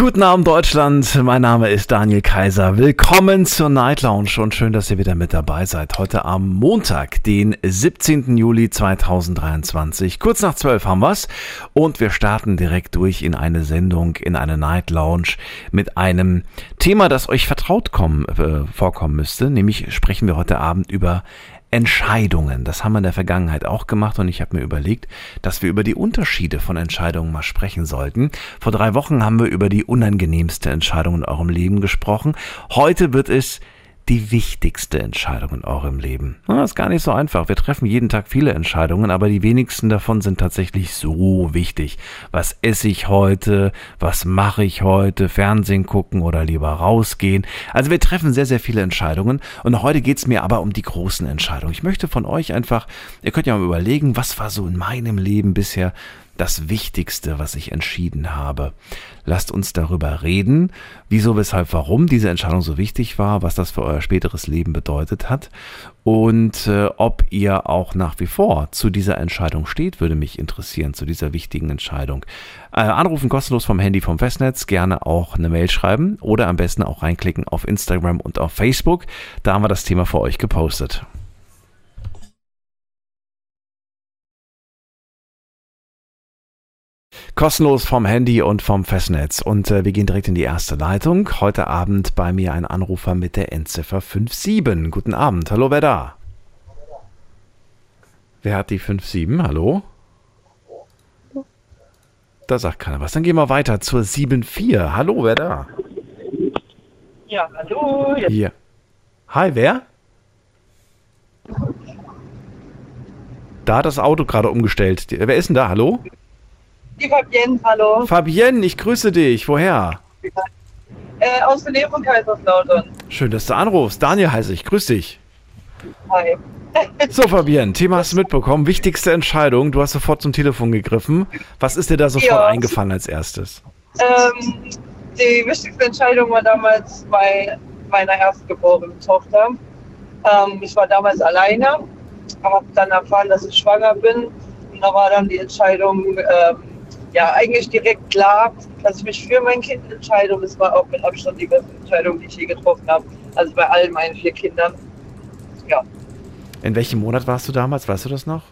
Guten Abend Deutschland, mein Name ist Daniel Kaiser. Willkommen zur Night Lounge und schön, dass ihr wieder mit dabei seid. Heute am Montag, den 17. Juli 2023. Kurz nach 12 haben wir's und wir starten direkt durch in eine Sendung, in eine Night Lounge mit einem Thema, das euch vertraut kommen, äh, vorkommen müsste. Nämlich sprechen wir heute Abend über Entscheidungen. Das haben wir in der Vergangenheit auch gemacht und ich habe mir überlegt, dass wir über die Unterschiede von Entscheidungen mal sprechen sollten. Vor drei Wochen haben wir über die unangenehmste Entscheidung in eurem Leben gesprochen. Heute wird es die wichtigste Entscheidung in eurem Leben? Das ist gar nicht so einfach. Wir treffen jeden Tag viele Entscheidungen, aber die wenigsten davon sind tatsächlich so wichtig. Was esse ich heute? Was mache ich heute? Fernsehen gucken oder lieber rausgehen? Also wir treffen sehr, sehr viele Entscheidungen und heute geht es mir aber um die großen Entscheidungen. Ich möchte von euch einfach, ihr könnt ja mal überlegen, was war so in meinem Leben bisher das Wichtigste, was ich entschieden habe. Lasst uns darüber reden, wieso, weshalb, warum diese Entscheidung so wichtig war, was das für euer späteres Leben bedeutet hat und äh, ob ihr auch nach wie vor zu dieser Entscheidung steht, würde mich interessieren, zu dieser wichtigen Entscheidung. Äh, anrufen kostenlos vom Handy vom Festnetz, gerne auch eine Mail schreiben oder am besten auch reinklicken auf Instagram und auf Facebook. Da haben wir das Thema für euch gepostet. Kostenlos vom Handy und vom Festnetz. Und äh, wir gehen direkt in die erste Leitung. Heute Abend bei mir ein Anrufer mit der Endziffer 57. Guten Abend. Hallo, wer da? Wer hat die 57? Hallo? Da sagt keiner was. Dann gehen wir weiter zur 74. Hallo, wer da? Ja, hallo. Jetzt Hier. Hi, wer? Da hat das Auto gerade umgestellt. Wer ist denn da? Hallo? Die Fabienne, hallo. Fabienne, ich grüße dich. Woher? Äh, aus der Nähe von Kaiserslautern. Schön, dass du anrufst. Daniel heiße ich. Grüß dich. Hi. So, Fabienne, Thema hast du mitbekommen. Wichtigste Entscheidung. Du hast sofort zum Telefon gegriffen. Was ist dir da sofort Ja. eingefallen als erstes? Ähm, die wichtigste Entscheidung war damals bei meiner erstgeborenen Tochter. Ähm, ich war damals alleine, habe dann erfahren, dass ich schwanger bin. Und da war dann die Entscheidung, ähm, ja, eigentlich direkt klar, dass ich mich für mein Kind entscheide. Und es war auch mit Abstand die beste Entscheidung, die ich je getroffen habe. Also bei allen meinen vier Kindern. Ja. In welchem Monat warst du damals? Weißt du das noch?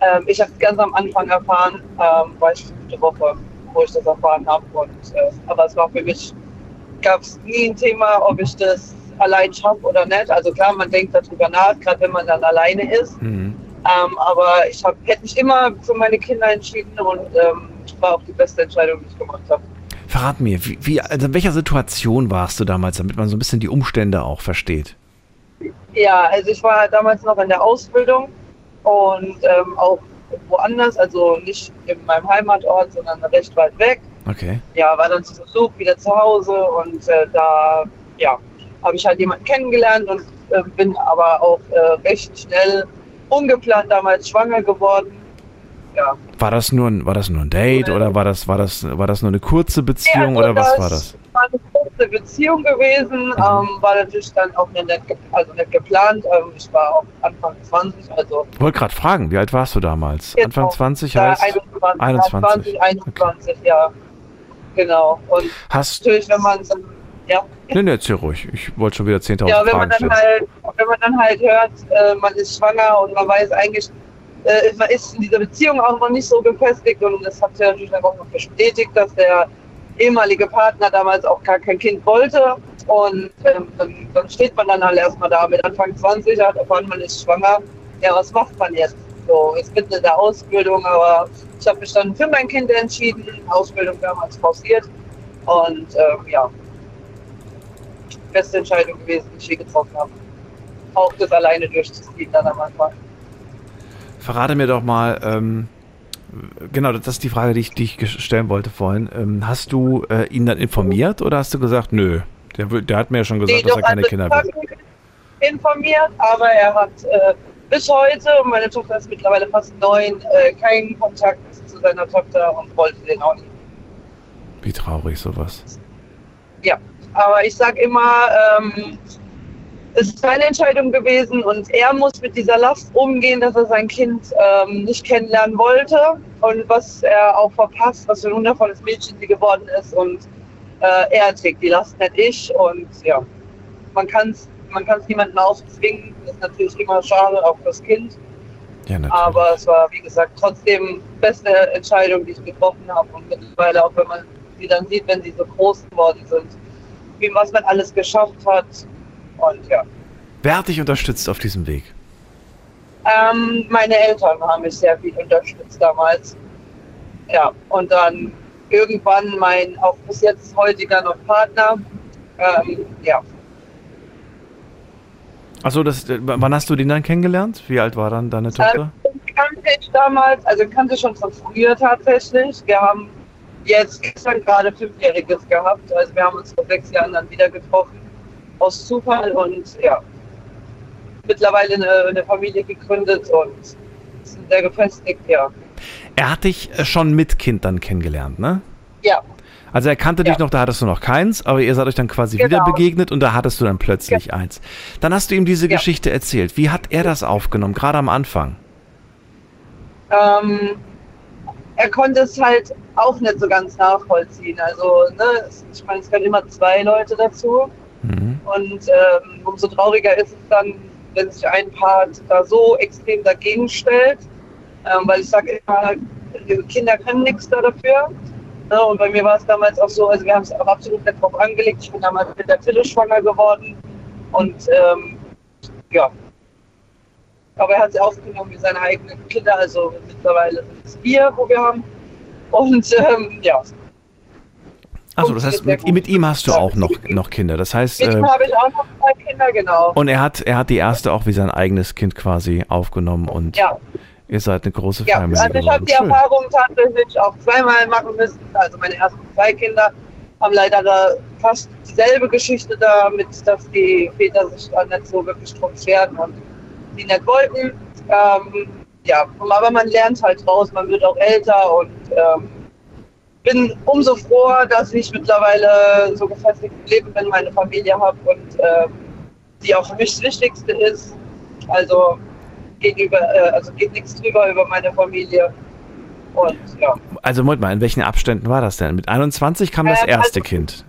Ähm, ich habe es ganz am Anfang erfahren, ähm, war ich fünfte Woche, wo ich das erfahren habe. Äh, aber es war für mich, gab es nie ein Thema, ob ich das allein schaffe oder nicht. Also klar, man denkt darüber nach, gerade wenn man dann alleine ist. Mhm. Ähm, aber ich hab, hätte mich immer für meine Kinder entschieden und ähm, war auch die beste Entscheidung, die ich gemacht habe. Verrat mir, wie, wie, also in welcher Situation warst du damals, damit man so ein bisschen die Umstände auch versteht? Ja, also ich war damals noch in der Ausbildung und ähm, auch woanders, also nicht in meinem Heimatort, sondern recht weit weg. Okay. ja, war dann zu Besuch wieder zu Hause und äh, da ja, habe ich halt jemanden kennengelernt und äh, bin aber auch äh, recht schnell ungeplant damals schwanger geworden. Ja. War das nur ein, war das nur ein Date oder war das, war das, war das nur eine kurze Beziehung Ja, also oder was war das? war eine kurze Beziehung gewesen, ähm, war natürlich dann auch nicht, also nicht geplant. Ähm, ich war auch Anfang 20, also Ich wollte gerade fragen, wie alt warst du damals? Genau. Anfang 20 da heißt? 21, 21. 20, 21, ja. Genau. Und Hast, natürlich, wenn man dann, ja. ne, ne, erzähl ruhig. Ich wollte schon wieder 10.000 Ja, wenn Fragen man dann stellen. halt, wenn man dann halt hört, äh, man ist schwanger und man weiß eigentlich, äh, man ist in dieser Beziehung auch noch nicht so gefestigt und das hat ja natürlich dann auch noch bestätigt, dass der ehemalige Partner damals auch gar kein Kind wollte und ähm, dann, steht man dann halt erstmal da mit Anfang 20, hat erfahren, man ist schwanger. Ja, was macht man jetzt? So, ist mitten in der Ausbildung, aber ich habe mich dann für mein Kind entschieden, Ausbildung damals pausiert und ähm, ja, beste Entscheidung gewesen, die ich je getroffen habe. Auch das alleine durchzuziehen dann am Anfang. Verrate mir doch mal, ähm, genau, das ist die Frage, die ich, die ich stellen wollte vorhin. Ähm, hast du äh, ihn dann informiert oder hast du gesagt, nö, der, der hat mir ja schon gesagt, dass er keine Kinder ich habe will? ihn informiert, aber er hat äh, bis heute, und meine Tochter ist mittlerweile fast neun, äh, keinen Kontakt zu seiner Tochter und wollte den auch nicht. Wie traurig sowas. ja. Aber ich sage immer, ähm, ist seine Entscheidung gewesen und er muss mit dieser Last umgehen, dass er sein Kind ähm, nicht kennenlernen wollte. Und was er auch verpasst, was für ein wundervolles Mädchen sie geworden ist. Und äh, er trägt die Last, nicht ich. Und ja, man kann es man kann's niemanden aufzwingen, das ist natürlich immer schade, auch fürs Kind, Ja, aber es war, wie gesagt, trotzdem beste Entscheidung, die ich getroffen habe. Und mittlerweile auch, wenn man sie dann sieht, wenn sie so groß geworden sind, wie was man alles geschafft hat und ja. Wer hat dich unterstützt auf diesem Weg? Ähm, meine Eltern haben mich sehr viel unterstützt damals. Ja, und dann irgendwann mein auch bis jetzt heutiger noch Partner. Ähm, ja, Achso, äh, wann hast du den dann kennengelernt? Wie alt war dann deine Tochter? ähm, kannte ich damals, also kannte ich schon von früher tatsächlich. Wir haben jetzt gestern gerade Fünfjähriges gehabt. Also wir haben uns vor sechs Jahren dann wieder getroffen. Aus Zufall und ja, mittlerweile eine, eine Familie gegründet und sind sehr gefestigt, ja. Er hat dich äh, schon mit Kind dann kennengelernt, ne? Ja, Also er kannte dich Ja. noch, da hattest du noch keins, aber ihr seid euch dann quasi wieder Genau. begegnet und da hattest du dann plötzlich eins. Dann hast du ihm diese Ja. Geschichte erzählt. Wie hat er das aufgenommen, gerade am Anfang? ähm, er konnte es halt auch nicht so ganz nachvollziehen. Also, ne, ich meine, es gehören immer zwei Leute dazu. Mhm. Und ähm, umso trauriger ist es dann, wenn sich ein Part da so extrem dagegen stellt. Ähm, weil ich sage immer, Kinder können nichts da dafür. Ne, und bei mir war es damals auch so, also wir haben es auch absolut nicht drauf angelegt. Ich bin damals mit der Pille schwanger geworden. Und ähm, ja. Aber er hat sie aufgenommen wie seine eigenen Kinder. Also mittlerweile sind es vier, wo wir haben. Und ähm, ja, Achso, das heißt, mit, mit ihm hast du auch noch, noch Kinder. Das heißt, mit äh, ihm habe ich auch noch zwei Kinder, genau. und er hat, er hat die erste auch wie sein eigenes Kind quasi aufgenommen und ja. ihr seid eine große Ja, Familie also ich habe die Schön. Erfahrung tatsächlich auch zweimal machen müssen. Also meine ersten zwei Kinder haben leider fast dieselbe Geschichte damit, dass die Väter sich da nicht so wirklich drum scheren und die nicht wollten. Ähm, ja, aber man lernt halt raus, man wird auch älter und ähm, bin umso froher, dass ich mittlerweile so gefestigt im Leben bin, meine Familie habe und ähm, die auch für mich das Wichtigste ist. Also gegenüber, äh, also geht nichts drüber über meine Familie. Und ja, Also Moment mal, in welchen Abständen war das denn? Mit 21 kam das Ähm, erste also- Kind.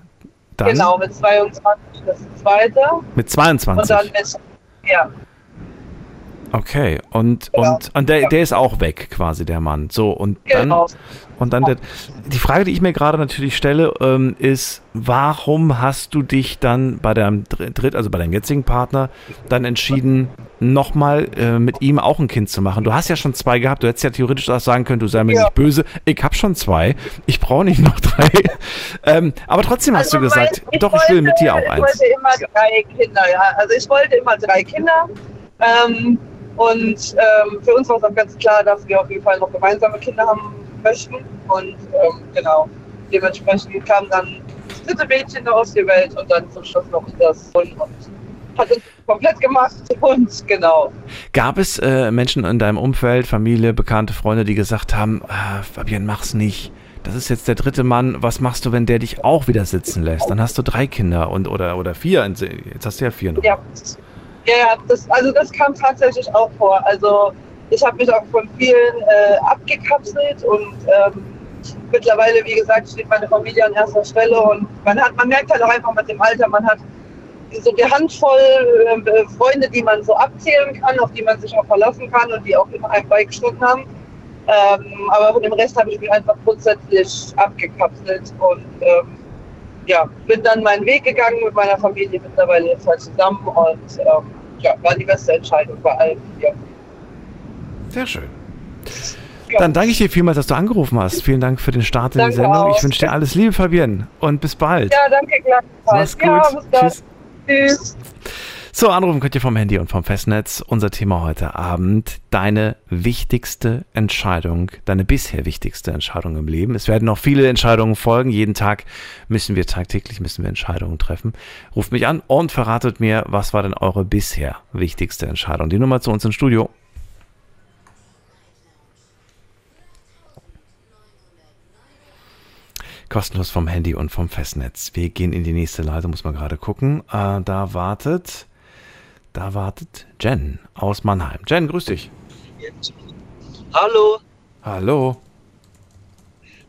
Dann genau, mit 22 das zweite. mit Und 22. dann mit, ja, Okay, und, Genau. und, und der, der ist auch weg, quasi, der Mann. So, und genau. dann, und dann der, die Frage, die ich mir gerade natürlich stelle, ähm, ist, warum hast du dich dann bei deinem Dr- Dritt, also bei deinem jetzigen Partner, dann entschieden, nochmal äh, mit ihm auch ein Kind zu machen? Du hast ja schon zwei gehabt, du hättest ja theoretisch auch sagen können, du sei mir Ja. nicht böse, ich hab schon zwei, ich brauche nicht noch drei. ähm, aber trotzdem hast du Also gesagt, mein- doch, ich will mit dir auch Ich eins. wollte immer drei Kinder, ja. Also ich wollte immer drei Kinder. Ähm, und ähm, für uns war es auch ganz klar, dass wir auf jeden Fall noch gemeinsame Kinder haben möchten. Und ähm, genau, dementsprechend kam dann das dritte Mädchen aus der Welt und dann zum Schluss noch das Sohn und hat uns komplett gemacht und genau. Gab es äh, Menschen in deinem Umfeld, Familie, Bekannte, Freunde, die gesagt haben, ah, Fabian, mach's nicht. Das ist jetzt der dritte Mann. Was machst du, wenn der dich auch wieder sitzen lässt? Dann hast du drei Kinder und oder oder vier. Jetzt hast du ja vier noch. Ja, ja, ja das, also das kam tatsächlich auch vor. Also ich habe mich auch von vielen äh, abgekapselt und ähm, mittlerweile, wie gesagt, steht meine Familie an erster Stelle und man hat, man merkt halt auch einfach mit dem Alter, man hat so die Handvoll äh, Freunde, die man so abzählen kann, auf die man sich auch verlassen kann und die auch immer einem beigestanden haben. Ähm, aber von dem Rest habe ich mich einfach grundsätzlich abgekapselt und ähm, ja, bin dann meinen Weg gegangen mit meiner Familie mittlerweile jetzt halt zusammen und ähm, ja, war die beste Entscheidung bei allen hier. Sehr schön. Ja. Dann danke ich dir vielmals, dass du angerufen hast. Vielen Dank für den Start in die Danke Sendung. auch. Ich wünsche dir alles Liebe, Fabian, und bis bald. Ja, danke Mach's gleichfalls. gut. Ja. Tschüss. Tschüss. So, anrufen könnt ihr vom Handy und vom Festnetz. Unser Thema heute Abend, deine wichtigste Entscheidung, deine bisher wichtigste Entscheidung im Leben. Es werden noch viele Entscheidungen folgen. Jeden Tag müssen wir tagtäglich müssen wir Entscheidungen treffen. Ruft mich an und verratet mir, was war denn eure bisher wichtigste Entscheidung? Die Nummer zu uns ins Studio. Kostenlos vom Handy und vom Festnetz. Wir gehen in die nächste Leitung, muss man gerade gucken. Äh, da wartet, da wartet Jen aus Mannheim. Jen, grüß dich. Hallo. Hallo.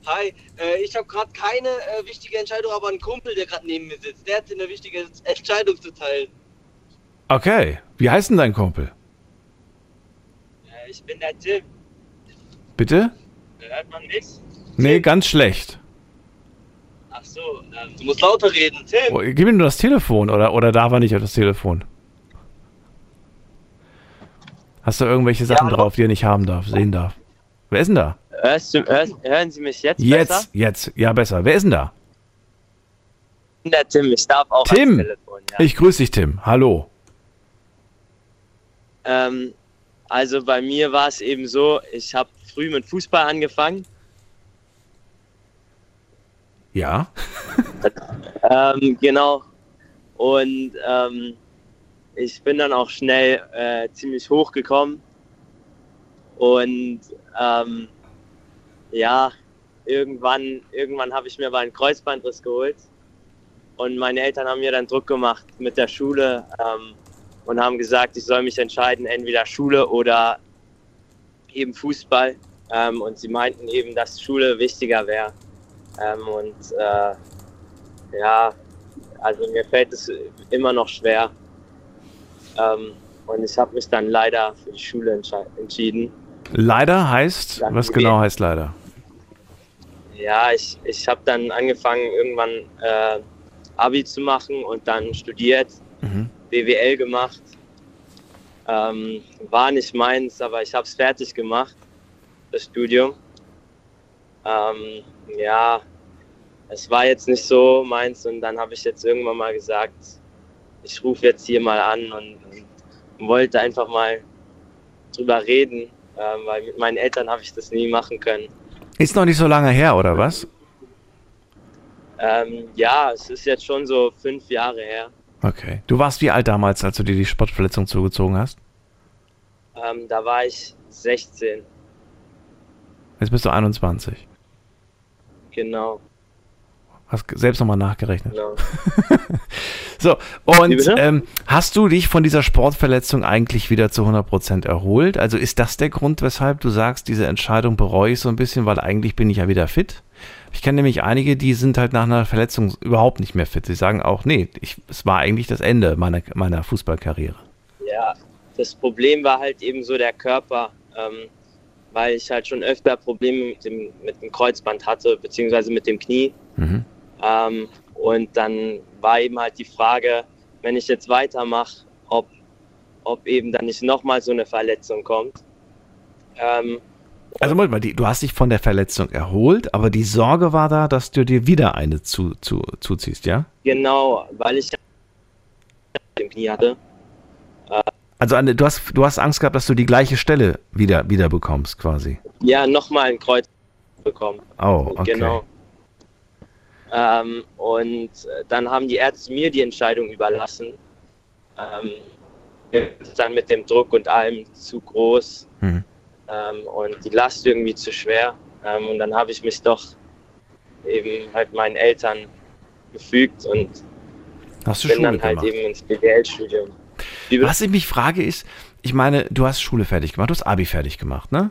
Hi. Äh, ich habe gerade keine äh, wichtige Entscheidung, aber ein Kumpel, der gerade neben mir sitzt, der hat eine wichtige Entscheidung zu teilen. Okay. Wie heißt denn dein Kumpel? Äh, ich bin der Tim. Bitte? Hört man mich? Nee, ganz schlecht. Ach so, ähm, du musst lauter reden. Tim. Oh, gib mir nur das Telefon oder, oder darf er nicht auf das Telefon? Hast du irgendwelche Sachen Ja, drauf, die er nicht haben darf, sehen darf? Wer ist denn da? Du, hörst, hören Sie mich jetzt, Jetzt, besser? jetzt, ja besser. Wer ist denn da? Ich bin der Tim. Ich darf auch Tim. Telefon. Ja. Ich grüße dich, Tim. Hallo. Ähm, also bei mir war es eben so, ich habe früh mit Fußball angefangen. Ja? Ähm, genau. Und ähm, ich bin dann auch schnell äh, ziemlich hochgekommen. Und ähm, ja, irgendwann, irgendwann habe ich mir mal einen Kreuzbandriss geholt. Und meine Eltern haben mir dann Druck gemacht mit der Schule ähm, und haben gesagt, ich soll mich entscheiden, entweder Schule oder eben Fußball. Ähm, und sie meinten eben, dass Schule wichtiger wäre. Ähm, und äh, ja, also mir fällt es immer noch schwer. Ähm, und ich habe mich dann leider für die Schule entschieden. Leider heißt, Danke. was genau heißt leider? Ja, ich, ich habe dann angefangen, irgendwann äh, Abi zu machen und dann studiert, Mhm. BWL gemacht. Ähm, war nicht meins, aber ich habe es fertig gemacht, das Studium. Ähm, ja, es war jetzt nicht so meins und dann habe ich jetzt irgendwann mal gesagt, ich rufe jetzt hier mal an und, und wollte einfach mal drüber reden, ähm, weil mit meinen Eltern habe ich das nie machen können. Ist noch nicht so lange her, oder was? Ähm, ja, es ist jetzt schon so fünf Jahre her. Okay. Du warst wie alt damals, als du dir die Sportverletzung zugezogen hast? Ähm, da war ich 16, Jetzt bist du 21. genau. Hast selbst nochmal nachgerechnet. genau. So, und ähm, hast du dich von dieser Sportverletzung eigentlich wieder zu 100% erholt? Also ist das der Grund, weshalb du sagst, diese Entscheidung bereue ich so ein bisschen, weil eigentlich bin ich ja wieder fit? Ich kenne nämlich einige, die sind halt nach einer Verletzung überhaupt nicht mehr fit. Sie sagen auch, nee, ich, es war eigentlich das Ende meiner, meiner Fußballkarriere. Ja, das Problem war halt eben so der Körper, ähm, weil ich halt schon öfter Probleme mit dem, mit dem Kreuzband hatte, beziehungsweise mit dem Knie. Mhm. Ähm, und dann war eben halt die Frage, wenn ich jetzt weitermache, ob, ob eben dann nicht nochmal so eine Verletzung kommt. Ähm, Also Moment mal, du hast dich von der Verletzung erholt, aber die Sorge war da, dass du dir wieder eine zu, zu, zuziehst, ja? genau, weil ich im Knie hatte. Also eine, du, hast, du hast Angst gehabt, dass du die gleiche Stelle wieder, wieder bekommst, quasi. Ja, nochmal ein Kreuz bekommen. Oh, okay. Genau. Ähm, und äh, dann haben die Ärzte mir die Entscheidung überlassen. Ähm, ist dann mit dem Druck und allem zu groß Mhm. ähm, und die Last irgendwie zu schwer. Ähm, und dann habe ich mich doch eben halt meinen Eltern gefügt und Hast du bin Schule dann halt gemacht? eben ins BWL-Studium. Was ich mich frage ist, ich meine, du hast Schule fertig gemacht, du hast Abi fertig gemacht, ne?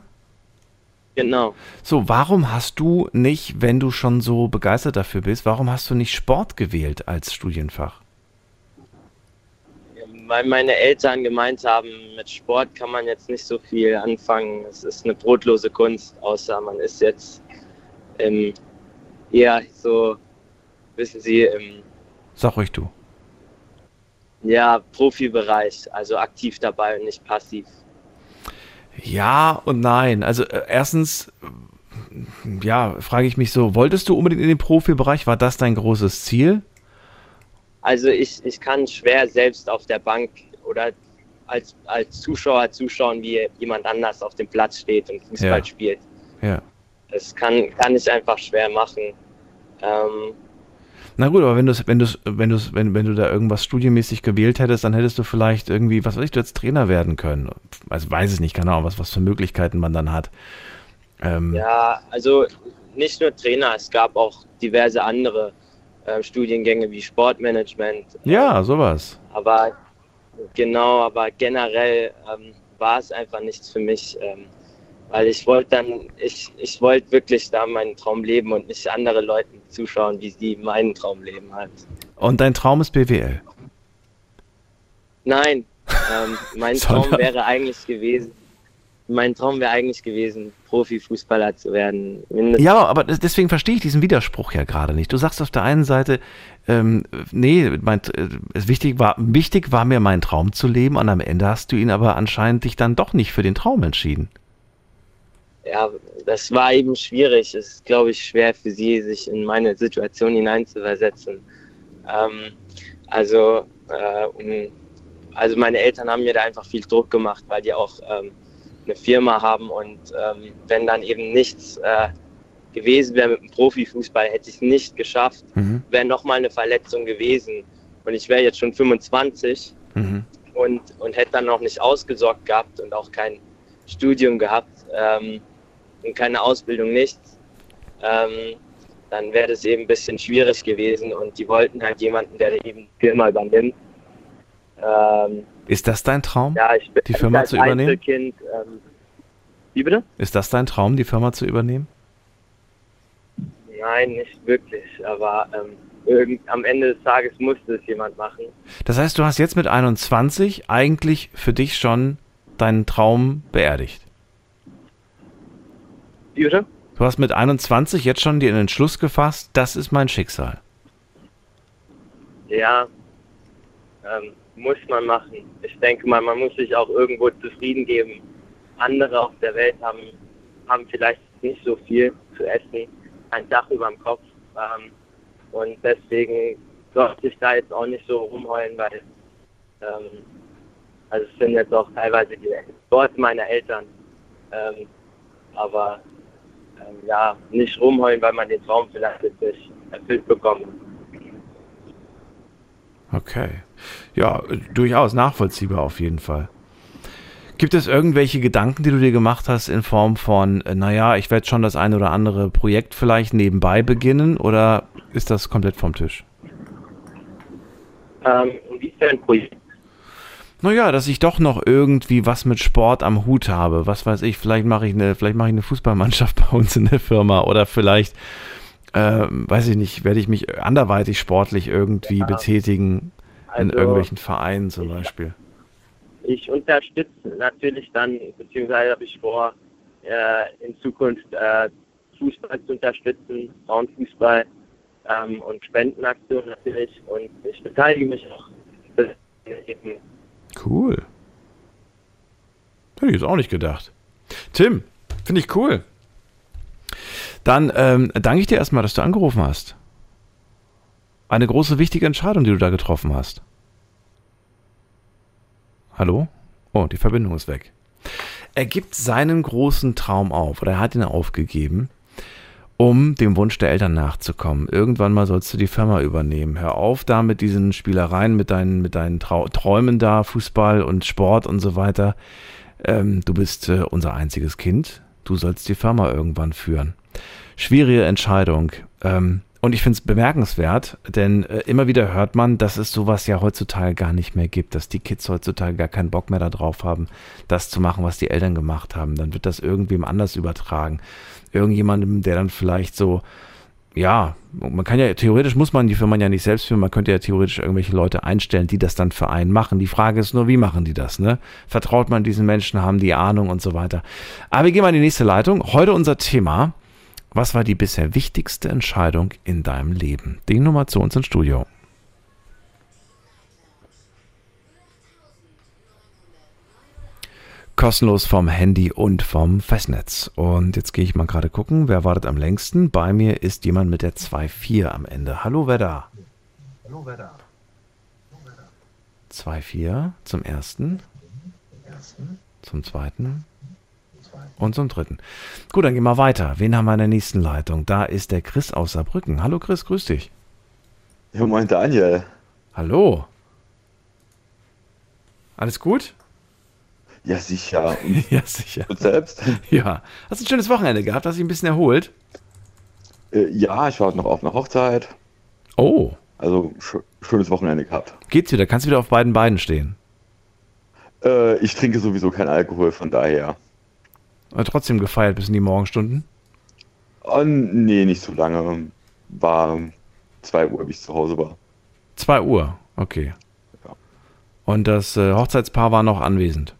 Genau. So, warum hast du nicht, wenn du schon so begeistert dafür bist, warum hast du nicht Sport gewählt als Studienfach? Weil meine Eltern gemeint haben, mit Sport kann man jetzt nicht so viel anfangen. Es ist eine brotlose Kunst, außer man ist jetzt im, eher so, wissen Sie, im Sag ruhig du. ja, Profibereich, also aktiv dabei und nicht passiv. Ja und nein. Also äh, erstens, ja, frage ich mich so, wolltest du unbedingt in den Profibereich? War das dein großes Ziel? Also ich, ich kann schwer selbst auf der Bank oder als, als Zuschauer zuschauen, wie jemand anders auf dem Platz steht und Fußball Ja. spielt. Ja. Das kann, kann ich einfach schwer machen. Ähm, Na gut, aber wenn du wenn du's, wenn du's, wenn, wenn du da irgendwas studienmäßig gewählt hättest, dann hättest du vielleicht irgendwie, was weiß ich, du hättest Trainer werden können. Also weiß es nicht, keine Ahnung, was, was für Möglichkeiten man dann hat. Ähm, Ja, also nicht nur Trainer, es gab auch diverse andere äh, Studiengänge wie Sportmanagement. Ja, sowas. Aber genau, aber generell ähm, war es einfach nichts für mich. Ähm, weil ich wollte dann, ich, ich wollte wirklich da meinen Traum leben und nicht andere Leuten zuschauen, wie sie meinen Traum leben halt. Und dein Traum ist BWL? Nein, ähm, mein Traum wäre eigentlich gewesen, mein Traum wäre eigentlich gewesen, Profifußballer zu werden. Mindestens. Ja, aber deswegen verstehe ich diesen Widerspruch ja gerade nicht. Du sagst auf der einen Seite, ähm, nee, mein, äh, wichtig, war, wichtig war mir mein Traum zu leben und am Ende hast du ihn aber anscheinend dich dann doch nicht für den Traum entschieden. Ja, das war eben schwierig. Es ist, glaube ich, schwer für sie, sich in meine Situation hineinzuversetzen. Ähm, also, äh, um, also meine Eltern haben mir da einfach viel Druck gemacht, weil die auch ähm, eine Firma haben und ähm, wenn dann eben nichts äh, gewesen wäre mit dem Profifußball, hätte ich es nicht geschafft, mhm. wäre nochmal eine Verletzung gewesen und ich wäre jetzt schon 25 mhm. und, und hätte dann noch nicht ausgesorgt gehabt und auch kein Studium gehabt ähm, und keine Ausbildung, nichts. Ähm, dann wäre das eben ein bisschen schwierig gewesen und die wollten halt jemanden, der eben die Firma übernimmt. Ähm, ist das dein Traum, ja, ich bin die Firma zu übernehmen? Einzelkind, ähm, wie bitte? Ist das dein Traum, die Firma zu übernehmen? Nein, nicht wirklich, aber ähm, irgend, am Ende des Tages musste es jemand machen. Das heißt, du hast jetzt mit 21 eigentlich für dich schon deinen Traum beerdigt? Wie bitte? Du hast mit 21 jetzt schon den Entschluss gefasst, das ist mein Schicksal. Ja, ähm, muss man machen. Ich denke mal, man muss sich auch irgendwo zufrieden geben. Andere auf der Welt haben, haben vielleicht nicht so viel zu essen, ein Dach über dem Kopf. Ähm, und deswegen sollte ich da jetzt auch nicht so rumheulen, weil ähm, also es sind jetzt auch teilweise die Worte meiner Eltern. Ähm, aber ähm, ja, nicht rumheulen, weil man den Traum vielleicht nicht erfüllt bekommt. Okay. Ja, durchaus nachvollziehbar auf jeden Fall. Gibt es irgendwelche Gedanken, die du dir gemacht hast in Form von, äh, naja, ich werde schon das ein oder andere Projekt vielleicht nebenbei beginnen oder ist das komplett vom Tisch? Ähm, inwiefern Projekt? Naja, dass ich doch noch irgendwie was mit Sport am Hut habe. Was weiß ich, vielleicht mache ich eine, vielleicht mache ich eine Fußballmannschaft bei uns in der Firma oder vielleicht, äh, weiß ich nicht, werde ich mich anderweitig sportlich irgendwie ja. betätigen also, in irgendwelchen Vereinen zum Beispiel. Ich unterstütze natürlich dann, beziehungsweise habe ich vor, äh, in Zukunft äh, Fußball zu unterstützen, Frauenfußball ähm, und Spendenaktionen natürlich. Und ich beteilige mich auch. Cool. Hätte ich jetzt auch nicht gedacht. Tim, finde ich cool. Dann ähm, danke ich dir erstmal, dass du angerufen hast. Eine große, wichtige Entscheidung, die du da getroffen hast. Hallo? Oh, die Verbindung ist weg. Er gibt seinen großen Traum auf, oder er hat ihn aufgegeben, um dem Wunsch der Eltern nachzukommen. Irgendwann mal sollst du die Firma übernehmen. Hör auf da mit diesen Spielereien, mit deinen, mit deinen Trau Träumen da, Fußball und Sport und so weiter. Ähm, du bist äh, unser einziges Kind. Du sollst die Firma irgendwann führen. Schwierige Entscheidung. Ähm, und ich finde es bemerkenswert, denn äh, immer wieder hört man, dass es sowas ja heutzutage gar nicht mehr gibt, dass die Kids heutzutage gar keinen Bock mehr darauf haben, das zu machen, was die Eltern gemacht haben. Dann wird das irgendwem anders übertragen irgendjemandem, der dann vielleicht so, ja, man kann ja, theoretisch muss man die Firma ja nicht selbst führen, man könnte ja theoretisch irgendwelche Leute einstellen, die das dann für einen machen. Die Frage ist nur, wie machen die das, ne? Vertraut man diesen Menschen, haben die Ahnung und so weiter. Aber wir gehen mal in die nächste Leitung. Heute unser Thema. Was war die bisher wichtigste Entscheidung in deinem Leben? Die Nummer zu uns ins Studio. Kostenlos vom Handy und vom Festnetz. Und jetzt gehe ich mal gerade gucken, wer wartet am längsten. Bei mir ist jemand mit der 2.4 am Ende. Hallo, wer da? Hallo, wer da? 2.4 zum ersten, zum zweiten und zum dritten. Gut, dann gehen wir weiter. Wen haben wir in der nächsten Leitung? Da ist der Chris aus Saarbrücken. Hallo Chris, grüß dich. Ja, moin Daniel. Hallo. Alles gut? Ja, sicher. Und, ja, sicher. Und selbst? Ja. Hast du ein schönes Wochenende gehabt? Hast du dich ein bisschen erholt? Äh, ja, ich war noch auf einer Hochzeit. Oh, Also sch schönes Wochenende gehabt. geht's wieder? Kannst du wieder auf beiden Beinen stehen? Äh, ich trinke sowieso kein Alkohol, von daher. Aber trotzdem gefeiert bis in die Morgenstunden? Oh, nee, nicht so lange. War 2 Uhr, wie ich zu Hause war. 2 Uhr, okay. Ja. Und das äh, Hochzeitspaar war noch anwesend.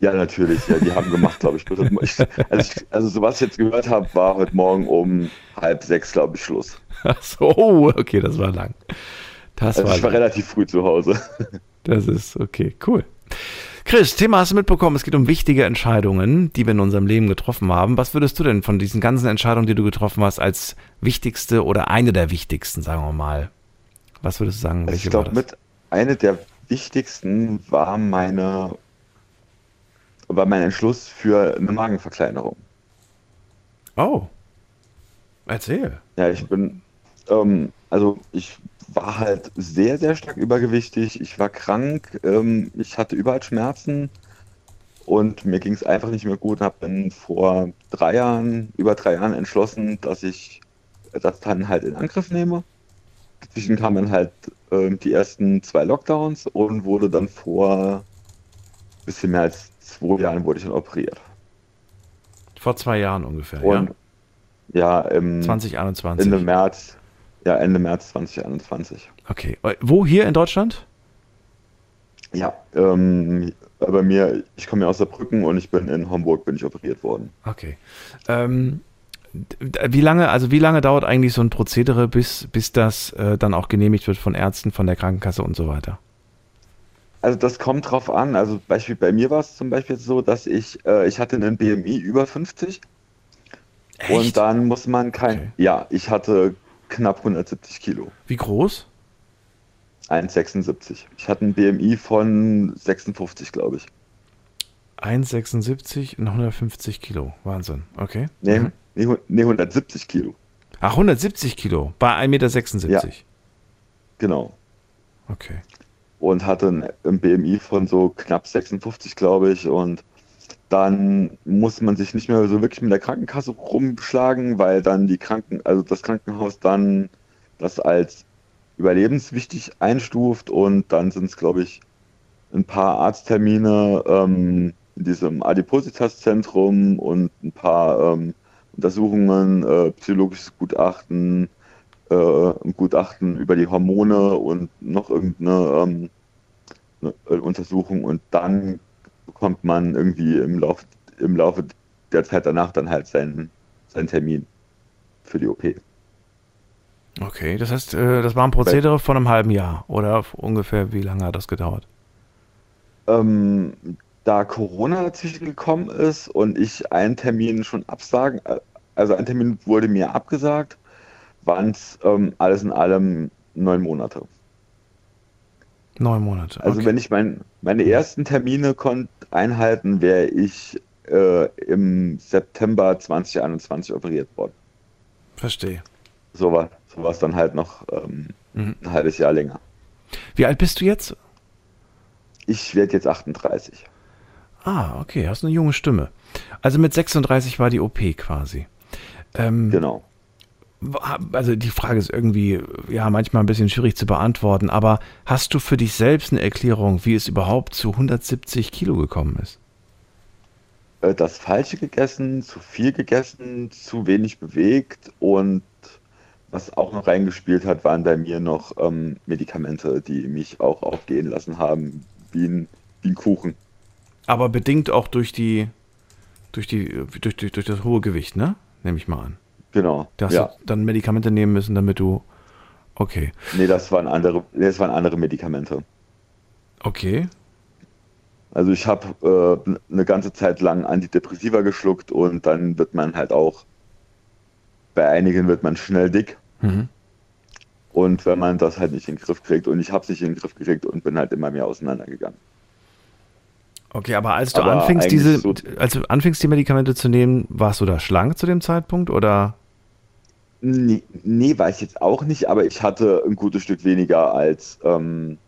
Ja, natürlich. Ja, die haben gemacht, glaube ich. also, ich, also, so was ich jetzt gehört habe, war heute Morgen um halb sechs, glaube ich, Schluss. Ach so, oh, okay, das war lang. Das Also war ich war lang. relativ früh zu Hause. Das ist okay, cool. Chris, Thema hast du mitbekommen, es geht um wichtige Entscheidungen, die wir in unserem Leben getroffen haben. Was würdest du denn von diesen ganzen Entscheidungen, die du getroffen hast, als wichtigste oder eine der wichtigsten, sagen wir mal? Was würdest du sagen? Also ich glaube, mit eine der wichtigsten war meine war mein Entschluss für eine Magenverkleinerung. Oh. Erzähl. Ja, ich bin, ähm, also ich war halt sehr, sehr stark übergewichtig. Ich war krank, ähm, ich hatte überall Schmerzen und mir ging es einfach nicht mehr gut. Habe dann vor drei Jahren, über drei Jahren entschlossen, dass ich das dann halt in Angriff nehme. Dazwischen kamen dann halt ähm, die ersten zwei Lockdowns und wurde dann vor bisschen mehr als zwei Jahren wurde ich dann operiert. Vor zwei Jahren ungefähr, Und ja, im ja? 2021. Ende März, ja, Ende März 2021. Okay. Wo hier in Deutschland? Ja, ähm, bei mir, ich komme ja aus Saarbrücken und ich bin in Homburg, bin ich operiert worden. Okay. Ähm, wie lange, also wie lange dauert eigentlich so ein Prozedere, bis, bis das äh, dann auch genehmigt wird von Ärzten, von der Krankenkasse und so weiter? Also das kommt drauf an. Also Beispiel bei mir war es zum Beispiel so, dass ich, äh, ich hatte einen BMI über 50 und dann muss man kein, Okay. ja, ich hatte knapp 170 Kilo, Wie groß? 1,76. Ich hatte einen BMI von 56, glaube ich. 1,76 und 150 Kilo. Wahnsinn. Okay. Nee, Mhm. nee, hu- nee, 170 Kilo, Ach, 170 Kilo bei 1,76 Meter. genau. Okay. Und hatte ein, BMI von so knapp 56, glaube ich. Und dann muss man sich nicht mehr so wirklich mit der Krankenkasse rumschlagen, weil dann die Kranken, also das Krankenhaus dann das als überlebenswichtig einstuft und dann sind es, glaube ich, ein paar Arzttermine ähm, in diesem Adipositas-Zentrum und ein paar ähm, Untersuchungen, äh, psychologisches Gutachten, äh, ein Gutachten über die Hormone und noch irgendeine ähm, eine, äh, Untersuchung und dann bekommt man irgendwie im Laufe, im Laufe der Zeit danach dann halt seinen, seinen Termin für die OP. Okay, das heißt, äh, das war ein Prozedere von einem halben Jahr oder ungefähr wie lange hat das gedauert? Ähm, da Corona dazwischen gekommen ist und ich einen Termin schon absagen, äh, also ein Termin wurde mir abgesagt, waren es ähm, alles in allem neun Monate. Neun Monate. Also okay. wenn ich mein, meine ersten Termine konnte einhalten, wäre ich äh, im September 2021 operiert worden. Verstehe. So war so war's dann halt noch ähm, Mhm. ein halbes Jahr länger. Wie alt bist du jetzt? Ich werde jetzt 38. Ah, okay, hast eine junge Stimme. Also mit 36 war die OP quasi. Ähm, Genau. Also die Frage ist irgendwie, ja, manchmal ein bisschen schwierig zu beantworten, aber hast du für dich selbst eine Erklärung, wie es überhaupt zu 170 Kilo gekommen ist? Äh, das Falsche gegessen, zu viel gegessen, zu wenig bewegt und was auch noch reingespielt hat, waren bei mir noch ähm, Medikamente, die mich auch aufgehen lassen haben, wie ein, wie ein Kuchen. Aber bedingt auch durch die, durch die, durch, durch, durch das hohe Gewicht, ne? Nehme ich mal an. Genau. Da hast ja. du dann Medikamente nehmen müssen, damit du. Okay. Nee, das waren andere, nee, das waren andere Medikamente. Okay. Also ich habe äh, eine ganze Zeit lang Antidepressiva geschluckt und dann wird man halt auch, bei einigen wird man schnell dick. Mhm. Und wenn man das halt nicht in den Griff kriegt und ich habe es nicht in den Griff gekriegt und bin halt immer mehr auseinandergegangen. Okay, aber als du Aber anfingst, diese, so- als du anfingst, die Medikamente zu nehmen, warst du da schlank zu dem Zeitpunkt oder? Nee, nee, ich jetzt auch nicht, aber ich hatte ein gutes Stück weniger als, ähm,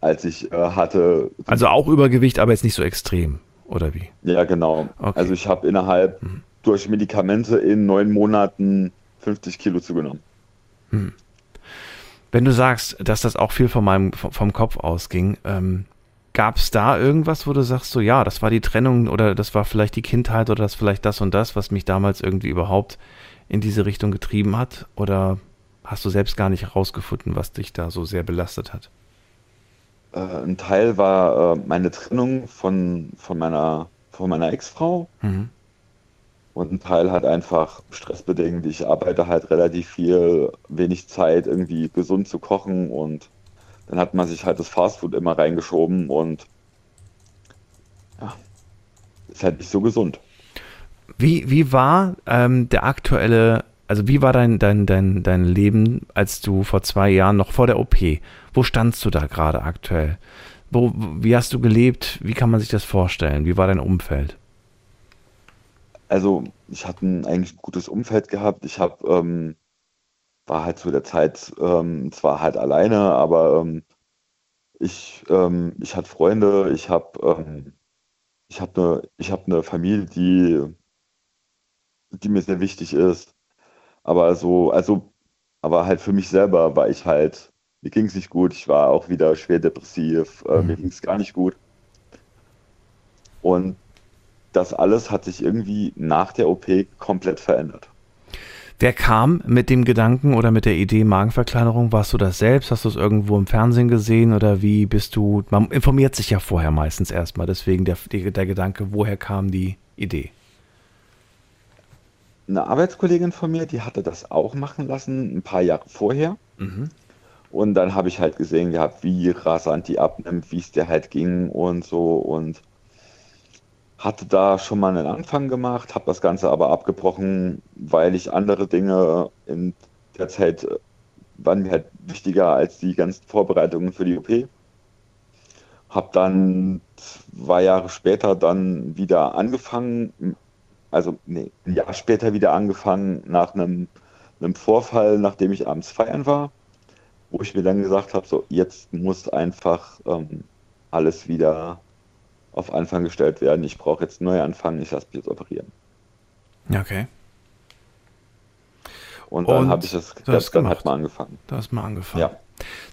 als ich äh, hatte. Also auch Übergewicht, aber jetzt nicht so extrem, oder wie? Ja, genau. Okay. Also ich habe innerhalb durch Medikamente in neun Monaten 50 Kilo zugenommen. Wenn du sagst, dass das auch viel von meinem, vom, vom Kopf ausging, ähm, gab es da irgendwas, wo du sagst, so ja, das war die Trennung oder das war vielleicht die Kindheit oder das vielleicht das und das, was mich damals irgendwie überhaupt in diese Richtung getrieben hat? Oder hast du selbst gar nicht herausgefunden, was dich da so sehr belastet hat? Äh, ein Teil war äh, meine Trennung von, von meiner, von meiner Ex-Frau Mhm. und ein Teil halt einfach stressbedingt. Ich arbeite halt relativ viel, wenig Zeit, irgendwie gesund zu kochen und dann hat man sich halt das Fastfood immer reingeschoben und ja, ist halt nicht so gesund. Wie, wie war ähm, der aktuelle, also wie war dein, dein, dein, dein Leben, als du vor zwei Jahren noch vor der OP, wo standst du da gerade aktuell? Wo, wie hast du gelebt? Wie kann man sich das vorstellen? Wie war dein Umfeld? Also ich hatte ein eigentlich gutes Umfeld gehabt. Ich habe ähm, war halt zu der Zeit ähm, zwar halt alleine, aber ähm, ich ähm, ich hatte Freunde. Ich habe ähm, ich habe eine ich habe eine Familie, die die mir sehr wichtig ist. Aber so also aber halt für mich selber war ich halt mir ging es nicht gut. Ich war auch wieder schwer depressiv. Äh, mir ging es gar nicht gut. Und das alles hat sich irgendwie nach der OP komplett verändert. Wer kam mit dem Gedanken oder mit der Idee Magenverkleinerung? Warst du das selbst? Hast du es irgendwo im Fernsehen gesehen oder wie bist du? Man informiert sich ja vorher meistens erstmal, deswegen der, der Gedanke, woher kam die Idee? Eine Arbeitskollegin von mir, die hatte das auch machen lassen, ein paar Jahre vorher. Mhm. Und dann habe ich halt gesehen gehabt, wie rasant die abnimmt, wie es dir halt ging und so. Und hatte da schon mal einen Anfang gemacht, habe das Ganze aber abgebrochen, weil ich andere Dinge in der Zeit äh, waren mir halt wichtiger als die ganzen Vorbereitungen für die OP. Habe dann zwei Jahre später dann wieder angefangen, also nee, ein Jahr später wieder angefangen nach einem, einem Vorfall, nachdem ich abends feiern war, wo ich mir dann gesagt habe, so jetzt muss einfach ähm, alles wieder auf Anfang gestellt werden. Ich brauche jetzt einen Neuanfang, ich lasse mich jetzt operieren. Okay. Und dann habe ich das, du hast das dann halt mal angefangen. Du hast mal angefangen. Ja.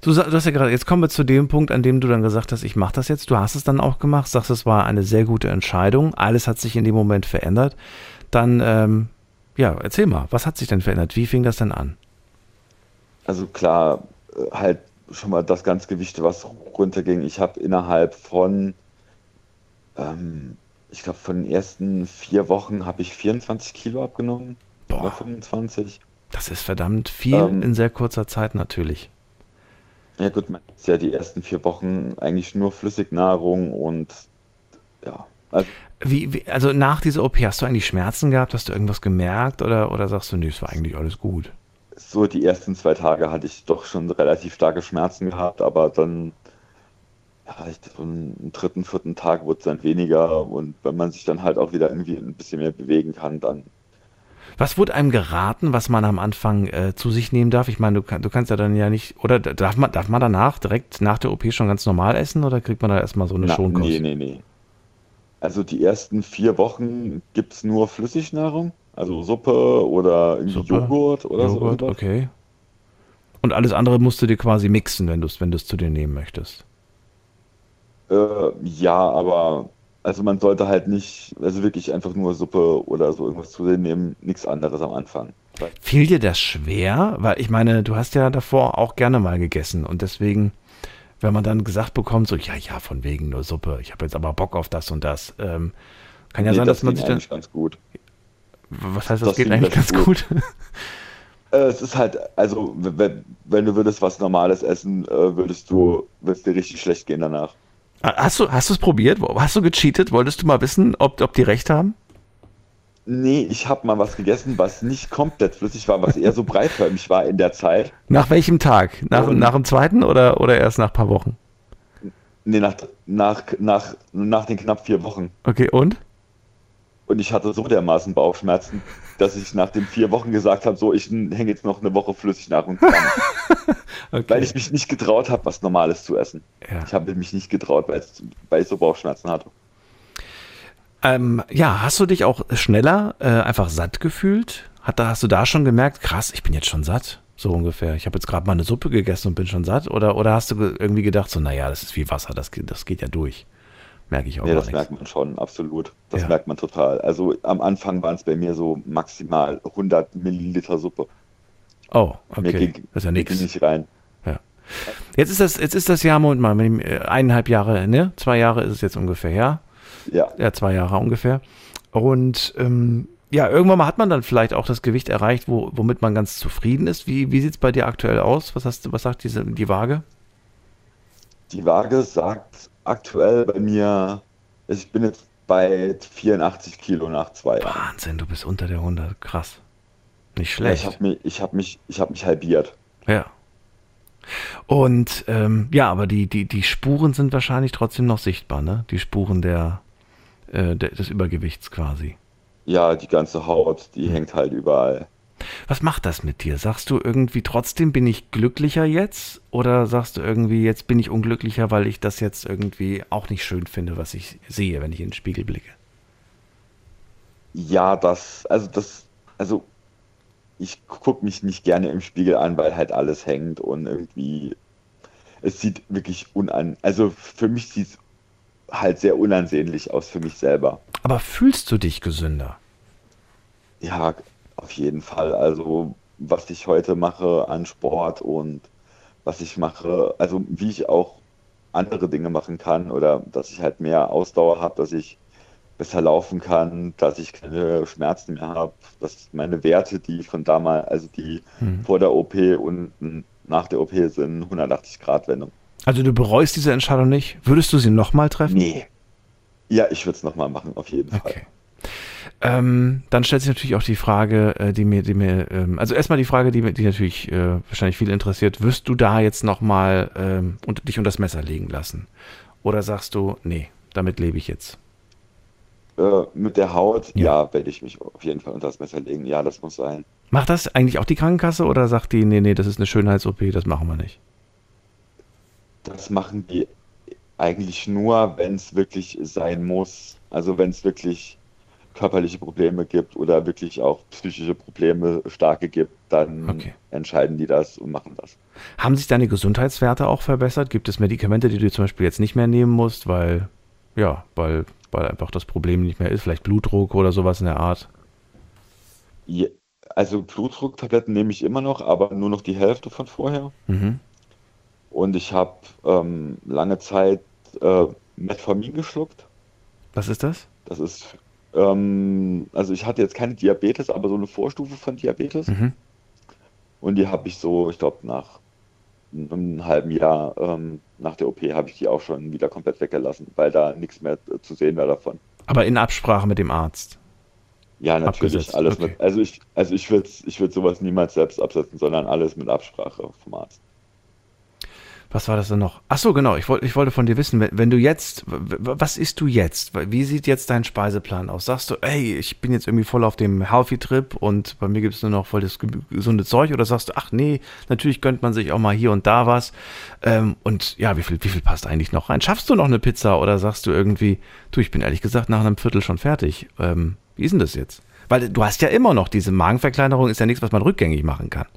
Du, du hast ja gerade, jetzt kommen wir zu dem Punkt, an dem du dann gesagt hast, ich mache das jetzt. Du hast es dann auch gemacht, sagst, es war eine sehr gute Entscheidung. Alles hat sich in dem Moment verändert. Dann, ähm, ja, erzähl mal, was hat sich denn verändert? Wie fing das denn an? Also klar, äh, halt schon mal das ganze Gewicht, was runterging. Ich habe innerhalb von, ähm, ich glaube, von den ersten vier Wochen habe ich 24 Kilo abgenommen. Oder Boah, 25. das ist verdammt viel Ähm, in sehr kurzer Zeit natürlich. Ja gut, man ist ja die ersten vier Wochen eigentlich nur Flüssignahrung und ja, also Wie, wie, also nach dieser OP, hast du eigentlich Schmerzen gehabt? Hast du irgendwas gemerkt? Oder, oder sagst du, nee, es war eigentlich alles gut? so die ersten zwei Tage hatte ich doch schon relativ starke Schmerzen gehabt, aber dann, ja, ich, so am dritten, vierten Tag wurde es dann weniger und wenn man sich dann halt auch wieder irgendwie ein bisschen mehr bewegen kann, dann Was wurde einem geraten, was man am Anfang äh, zu sich nehmen darf? Ich meine, du, kann, du kannst ja dann ja nicht, oder darf man, darf man danach direkt nach der OP schon ganz normal essen oder kriegt man da erstmal so eine Na, Schonkost? nee, nee, nee. Also die ersten vier Wochen gibt es nur Flüssignahrung, also Suppe oder irgendwie Suppe, Joghurt oder so Joghurt, irgendwas. okay. Und alles andere musst du dir quasi mixen, wenn du es wenn du's zu dir nehmen möchtest. Äh, ja, aber also man sollte halt nicht, also wirklich einfach nur Suppe oder so irgendwas zu sich nehmen, nichts anderes am Anfang. Fiel dir das schwer? Weil ich meine, du hast ja davor auch gerne mal gegessen und deswegen, wenn man dann gesagt bekommt, so, ja, ja, von wegen nur Suppe, ich habe jetzt aber Bock auf das und das, ähm, kann ja Nee, sein, das dass man sich dann, eigentlich ganz gut. was heißt, das, das geht eigentlich ganz recht gut? Äh, es ist halt, also wenn, wenn du würdest was Normales essen, äh, würdest du, würdest dir richtig schlecht gehen danach. Hast du, hast du es probiert? Hast du gecheatet? Wolltest du mal wissen, ob, ob die recht haben? Nee, ich habe mal was gegessen, was nicht komplett flüssig war, was eher so breitförmig war in der Zeit. Nach welchem Tag? Nach, Und- nach dem zweiten oder, oder erst nach ein paar Wochen? Nee, nach, nach, nach, nach den knapp vier Wochen. Okay, und? Und ich hatte so dermaßen Bauchschmerzen, dass ich nach den vier Wochen gesagt habe, so, ich hänge jetzt noch eine Woche Flüssignahrung dran. Okay. Weil ich mich nicht getraut habe, was Normales zu essen. ja. Ich habe mich nicht getraut, weil, ich so Bauchschmerzen hatte. Ähm, ja, hast du dich auch schneller äh, einfach satt gefühlt? Hat, hast du da schon gemerkt, krass, ich bin jetzt schon satt? So ungefähr. Ich habe jetzt gerade mal eine Suppe gegessen und bin schon satt. Oder, oder hast du ge- irgendwie gedacht, so, naja, das ist wie Wasser, das, das geht ja durch. Merke ich auch Nee, das nichts. merkt man schon, absolut. Das Ja. merkt man total. Also am Anfang waren es bei mir so maximal 100 Milliliter Suppe. Oh, Mir okay. ging, das ist ja mir nichts. nicht rein. Jetzt ist das, jetzt ist das Jahr, Moment mal, mit dem, äh, eineinhalb Jahre, ne? Zwei Jahre ist es jetzt ungefähr, ja? Ja, Ja, zwei Jahre ungefähr. Und ähm, ja, irgendwann mal hat man dann vielleicht auch das Gewicht erreicht, wo, womit man ganz zufrieden ist. Wie, wie sieht es bei dir aktuell aus? Was, hast, was sagt diese, die Waage? die Waage sagt aktuell bei mir, ich bin jetzt bei 84 Kilo nach zwei Jahren. Wahnsinn, du bist unter der 100. Krass. Nicht Ja, ich schlecht. habe mich, ich hab mich, ich hab mich halbiert. Ja. Und ähm, ja, aber die, die, die Spuren sind wahrscheinlich trotzdem noch sichtbar, ne? Die Spuren der, äh, der, des Übergewichts quasi. Ja, die ganze Haut, die hängt halt überall. Was macht das mit dir? Sagst du irgendwie trotzdem bin ich glücklicher jetzt? Oder sagst du irgendwie jetzt bin ich unglücklicher, weil ich das jetzt irgendwie auch nicht schön finde, was ich sehe, wenn ich in den Spiegel blicke? Ja, das, also das, also ich gucke mich nicht gerne im Spiegel an, weil halt alles hängt und irgendwie, es sieht wirklich unan, also für mich sieht es halt sehr unansehnlich aus für mich selber. Aber fühlst du dich gesünder? Ja, auf jeden Fall. Also was ich heute mache an Sport und was ich mache, also wie ich auch andere Dinge machen kann oder dass ich halt mehr Ausdauer habe, dass ich besser laufen kann, dass ich keine Schmerzen mehr habe, dass meine Werte, die von damals, also die Hm. vor der OP und nach der OP sind 180 Grad Wendung. Also du bereust diese Entscheidung nicht? Würdest du sie nochmal treffen? Nee. Ja, ich würde es nochmal machen, auf jeden Fall. Ähm, dann stellt sich natürlich auch die Frage, äh, die mir, die mir, ähm, also erstmal die Frage, die, mir- die natürlich äh, wahrscheinlich viel interessiert, wirst du da jetzt nochmal ähm, und, dich unter das Messer legen lassen? Oder sagst du, nee, damit lebe ich jetzt? Äh, mit der Haut, Ja. ja, werde ich mich auf jeden Fall unter das Messer legen. Ja, das muss sein. Macht das eigentlich auch die Krankenkasse oder sagt die, nee, nee, das ist eine Schönheits-OP, das machen wir nicht? Das machen die eigentlich nur, wenn es wirklich sein muss. Also wenn es wirklich körperliche Probleme gibt oder wirklich auch psychische Probleme starke gibt, dann Okay. entscheiden die das und machen das. Haben sich deine Gesundheitswerte auch verbessert? Gibt es Medikamente, die du zum Beispiel jetzt nicht mehr nehmen musst, weil, ja, weil, weil einfach das Problem nicht mehr ist, vielleicht Blutdruck oder sowas in der Art? Je- Also Blutdrucktabletten nehme ich immer noch, aber nur noch die Hälfte von vorher. Mhm. Und ich habe ähm, lange Zeit äh, Metformin geschluckt. Was ist das? Das ist, ähm, also ich hatte jetzt keine Diabetes, aber so eine Vorstufe von Diabetes. Mhm. Und die habe ich so, ich glaube, nach einem halben Jahr ähm, nach der OP habe ich die auch schon wieder komplett weggelassen, weil da nichts mehr zu sehen war davon. Aber in Absprache mit dem Arzt. Ja, natürlich, Abgesetzt, alles okay. mit, also ich, also ich würde ich würd sowas niemals selbst absetzen, sondern alles mit Absprache vom Arzt. Was war das denn noch? Ach so, genau. Ich, wollte ich wollte von dir wissen, wenn, wenn du jetzt, was isst du jetzt? Wie sieht jetzt dein Speiseplan aus? Sagst du, ey, ich bin jetzt irgendwie voll auf dem Healthy-Trip und bei mir gibt es nur noch voll das ge- gesunde Zeug? Oder sagst du, ach nee, natürlich gönnt man sich auch mal hier und da was. Ähm, und ja, wie viel, wie viel passt eigentlich noch rein? Schaffst du noch eine Pizza oder sagst du irgendwie, du, ich bin ehrlich gesagt nach einem Viertel schon fertig. Ähm, wie ist denn das jetzt? Weil du hast ja immer noch diese Magenverkleinerung, ist ja nichts, was man rückgängig machen kann.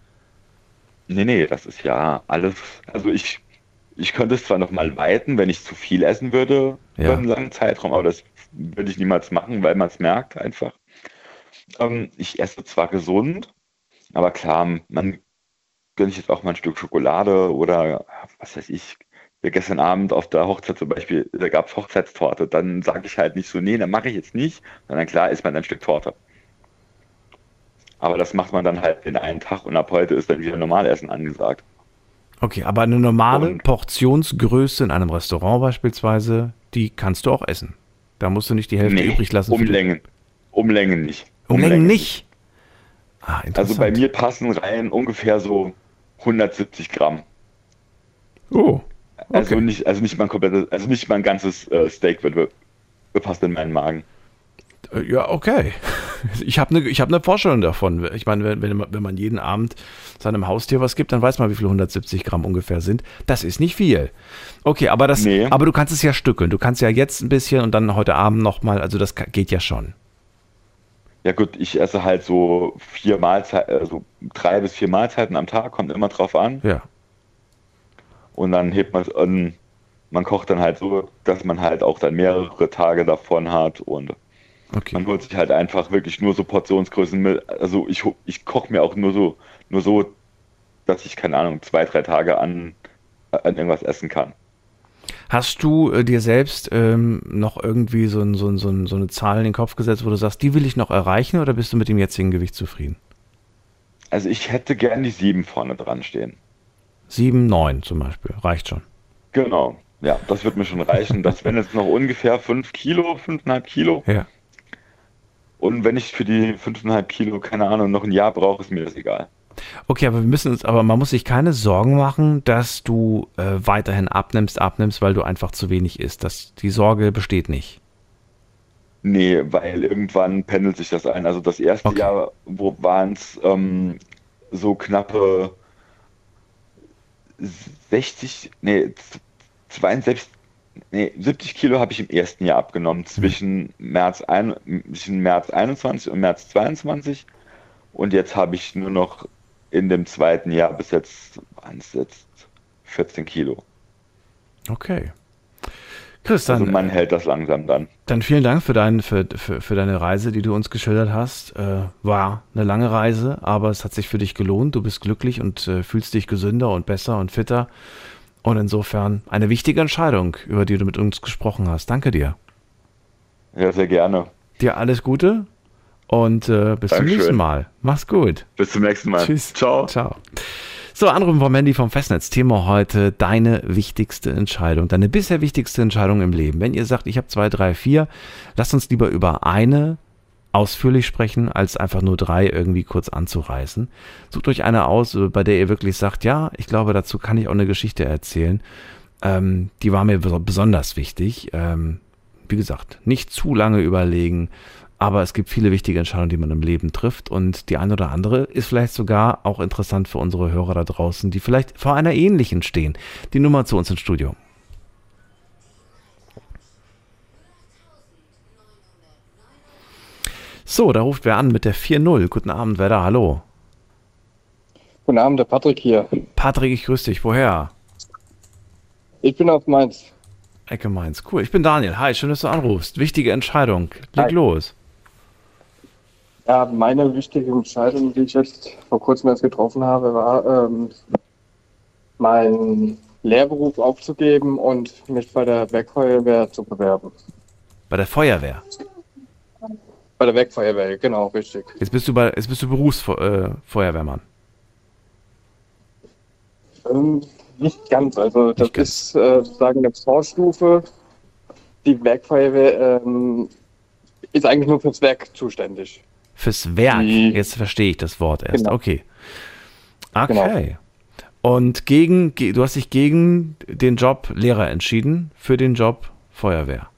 Nee, nee, das ist ja alles, also ich, ich könnte es zwar nochmal weiten, wenn ich zu viel essen würde Ja. über einen langen Zeitraum, aber das würde ich niemals machen, weil man es merkt einfach. Ähm, ich esse zwar gesund, aber klar, man gönne ich jetzt auch mal ein Stück Schokolade oder was weiß ich. Ja, gestern Abend auf der Hochzeit zum Beispiel, da gab es Hochzeitstorte. Dann sage ich halt nicht so, nee, dann mache ich jetzt nicht, sondern klar isst man ein Stück Torte. Aber das macht man dann halt den einen Tag und ab heute ist dann wieder Normalessen angesagt. Okay, aber eine normale Und- Portionsgröße in einem Restaurant beispielsweise, die kannst du auch essen. Da musst du nicht die Hälfte übrig lassen. Umlängen. Umlängen nicht. Umlängen nicht. Ah, interessant. Also bei mir passen rein ungefähr so 170 Gramm. Oh, Also Okay. nicht, also nicht mein komplettes, also nicht mein ganzes äh, Steak wird, wird passt in meinen Magen. äh, ja, okay. Ich habe eine hab ne Vorstellung davon. Ich meine, wenn, wenn, man- wenn man jeden Abend seinem Haustier was gibt, dann weiß man, wie viel 170 Gramm ungefähr sind. Das ist nicht viel. Okay, aber, das, Nee. aber du kannst es ja stückeln. Du kannst ja jetzt ein bisschen und dann heute Abend nochmal. Also das geht ja schon. Ja gut, ich esse halt so vier Mahlzeiten, also drei bis vier Mahlzeiten am Tag, kommt immer drauf an. Ja. Und dann hebt man es an. Man kocht dann halt so, dass man halt auch dann mehrere Tage davon hat und Okay. man holt sich halt einfach wirklich nur so Portionsgrößen mit. Also ich, ich koche mir auch nur so, nur so, dass ich, keine Ahnung, zwei, drei Tage an, an irgendwas essen kann. Hast du äh, dir selbst ähm, noch irgendwie so, ein, so, ein, so, ein, so eine Zahl in den Kopf gesetzt, wo du sagst, die will ich noch erreichen oder bist du mit dem jetzigen Gewicht zufrieden? Also ich hätte gern die sieben vorne dran stehen. Sieben, neun zum Beispiel. Reicht schon. Genau. Ja, das wird mir schon reichen. Das wären jetzt noch ungefähr fünf Kilo, fünfeinhalb Kilo. Ja. Und wenn ich für die fünfeinhalb Kilo, keine Ahnung, noch ein Jahr brauche, ist mir das egal. Okay, aber wir müssen uns, aber man muss sich keine Sorgen machen, dass du äh, weiterhin abnimmst, abnimmst, weil du einfach zu wenig isst. Das, die Sorge besteht nicht. Nee, weil irgendwann pendelt sich das ein. Also das erste Okay. Jahr wo waren es ähm, so knappe 60, nee, 62, nee, 70 Kilo habe ich im ersten Jahr abgenommen, zwischen März, ein, zwischen März 21 und März 22. Und jetzt habe ich nur noch in dem zweiten Jahr bis jetzt, waren es jetzt 14 Kilo. Okay. Chris, dann, Also man hält das langsam dann. dann vielen Dank für, dein, für, für, für deine Reise, die du uns geschildert hast. Äh, war eine lange Reise, aber es hat sich für dich gelohnt. Du bist glücklich und äh, fühlst dich gesünder und besser und fitter. Und insofern eine wichtige Entscheidung, über die du mit uns gesprochen hast. Danke dir. Ja, sehr gerne. Dir alles Gute und äh, bis zum Dankeschön. nächsten Mal. Mach's gut. Bis zum nächsten Mal. Tschüss. Ciao. Ciao. So, Anrufen vom Handy vom Festnetz. Thema heute deine wichtigste Entscheidung, deine bisher wichtigste Entscheidung im Leben. Wenn ihr sagt, ich habe zwei, drei, vier, lasst uns lieber über eine ausführlich sprechen, als einfach nur drei irgendwie kurz anzureißen. Sucht euch eine aus, bei der ihr wirklich sagt, ja, ich glaube, dazu kann ich auch eine Geschichte erzählen. Ähm, die war mir bes- besonders wichtig. Ähm, wie gesagt, nicht zu lange überlegen, aber es gibt viele wichtige Entscheidungen, die man im Leben trifft und die eine oder andere ist vielleicht sogar auch interessant für unsere Hörer da draußen, die vielleicht vor einer ähnlichen stehen. Die Nummer zu uns ins Studio. So, da ruft wer an mit der 4-0. Guten Abend, wer da? Hallo. Guten Abend, der Patrick hier. Patrick, ich grüße dich. Woher? Ich bin aus Mainz. Ecke Mainz. Cool. Ich bin Daniel. Hi, schön, dass du anrufst. Wichtige Entscheidung. Leg Hi. los. Ja, meine wichtige Entscheidung, die ich jetzt vor kurzem erst getroffen habe, war, ähm, meinen Lehrberuf aufzugeben und mich bei der Werkfeuerwehr zu bewerben. Bei der Feuerwehr. Bei der Werkfeuerwehr, genau, richtig. Jetzt bist du bei, jetzt bist du Berufsfeuerwehrmann. Ähm, nicht ganz, also das ganz. ist äh, sozusagen eine Vorstufe. Die Werkfeuerwehr ähm, ist eigentlich nur fürs Werk zuständig. Fürs Werk. Die- Jetzt verstehe ich das Wort erst. Genau. Okay. Okay. Und gegen, ge- du hast dich gegen den Job Lehrer entschieden, für den Job Feuerwehr.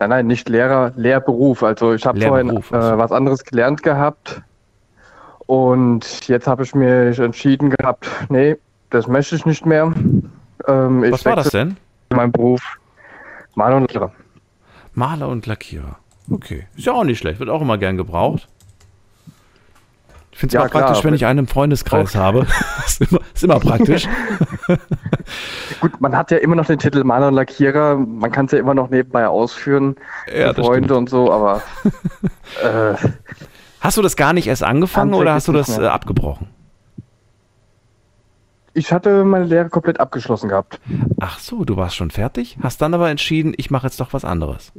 Nein, nein, nicht Lehrer, Lehrberuf. Also ich habe vorhin äh, was anderes gelernt gehabt und jetzt habe ich mich entschieden gehabt, nee, das möchte ich nicht mehr. Ähm, Was war das denn? Mein Beruf Maler und Lehrer. Maler und Lackierer. Okay. Ist ja auch nicht schlecht, wird auch immer gern gebraucht. Ich finde es Ja, immer praktisch, klar. wenn ich einen im Freundeskreis Okay. habe. ist, immer, ist immer praktisch. Gut, man hat ja immer noch den Titel Maler und Lackierer. Man kann es ja immer noch nebenbei ausführen. Ja, das Freunde stimmt. und so, aber äh, Hast du das gar nicht erst angefangen Handwerk oder hast du das mehr. äh, abgebrochen? ich hatte meine Lehre komplett abgeschlossen gehabt. Ach so, du warst schon fertig, hast dann aber entschieden, ich mache jetzt doch was anderes.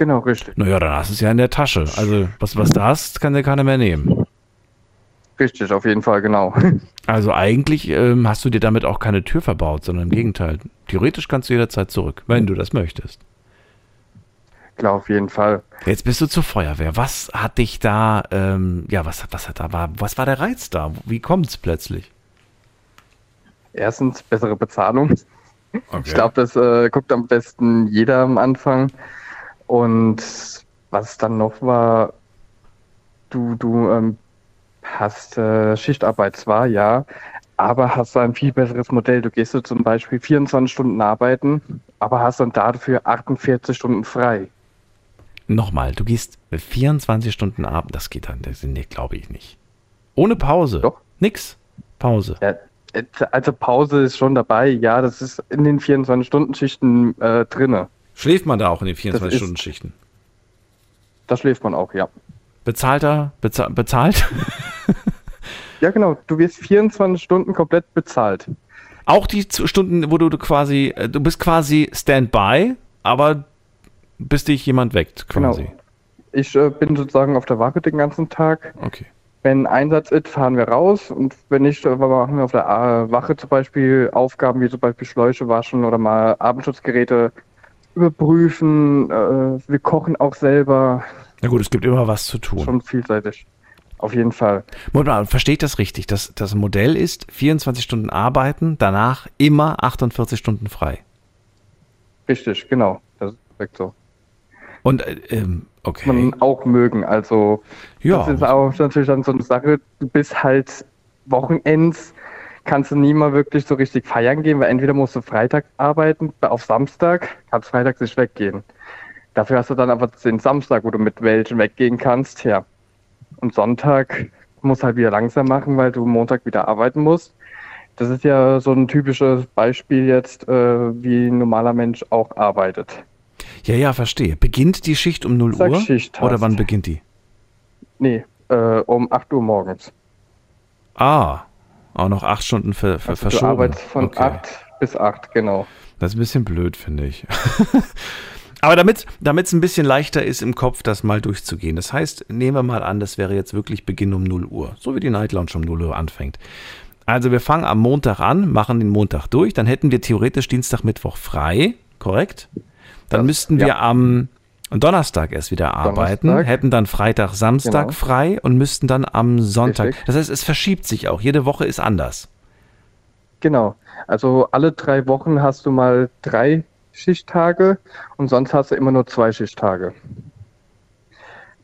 Genau, richtig. Naja, dann hast du es ja in der Tasche. Also, was, was du hast, kann dir keiner mehr nehmen. Richtig, auf jeden Fall, genau. Also eigentlich ähm, hast du dir damit auch keine Tür verbaut, sondern im Gegenteil. Theoretisch kannst du jederzeit zurück, wenn du das möchtest. Klar, auf jeden Fall. Jetzt bist du zur Feuerwehr. Was hat dich da, ähm, ja, was, was hat da, war, was war der Reiz da? Wie kommt's plötzlich? Erstens, bessere Bezahlung. Okay. Ich glaube, das äh, guckt am besten jeder am Anfang. Und was dann noch war, du, du ähm, hast äh, Schichtarbeit zwar, ja, aber hast ein viel besseres Modell. Du gehst so zum Beispiel 24 Stunden arbeiten, aber hast dann dafür 48 Stunden frei. Nochmal, du gehst 24 Stunden ab, das geht dann, das nee, glaube ich nicht. Ohne Pause. Doch. Nix. Pause. Ja, also Pause ist schon dabei, ja, das ist in den 24-Stunden-Schichten äh, drinne. Schläft man da auch in den ist- 24-Stunden-Schichten? Da schläft man auch, ja. Bezahlter, beza bezahlt? Ja, genau, du wirst 24 Stunden komplett bezahlt. auch die Stunden, wo du, du quasi, äh, du bist quasi Standby, aber bis dich jemand weckt, quasi. Genau. Ich äh, bin sozusagen auf der Wache den ganzen Tag. Okay. Wenn Einsatz ist, fahren wir raus und wenn nicht, äh, machen wir auf der äh, Wache zum Beispiel Aufgaben wie zum Beispiel Schläuche waschen oder mal Abendschutzgeräte überprüfen. Äh, wir kochen auch selber, Na gut, es gibt immer was zu tun. schon vielseitig. Auf jeden Fall. Moment mal, verstehe ich das richtig? Das, das Modell ist 24 Stunden arbeiten, danach immer 48 Stunden frei. Richtig, genau. Das ist direkt so. Und, äh, ähm, okay. Man auch mögen. Also ja, Das ist auch natürlich dann so eine Sache, du bist halt Wochenends, kannst du nie mal wirklich so richtig feiern gehen, weil entweder musst du Freitag arbeiten, auf Samstag, kannst Freitag nicht weggehen. Dafür hast du dann aber den Samstag, wo du mit welchen weggehen kannst, ja. Und Sonntag musst halt wieder langsam machen, weil du Montag wieder arbeiten musst. Das ist ja so ein typisches Beispiel jetzt, äh, wie ein normaler Mensch auch arbeitet. ja, ja, verstehe. Beginnt die Schicht um 0 Sag Uhr? Schicht. Oder wann beginnt die? Nee, äh, um 8 Uhr morgens. Ah, auch noch acht Stunden ver, ver, Also du verschoben. arbeitest von Okay. 8 bis 8, genau. Das ist ein bisschen blöd, finde ich. Aber damit es ein bisschen leichter ist im Kopf, das mal durchzugehen. Das heißt, nehmen wir mal an, das wäre jetzt wirklich Beginn um 0 Uhr. So wie die Night Lounge um 0 Uhr anfängt. Also wir fangen am Montag an, machen den Montag durch, dann hätten wir theoretisch Dienstag, Mittwoch frei, korrekt? Dann Ja, müssten wir ja. am Donnerstag erst wieder arbeiten, Donnerstag. hätten dann Freitag, Samstag Genau. frei und müssten dann am Sonntag. Richtig. Das heißt, es verschiebt sich auch. Jede Woche ist anders. Genau. Also alle drei Wochen hast du mal drei Schichttage und sonst hast du immer nur zwei Schichttage.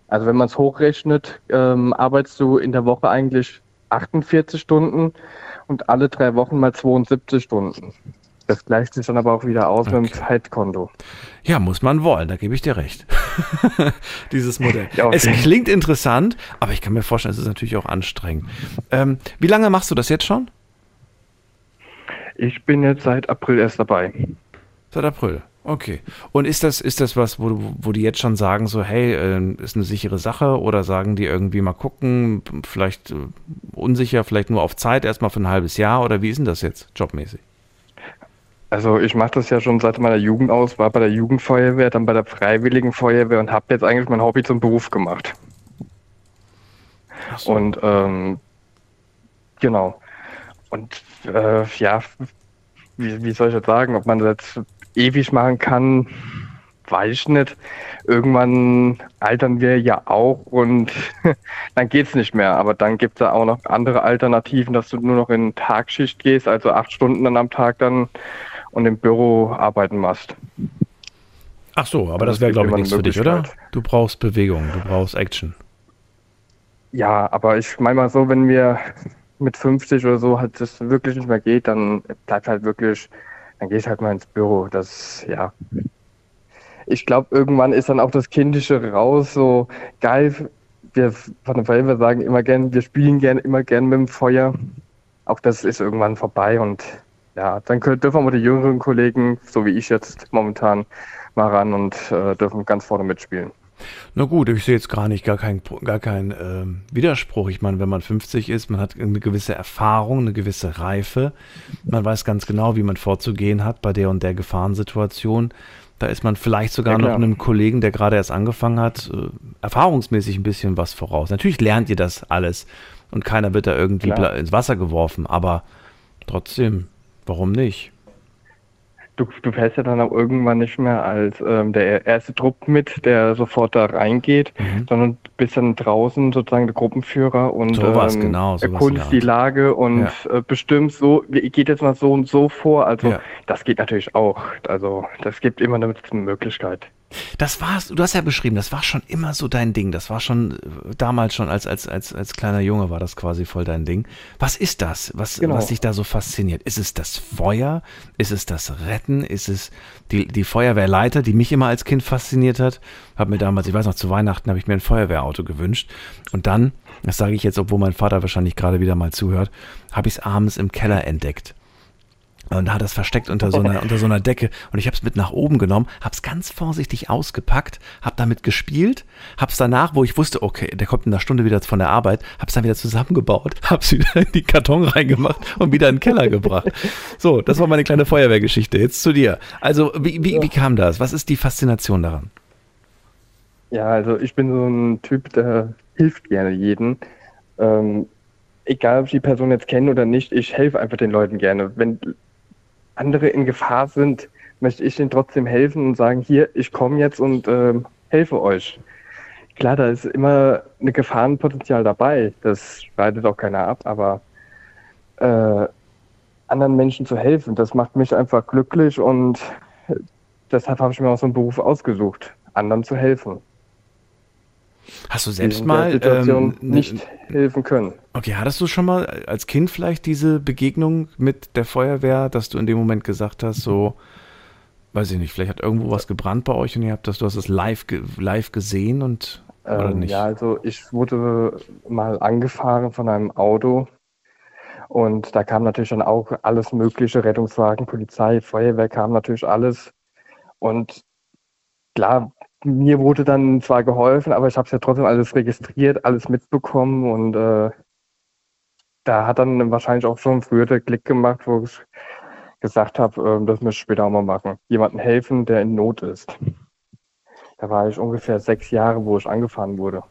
Also wenn man es hochrechnet, ähm, arbeitest du in der Woche eigentlich 48 Stunden und alle drei Wochen mal 72 Stunden. Das gleicht sich dann aber auch wieder aus mit Okay. dem Zeitkonto. Ja, muss man wollen, da gebe ich dir recht. Dieses Modell. Ja, auf es klingt interessant, aber ich kann mir vorstellen, es ist natürlich auch anstrengend. Ähm, wie lange machst du das jetzt schon? Ich bin jetzt seit April erst dabei. Seit April. Okay. Und ist das, ist das was, wo, wo die jetzt schon sagen, so, hey, äh, ist eine sichere Sache oder sagen die irgendwie mal gucken, vielleicht äh, unsicher, vielleicht nur auf Zeit, erstmal für ein halbes Jahr oder wie ist denn das jetzt jobmäßig? Also ich mache das ja schon seit meiner Jugend aus, war bei der Jugendfeuerwehr, dann bei der Freiwilligen Feuerwehr und habe jetzt eigentlich mein Hobby zum Beruf gemacht. Ach so. Und ähm, genau. Und äh, ja, wie, wie soll ich jetzt sagen, ob man das jetzt ewig machen kann, weiß ich nicht. Irgendwann altern wir ja auch und dann geht's nicht mehr. Aber dann gibt's ja auch noch andere Alternativen, dass du nur noch in Tagschicht gehst, also acht Stunden dann am Tag dann und im Büro arbeiten machst. Ach so, aber das wäre, gibt glaube ich, nichts für dich, oder? Du brauchst Bewegung, du brauchst Action. Ja, aber ich meine mal so, wenn wir mit 50 oder so halt das wirklich nicht mehr geht, dann bleibt halt wirklich, dann gehe ich halt mal ins Büro. Das, ja. Ich glaube, irgendwann ist dann auch das Kindische raus, so geil. Wir von der Feuerwehr sagen immer gern, wir spielen gern, immer gern mit dem Feuer. Auch das ist irgendwann vorbei und ja, dann können, dürfen wir die jüngeren Kollegen, so wie ich jetzt momentan, mal ran und äh, dürfen ganz vorne mitspielen. Na gut, ich sehe jetzt gar nicht, gar keinen gar kein, ähm, Widerspruch. Ich meine, wenn man 50 ist, man hat eine gewisse Erfahrung, eine gewisse Reife. Man weiß ganz genau, wie man vorzugehen hat bei der und der Gefahrensituation. Da ist man vielleicht sogar Ja, noch einem Kollegen, der gerade erst angefangen hat, äh, erfahrungsmäßig ein bisschen was voraus. Natürlich lernt ihr das alles und keiner wird da irgendwie Klar. ins Wasser geworfen, aber trotzdem, warum nicht? Du, du fährst ja dann auch irgendwann nicht mehr als ähm, der erste Trupp mit, der sofort da reingeht, Mhm. sondern bist dann draußen sozusagen der Gruppenführer und Sowas, ähm, genau, in erkundest die Lage und äh, bestimmst so, wie- geht jetzt mal so und so vor. Also Ja. das geht natürlich auch. Also das gibt immer eine Möglichkeit. Das war's, du hast ja beschrieben, das war schon immer so dein Ding. Das war schon äh, damals schon als, als, als, als kleiner Junge war das quasi voll dein Ding. Was ist das, was, Genau. was dich da so fasziniert? Ist es das Feuer? Ist es das Retten? Ist es die, die Feuerwehrleiter, die mich immer als Kind fasziniert hat? Hab mir damals, ich weiß noch, zu Weihnachten habe ich mir ein Feuerwehrauto gewünscht. Und dann, das sage ich jetzt, obwohl mein Vater wahrscheinlich gerade wieder mal zuhört, habe ich es abends im Keller entdeckt. Und hat es versteckt unter so einer, unter so einer Decke. Und ich habe es mit nach oben genommen, habe es ganz vorsichtig ausgepackt, habe damit gespielt, habe es danach, wo ich wusste, okay, der kommt in einer Stunde wieder von der Arbeit, habe es dann wieder zusammengebaut, habe es wieder in die Karton reingemacht und wieder in den Keller gebracht. So, das war meine kleine Feuerwehrgeschichte. Jetzt zu dir. Also, wie, wie, wie kam das? Was ist die Faszination daran? Ja, also ich bin so ein Typ, der hilft gerne jeden. Ähm, egal, ob ich die Person jetzt kenne oder nicht, ich helfe einfach den Leuten gerne. Wenn andere in Gefahr sind, möchte ich ihnen trotzdem helfen und sagen, hier, ich komme jetzt und ähm, helfe euch. Klar, da ist immer eine Gefahrenpotenzial dabei, das streitet auch keiner ab, aber äh, anderen Menschen zu helfen, das macht mich einfach glücklich und deshalb habe ich mir auch so einen Beruf ausgesucht, anderen zu helfen. Hast du selbst mal Situation ähm, ne- nicht helfen können. Okay, hattest du schon mal als Kind vielleicht diese Begegnung mit der Feuerwehr, dass du in dem Moment gesagt hast, so, weiß ich nicht, vielleicht hat irgendwo was gebrannt bei euch und ihr habt das, du hast es live, live gesehen und oder Ähm, nicht? ja, also ich wurde mal angefahren von einem Auto und da kam natürlich dann auch alles mögliche, Rettungswagen, Polizei, Feuerwehr kam natürlich alles. Und klar, mir wurde dann zwar geholfen, aber ich habe es ja trotzdem alles registriert, alles mitbekommen und äh, da hat dann wahrscheinlich auch schon früher der Klick gemacht, wo ich gesagt habe, ähm, das möchte ich später auch mal machen. Jemandem helfen, der in Not ist. Da war ich ungefähr sechs Jahre, wo ich angefahren wurde.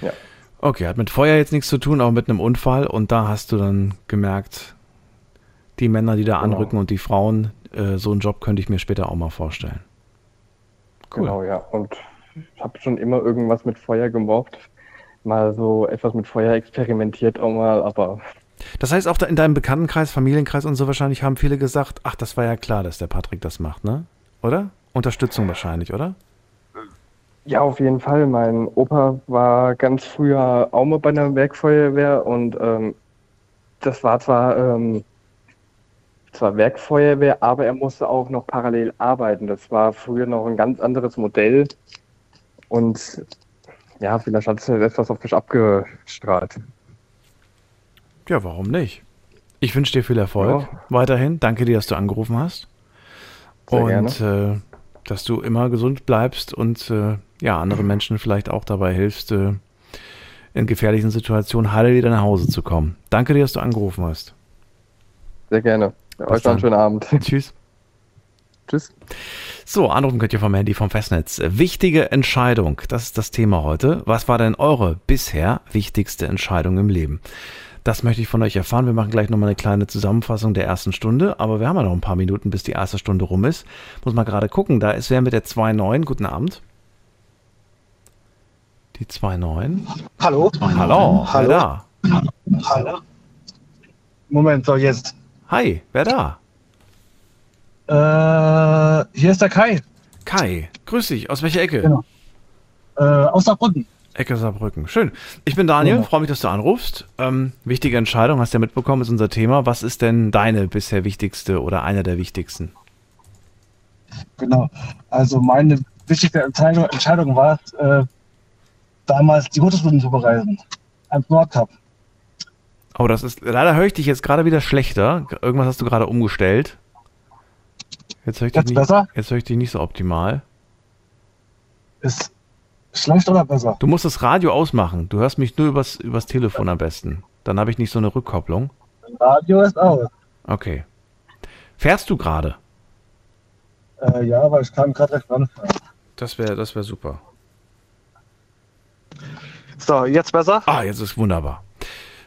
Ja. Okay, hat mit Feuer jetzt nichts zu tun, aber mit einem Unfall und da hast du dann gemerkt, die Männer, die da Genau. anrücken und die Frauen, äh, so einen Job könnte ich mir später auch mal vorstellen. Cool. Genau, ja. Und ich habe schon immer irgendwas mit Feuer gemocht. Mal so etwas mit Feuer experimentiert auch mal, aber Das heißt, auch in deinem Bekanntenkreis, Familienkreis und so wahrscheinlich haben viele gesagt, ach, das war ja klar, dass der Patrick das macht, ne? Oder? Unterstützung wahrscheinlich, oder? ja, auf jeden Fall. Mein Opa war ganz früher auch mal bei einer Werkfeuerwehr und ähm, das war zwar, ähm, zwar Werkfeuerwehr, aber er musste auch noch parallel arbeiten. Das war früher noch ein ganz anderes Modell und ja, vielleicht hat es etwas auf dich abgestrahlt. Ja, warum nicht? Ich wünsche dir viel Erfolg Ja. weiterhin. Danke dir, dass du angerufen hast. Sehr und äh, dass du immer gesund bleibst und äh, ja, anderen Menschen vielleicht auch dabei hilfst, äh, in gefährlichen Situationen heile wieder nach Hause zu kommen. Danke dir, dass du angerufen hast. Sehr gerne. Ja, Bis euch dann. einen schönen Abend. Tschüss. Tschüss. So, anrufen könnt ihr vom Handy vom Festnetz. Wichtige Entscheidung, das ist das Thema heute. Was war denn eure bisher wichtigste Entscheidung im Leben? Das möchte ich von euch erfahren. Wir machen gleich nochmal eine kleine Zusammenfassung der ersten Stunde, aber wir haben ja noch ein paar Minuten, bis die erste Stunde rum ist. Muss mal gerade gucken, da ist wer mit der 2.9. Guten Abend. Die 2.9. Hallo? Hallo, Hallo? da? Hallo? Moment, so jetzt. Hi, wer da? Äh, hier ist der Kai, Kai, grüß dich. Aus welcher Ecke? Genau. äh, aus Saarbrücken. Ecke Saarbrücken. Schön. Ich bin Daniel, Genau. freue mich, dass du anrufst. Ähm, wichtige Entscheidung, hast du ja mitbekommen, ist unser Thema. Was ist denn deine bisher wichtigste oder einer der wichtigsten? Genau. Also meine wichtigste Entscheidung, Entscheidung war, äh, damals die Huttersrunden zu bereisen. Ans Nordkap. Oh, das ist, leider höre ich dich jetzt gerade wieder schlechter. Irgendwas hast du gerade umgestellt. Jetzt höre ich, dich Jetzt nicht, besser? jetzt höre ich dich nicht so optimal. Ist schlecht oder besser? Du musst das Radio ausmachen. Du hörst mich nur übers, übers Telefon am besten. Dann habe ich nicht so eine Rückkopplung. Radio ist aus. Okay. Fährst du gerade? Äh, ja, aber ich kam gerade recht ran. Das wäre das wär super. So, jetzt besser? Ah, jetzt ist wunderbar.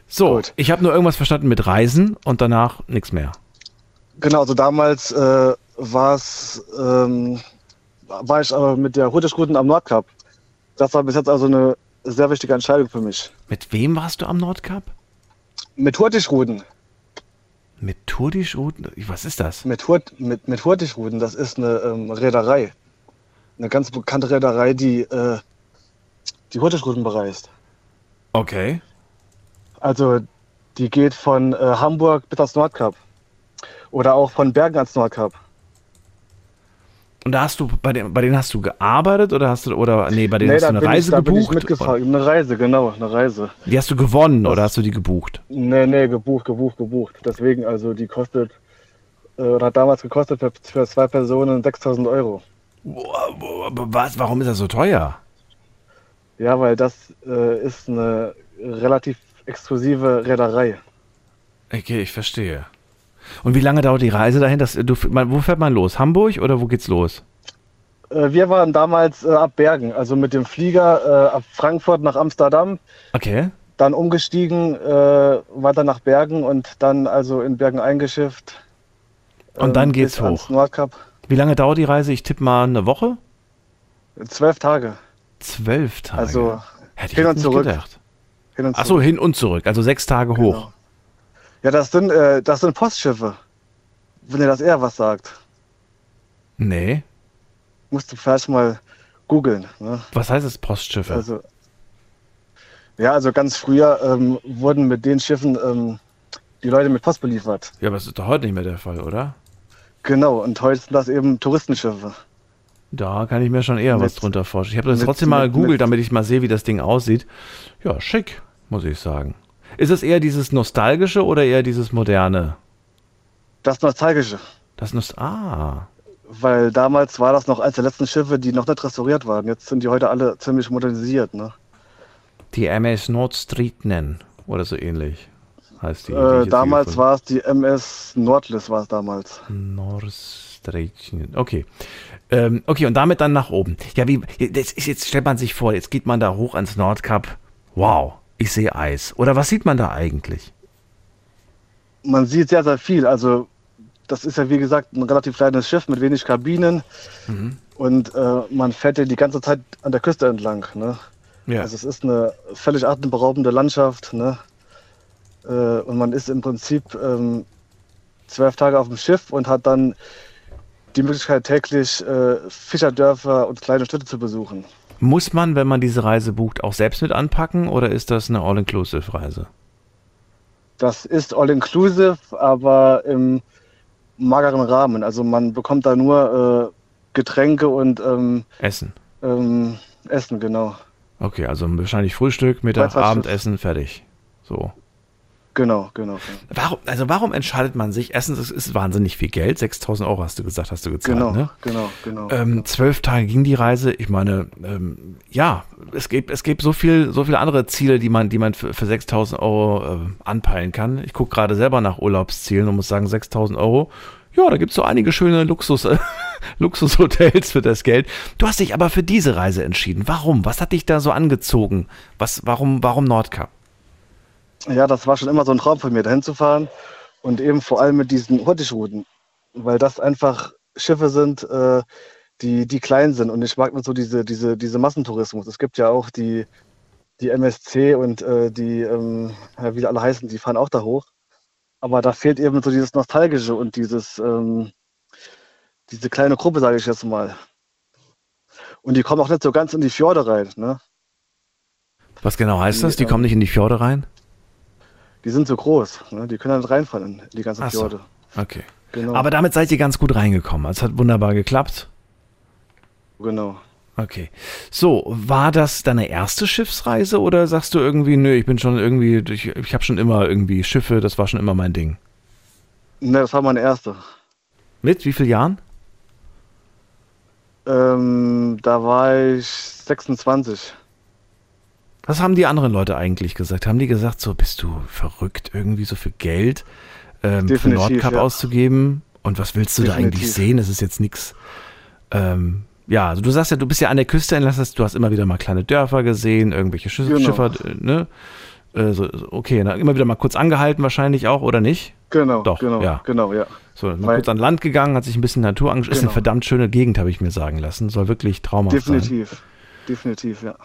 So, Gut. ich habe nur irgendwas verstanden mit Reisen und danach nichts mehr. Genau, also damals äh, war's, ähm, war ich aber mit der Huttersruten am Nordkap. Das war bis jetzt also eine sehr wichtige Entscheidung für mich. Mit wem warst du am Nordkap? Mit Hurtigruten. Mit Mit Hurtigruten? Was ist das? Mit, Hurt, mit, mit Hurtigruten, das ist eine ähm, Reederei. Eine ganz bekannte Reederei, die äh, die Hurtigruten bereist. Okay. Also die geht von äh, Hamburg bis ans Nordkap. Oder auch von Bergen ans Nordkap. Und da hast du, bei, den, bei denen hast du gearbeitet oder hast du, oder, nee, bei denen hast du eine Reise ich, da bin ich gebucht? mitgefahren. Eine Reise, genau, eine Reise. Die hast du gewonnen oder hast du die gebucht? Nee, nee, gebucht, gebucht, gebucht. Deswegen, also die kostet, äh, oder hat damals gekostet für, für zwei Personen 6000 Euro. Was, warum ist das so teuer? Ja, weil das äh, ist eine relativ exklusive Reederei. Okay, ich verstehe. Und wie lange dauert die Reise dahin? Das, du, man, wo fährt man los? Hamburg oder wo geht's los? Äh, wir waren damals äh, ab Bergen, also mit dem Flieger äh, ab Frankfurt nach Amsterdam, Okay. dann umgestiegen, äh, weiter nach Bergen und dann also in Bergen eingeschifft. Und dann ähm, geht's bis ans hoch. Nordkap. Wie lange dauert die Reise? Ich tippe mal eine Woche? Zwölf Tage. Zwölf Tage. Also Hätte ich nicht zurück. gedacht. Hin und zurück. hin und zurück. Also sechs Tage hoch. Genau. Ja, das sind, äh, das sind Postschiffe. Wenn ihr das eher was sagt, Nee. musst du vielleicht mal googeln. Ne? Was heißt es Postschiffe? Also, ja, also ganz früher ähm, wurden mit den Schiffen ähm, die Leute mit Post beliefert. ja, aber das ist doch heute nicht mehr der Fall, oder? Genau, und heute sind das eben Touristenschiffe. Da kann ich mir schon eher was Mit- drunter vorstellen. Ich habe das mit- trotzdem mal gegoogelt, mit- damit ich mal sehe, wie das Ding aussieht. Ja, schick, muss ich sagen. Ist es eher dieses nostalgische oder eher dieses moderne? Das Nostalgische, Das Nost Ah, weil damals war das noch eines der letzten Schiffe, die noch nicht restauriert waren. Jetzt sind die heute alle ziemlich modernisiert. Ne? die MS Nordstreet nennen oder so ähnlich heißt die. Äh, damals war es die MS Nordlis, war es damals. Nordstreet. Okay. Ähm, okay, und damit dann nach oben. Ja, wie, jetzt, ist- jetzt stellt man sich vor, jetzt geht man da hoch ans Nordkap. Wow, ich sehe Eis. Oder was sieht man da eigentlich? Man sieht sehr, sehr viel. Also das ist ja wie gesagt ein relativ kleines Schiff mit wenig Kabinen. Mhm. Und äh, man fährt ja die ganze Zeit an der Küste entlang. Ne? Ja. Also es ist eine völlig atemberaubende Landschaft. Ne? Äh, und man ist im Prinzip ähm, zwölf Tage auf dem Schiff und hat dann die Möglichkeit täglich äh, Fischerdörfer und kleine Städte zu besuchen. Muss man, wenn man diese Reise bucht, auch selbst mit anpacken oder ist das eine All-Inclusive-Reise? Das ist all inclusive, aber im mageren Rahmen. Also man bekommt da nur äh, Getränke und ähm, Essen. ähm, Essen, genau. Okay, also wahrscheinlich Frühstück, Mittag, Abendessen, fertig. So. Genau, genau. Warum, also warum entscheidet man sich? Erstens, es ist wahnsinnig viel Geld. 6000 Euro hast du gesagt, hast du gezahlt, Genau, ne? genau, genau. Ähm, zwölf Tage ging die Reise. Ich meine, ähm, ja, es gibt, es gibt so viel, so viele andere Ziele, die man, die man für, für 6000 Euro äh, anpeilen kann. Ich gucke gerade selber nach Urlaubszielen und muss sagen, 6000 Euro. Ja, da gibt es so einige schöne Luxus, äh, Luxushotels für das Geld. Du hast dich aber für diese Reise entschieden. Warum? Was hat dich da so angezogen? Was, warum, warum Nordkap? Ja, das war schon immer so ein Traum von mir, dahin zu fahren. Und eben vor allem mit diesen Hurtigruten. Weil das einfach Schiffe sind, äh, die, die klein sind. Und ich mag nicht so diese, diese, diese Massentourismus. Es gibt ja auch die, die MSC und äh, die, ähm, ja, wie die alle heißen, die fahren auch da hoch. Aber da fehlt eben so dieses Nostalgische und dieses, ähm, diese kleine Gruppe, sage ich jetzt mal. Und die kommen auch nicht so ganz in die Fjorde rein. Ne? Was genau heißt das? Die ähm, kommen nicht in die Fjorde rein? Die sind so groß. Ne? Die können dann nicht reinfahren in die ganze Ach so. Fjorde. Okay. Genau. Aber damit seid ihr ganz gut reingekommen. Es hat wunderbar geklappt. genau. Okay. So, war das deine erste Schiffsreise oder sagst du irgendwie, nö, ich bin schon irgendwie, ich, ich habe schon immer irgendwie Schiffe, das war schon immer mein Ding. Ne, das war meine erste. Mit wie vielen Jahren? Ähm, da war ich 26. Was haben die anderen Leute eigentlich gesagt? Haben die gesagt, so bist du verrückt, irgendwie so viel Geld ähm, für Definitiv, Nordkap ja. auszugeben? Und was willst du da eigentlich Definitiv. sehen? Das ist jetzt nichts. Ähm, ja, also du sagst ja, du bist ja an der Küste heißt, du hast immer wieder mal kleine Dörfer gesehen, irgendwelche Schiff Genau. Schiffer, ne? Äh, so, okay, na, immer wieder mal kurz angehalten wahrscheinlich auch, oder nicht? Genau, Doch, genau, ja. genau, ja. So, mal Weil- kurz an Land gegangen, hat sich ein bisschen Natur angeschaut. Ist eine Genau. verdammt schöne Gegend, habe ich mir sagen lassen. Soll wirklich traumhaft sein. Definitiv. Definitiv, ja.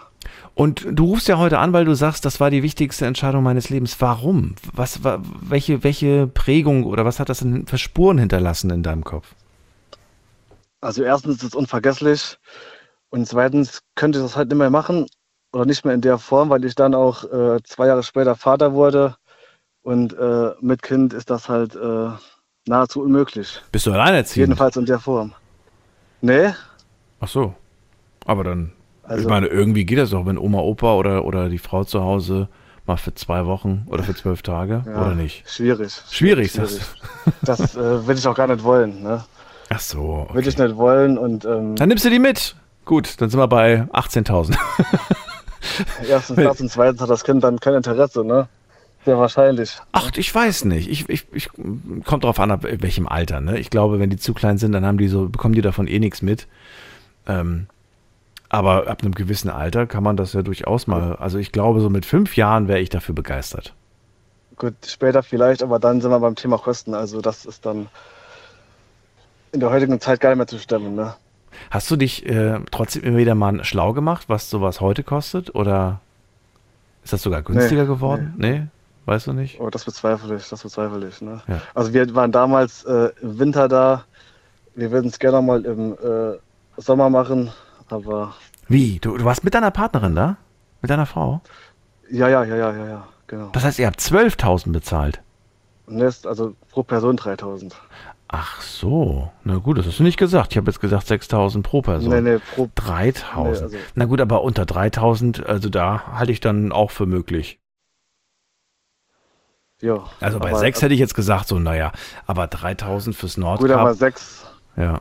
Und du rufst ja heute an, weil du sagst, das war die wichtigste Entscheidung meines Lebens. Warum? Was war, welche, welche Prägung oder was hat das denn für Spuren hinterlassen in deinem Kopf? Also erstens ist es unvergesslich und zweitens könnte ich das halt nicht mehr machen oder nicht mehr in der Form, weil ich dann auch äh, zwei Jahre später Vater wurde und äh, mit Kind ist das halt äh, nahezu unmöglich. Bist du alleinerziehend? Jedenfalls in der Form. Nee, Ach so. Aber dann, Also- ich meine, irgendwie geht das doch, wenn Oma, Opa oder, oder die Frau zu Hause mal für zwei Wochen oder für zwölf Tage ja, oder nicht? Schwierig. Schwierig, sagst Das äh, will ich auch gar nicht wollen. Ne? Ach so. Will Okay. ich nicht wollen und ähm, Dann nimmst du die mit. Gut, dann sind wir bei 18.000. erstens das und zweitens hat das Kind dann kein Interesse, ne? Sehr wahrscheinlich. Ach, ich weiß nicht. Ich, ich, ich kommt drauf an, ab welchem Alter. Ne? Ich glaube, wenn die zu klein sind, dann haben die so, bekommen die davon eh nichts mit. Ähm, aber ab einem gewissen Alter kann man das ja durchaus mal. Also ich glaube, so mit fünf Jahren wäre ich dafür begeistert. Gut, später vielleicht, aber dann sind wir beim Thema Kosten. Also das ist dann in der heutigen Zeit gar nicht mehr zu stemmen, ne? Hast du dich äh, trotzdem immer wieder mal schlau gemacht, was sowas heute kostet? Oder ist das sogar günstiger geworden? Nee. Weißt du nicht? Oh, das bezweifle ich, das bezweifle ich, ne? Ja. Also wir waren damals äh, im Winter da. Wir würden es gerne mal im äh, Sommer machen, aber Wie? Du, du warst mit deiner Partnerin da? Mit deiner Frau? ja, ja, ja, ja, ja, ja, genau. Das heißt, ihr habt 12.000 bezahlt. Nest, also pro Person 3000. Ach so. Na gut, das hast du nicht gesagt. Ich habe jetzt gesagt 6.000 pro Person. Nee, nee, pro 3000. Nee, also- Na gut, aber unter 3000, also da halte ich dann auch für möglich. Ja. Also bei aber, 6 hätte ich jetzt gesagt, so, naja, aber 3000 fürs Gut, aber Nordkap. 6, Ja.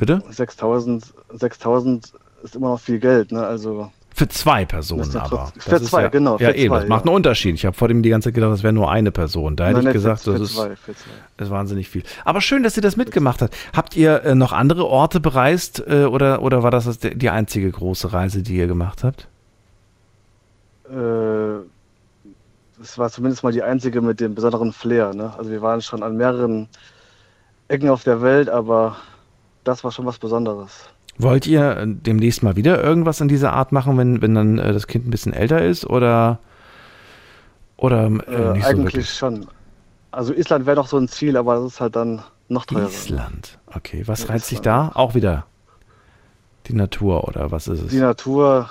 Bitte? 6000, 6000 ist immer noch viel Geld, ne? Also Für zwei Personen Das aber. Das für ist zwei, ja, genau, Ja, eben, zwei, das macht einen Unterschied. Ich habe vor dem die ganze Zeit gedacht, das wäre nur eine Person. Da hätte Nein, ich gesagt, für, das für ist, zwei, zwei. ist wahnsinnig viel. Aber schön, dass ihr das mitgemacht habt. Habt ihr äh, noch andere Orte bereist äh, oder, oder war das das die einzige große Reise, die ihr gemacht habt? Äh, das war zumindest mal die einzige mit dem besonderen Flair. Ne? Also wir waren schon an mehreren Ecken auf der Welt, aber das war schon was Besonderes. Wollt ihr äh, demnächst mal wieder irgendwas in dieser Art machen, wenn, wenn dann äh, das Kind ein bisschen älter ist oder, oder äh, Äh, nicht so eigentlich wirklich? schon. Also Island wäre noch so ein Ziel, aber das ist halt dann noch teurer. Island. Okay, was reizt sich da? Auch wieder die Natur oder was ist es? Die Natur,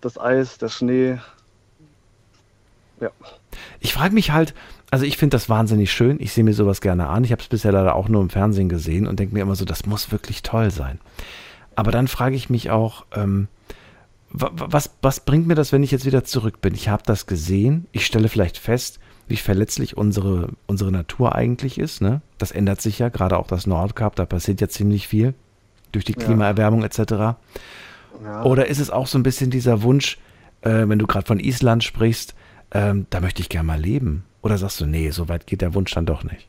das Eis, der Schnee. Ja. Ich frage mich halt, also ich finde das wahnsinnig schön. Ich sehe mir sowas gerne an. Ich habe es bisher leider auch nur im Fernsehen gesehen und denke mir immer so, das muss wirklich toll sein. Aber dann frage ich mich auch, ähm, wa- wa- was, was bringt mir das, wenn ich jetzt wieder zurück bin? Ich habe das gesehen. Ich stelle vielleicht fest, wie verletzlich unsere, unsere Natur eigentlich ist. Ne? Das ändert sich ja, gerade auch das Nordkap, da passiert ja ziemlich viel durch die. Klimaerwärmung etc. ja. Oder ist es auch so ein bisschen dieser Wunsch, äh, wenn du gerade von Island sprichst, ähm, da möchte ich gerne mal leben? Oder sagst du, nee, so weit geht der Wunsch dann doch nicht?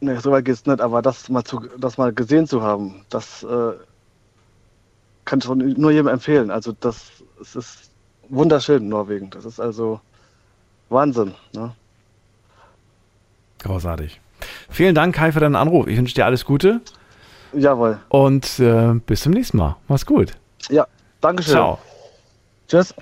Nee, so weit geht's nicht, aber das mal, zu, das mal gesehen zu haben, das äh, kann ich schon nur jedem empfehlen. Also das es ist wunderschön in Norwegen. Das ist also Wahnsinn. Ne? Großartig. Vielen Dank, Kai, für deinen Anruf. Ich wünsche dir alles Gute Jawohl. und äh, bis zum nächsten Mal. Mach's gut. Ja, Dankeschön. Ciao. Tschüss.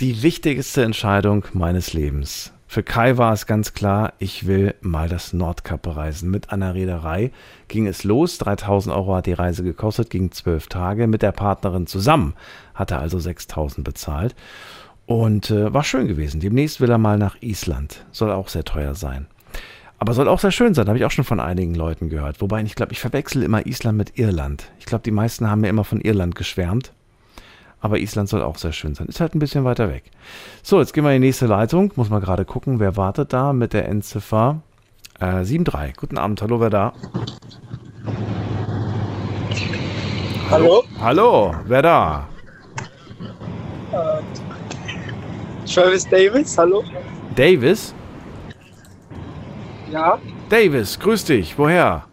Die wichtigste Entscheidung meines Lebens. Für Kai war es ganz klar, ich will mal das Nordkap bereisen. Mit einer Reederei ging es los. 3000 Euro hat die Reise gekostet, ging zwölf Tage. Mit der Partnerin zusammen hat er also 6000 bezahlt. Und äh, war schön gewesen. Demnächst will er mal nach Island. Soll auch sehr teuer sein. Aber soll auch sehr schön sein, habe ich auch schon von einigen Leuten gehört. Wobei ich glaube, ich verwechsel immer Island mit Irland. Ich glaube, die meisten haben mir immer von Irland geschwärmt. Aber Island soll auch sehr schön sein. Ist halt ein bisschen weiter weg. So, jetzt gehen wir in die nächste Leitung. Muss mal gerade gucken, wer wartet da mit der Endziffer äh, 73. Guten Abend, hallo, wer da? Hallo, Hallo, wer da? Travis Davis, hallo. Davis? Ja, Davis, grüß dich. Woher?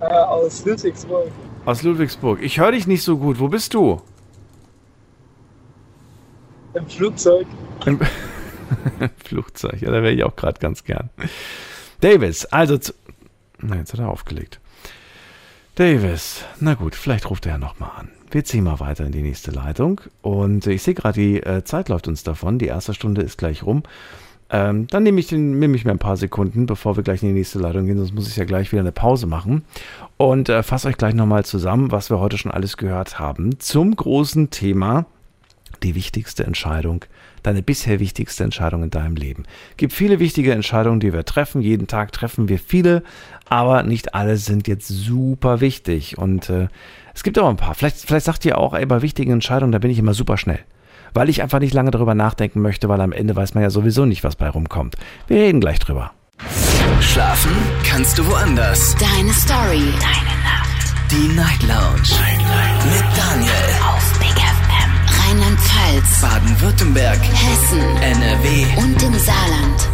äh, aus Ludwigsburg. Aus Ludwigsburg. Ich höre dich nicht so gut. Wo bist du? Im Flugzeug. Im Flugzeug. Ja, da wäre ich auch gerade ganz gern. Davis, also. zu- Na, jetzt hat er aufgelegt. Davis, na gut, vielleicht ruft er ja nochmal an. Wir ziehen mal weiter in die nächste Leitung. Und ich sehe gerade, die äh, Zeit läuft uns davon. Die erste Stunde ist gleich rum. Ähm, dann nehme ich, den, nehme ich mir ein paar Sekunden, bevor wir gleich in die nächste Leitung gehen, sonst muss ich ja gleich wieder eine Pause machen. Und äh, fasse euch gleich nochmal zusammen, was wir heute schon alles gehört haben, zum großen Thema die wichtigste Entscheidung, deine bisher wichtigste Entscheidung in deinem Leben. Es gibt viele wichtige Entscheidungen, die wir treffen. Jeden Tag treffen wir viele, aber nicht alle sind jetzt super wichtig. Und äh, es gibt aber ein paar. Vielleicht, vielleicht sagt ihr auch, ey, bei wichtigen Entscheidungen, da bin ich immer super schnell weil ich einfach nicht lange darüber nachdenken möchte, weil am Ende weiß man ja sowieso nicht, was bei rumkommt. Wir reden gleich drüber. Schlafen kannst du woanders. Deine Story. Deine Nacht. Die Night Lounge. Night, Night. Mit Daniel. Rheinland-Pfalz. Baden-Württemberg. Hessen. NRW. Und im Saarland.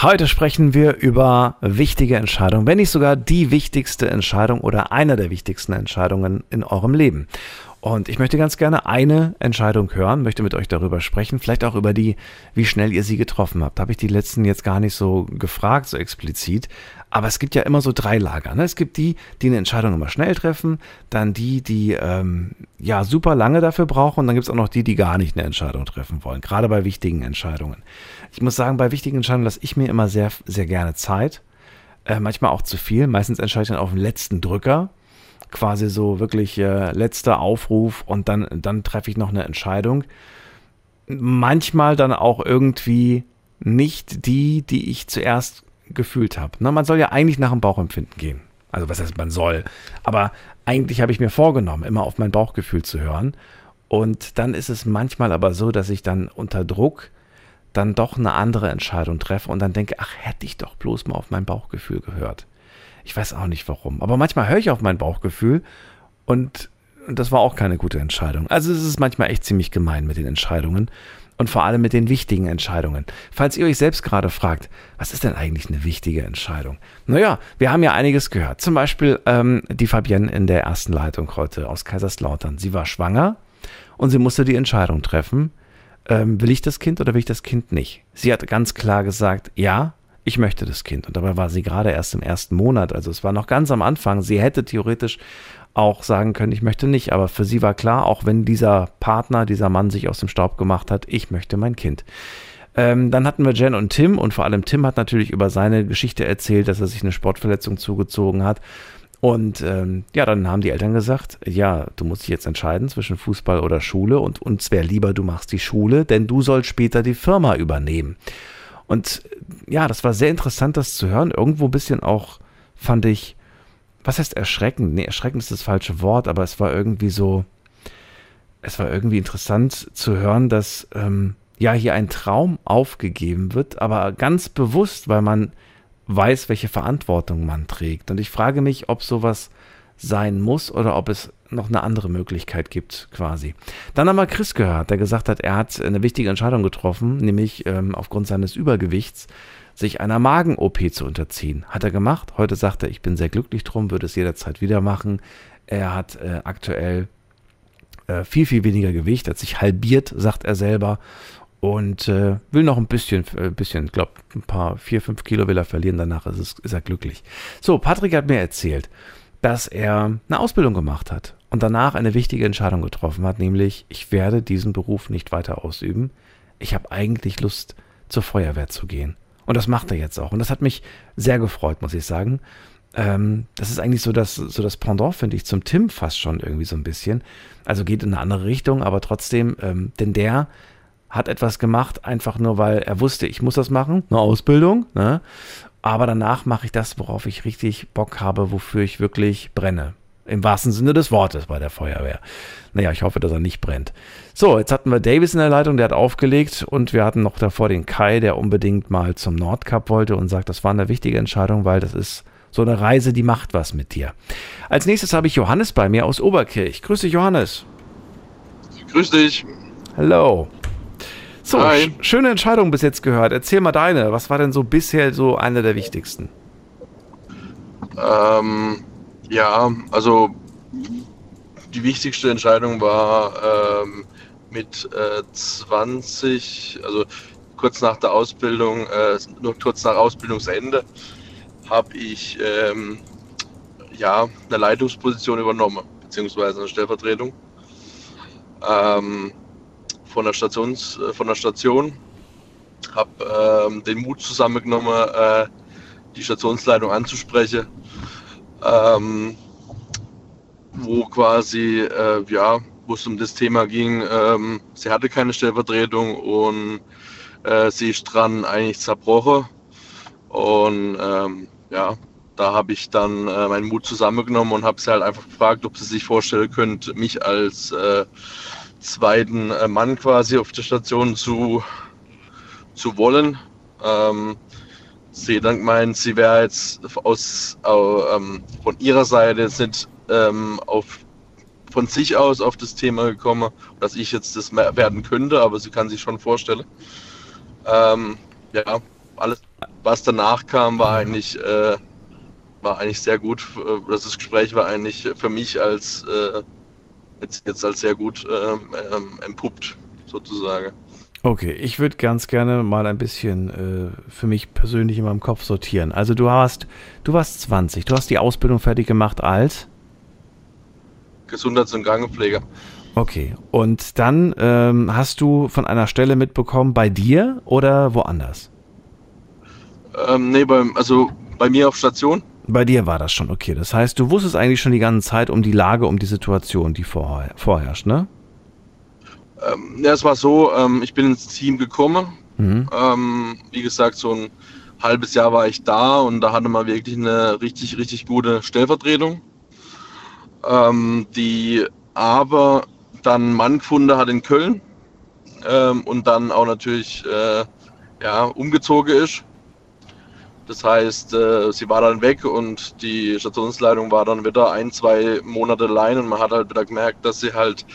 Heute sprechen wir über wichtige Entscheidungen, wenn nicht sogar die wichtigste Entscheidung oder eine der wichtigsten Entscheidungen in eurem Leben. Und ich möchte ganz gerne eine Entscheidung hören, möchte mit euch darüber sprechen, vielleicht auch über die, wie schnell ihr sie getroffen habt. Habe ich die letzten jetzt gar nicht so gefragt, so explizit. Aber es gibt ja immer so drei Lager. Ne? Es gibt die, die eine Entscheidung immer schnell treffen, dann die, die ähm, ja super lange dafür brauchen und dann gibt es auch noch die, die gar nicht eine Entscheidung treffen wollen. Gerade bei wichtigen Entscheidungen. Ich muss sagen, bei wichtigen Entscheidungen lasse ich mir immer sehr, sehr gerne Zeit. Äh, manchmal auch zu viel. Meistens entscheide ich dann auf den letzten Drücker quasi so wirklich äh, letzter Aufruf und dann, dann treffe ich noch eine Entscheidung. Manchmal dann auch irgendwie nicht die, die ich zuerst gefühlt habe. man soll ja eigentlich nach dem Bauchempfinden gehen. Also was heißt man soll? Aber eigentlich habe ich mir vorgenommen, immer auf mein Bauchgefühl zu hören. Und dann ist es manchmal aber so, dass ich dann unter Druck dann doch eine andere Entscheidung treffe und dann denke, ach, hätte ich doch bloß mal auf mein Bauchgefühl gehört. Ich weiß auch nicht warum. Aber manchmal höre ich auf mein Bauchgefühl und, und das war auch keine gute Entscheidung. Also es ist manchmal echt ziemlich gemein mit den Entscheidungen und vor allem mit den wichtigen Entscheidungen. Falls ihr euch selbst gerade fragt, was ist denn eigentlich eine wichtige Entscheidung? Naja, wir haben ja einiges gehört. Zum Beispiel ähm, die Fabienne in der ersten Leitung heute aus Kaiserslautern. Sie war schwanger und sie musste die Entscheidung treffen, ähm, will ich das Kind oder will ich das Kind nicht? Sie hat ganz klar gesagt, ja, ich möchte das Kind. Und dabei war sie gerade erst im ersten Monat. Also es war noch ganz am Anfang. Sie hätte theoretisch auch sagen können, ich möchte nicht. Aber für sie war klar, auch wenn dieser Partner, dieser Mann sich aus dem Staub gemacht hat, ich möchte mein Kind. Ähm, dann hatten wir Jen und Tim und vor allem Tim hat natürlich über seine Geschichte erzählt, dass er sich eine Sportverletzung zugezogen hat. Und ähm, ja, dann haben die Eltern gesagt, ja, du musst dich jetzt entscheiden zwischen Fußball oder Schule und uns wäre lieber, du machst die Schule, denn du sollst später die Firma übernehmen. Und ja, das war sehr interessant, das zu hören. Irgendwo ein bisschen auch, fand ich, was heißt erschreckend? Nee, erschreckend ist das falsche Wort, aber es war irgendwie so, es war irgendwie interessant zu hören, dass ähm, ja hier ein Traum aufgegeben wird, aber ganz bewusst, weil man weiß, welche Verantwortung man trägt. Und ich frage mich, ob sowas sein muss oder ob es noch eine andere Möglichkeit gibt, quasi. Dann haben wir Chris gehört, der gesagt hat, er hat eine wichtige Entscheidung getroffen, nämlich ähm, aufgrund seines Übergewichts sich einer Magen-OP zu unterziehen. Hat er gemacht. Heute sagt er, ich bin sehr glücklich drum, würde es jederzeit wieder machen. Er hat äh, aktuell äh, viel, viel weniger Gewicht, hat sich halbiert, sagt er selber. Und äh, will noch ein bisschen, äh, bisschen, glaube ein paar, vier, fünf Kilo will er verlieren, danach ist, es, ist er glücklich. So, Patrick hat mir erzählt, dass er eine Ausbildung gemacht hat und danach eine wichtige Entscheidung getroffen hat, nämlich ich werde diesen Beruf nicht weiter ausüben. Ich habe eigentlich Lust, zur Feuerwehr zu gehen. Und das macht er jetzt auch. Und das hat mich sehr gefreut, muss ich sagen. Ähm, das ist eigentlich so das, so das Pendant, finde ich, zum Tim fast schon irgendwie so ein bisschen. Also geht in eine andere Richtung, aber trotzdem, ähm, denn der hat etwas gemacht, einfach nur, weil er wusste, ich muss das machen, eine Ausbildung. Ne? Aber danach mache ich das, worauf ich richtig Bock habe, wofür ich wirklich brenne. Im wahrsten Sinne des Wortes bei der Feuerwehr. Naja, ich hoffe, dass er nicht brennt. So, jetzt hatten wir Davis in der Leitung, der hat aufgelegt und wir hatten noch davor den Kai, der unbedingt mal zum Nordkap wollte und sagt, das war eine wichtige Entscheidung, weil das ist so eine Reise, die macht was mit dir. Als nächstes habe ich Johannes bei mir aus Oberkirch. Grüß dich, Johannes. Grüß dich. Hallo. So, sch schöne Entscheidung bis jetzt gehört. Erzähl mal deine. Was war denn so bisher so eine der wichtigsten? Ähm, ja, also die wichtigste Entscheidung war ähm, mit äh, 20, also kurz nach der Ausbildung, äh, nur kurz nach Ausbildungsende, habe ich ähm, ja, eine Leitungsposition übernommen, beziehungsweise eine Stellvertretung ähm, von der Stations, äh, von der Station. Habe ähm, den Mut zusammengenommen, äh, die Stationsleitung anzusprechen, ähm, wo quasi äh, ja, wo es um das Thema ging. Ähm, sie hatte keine Stellvertretung und äh, sie ist dran eigentlich zerbrochen und ähm, ja, da habe ich dann äh, meinen Mut zusammengenommen und habe sie halt einfach gefragt, ob sie sich vorstellen könnte, mich als äh, zweiten äh, Mann quasi auf der Station zu, zu wollen. Ähm, sie dann gemeint, sie wäre jetzt aus, ähm, von ihrer Seite jetzt nicht ähm, auf, von sich aus auf das Thema gekommen, dass ich jetzt das werden könnte, aber sie kann sich schon vorstellen. Ähm, ja, alles, was danach kam, war eigentlich äh, war eigentlich sehr gut. Äh, das Gespräch war eigentlich für mich als äh, jetzt, jetzt als sehr gut ähm, ähm, entpuppt, sozusagen. Okay, ich würde ganz gerne mal ein bisschen äh, für mich persönlich in meinem Kopf sortieren. Also du hast, du warst 20, du hast die Ausbildung fertig gemacht als Gesundheits- und Krankenpfleger. Okay, und dann ähm, hast du von einer Stelle mitbekommen bei dir oder woanders? Ähm, nee, beim, also bei mir auf Station. Bei dir war das schon okay. Das heißt, du wusstest eigentlich schon die ganze Zeit um die Lage, um die Situation, die vorher, vorherrscht, ne? Ähm, ja, es war so, ähm, ich bin ins Team gekommen. Mhm. Ähm, wie gesagt, so ein halbes Jahr war ich da und da hatte man wirklich eine richtig, richtig gute Stellvertretung, ähm, die aber dann Mann gefunden hat in Köln ähm, und dann auch natürlich äh, ja, umgezogen ist. Das heißt, äh, sie war dann weg und die Stationsleitung war dann wieder ein, zwei Monate allein und man hat halt wieder gemerkt, dass sie halt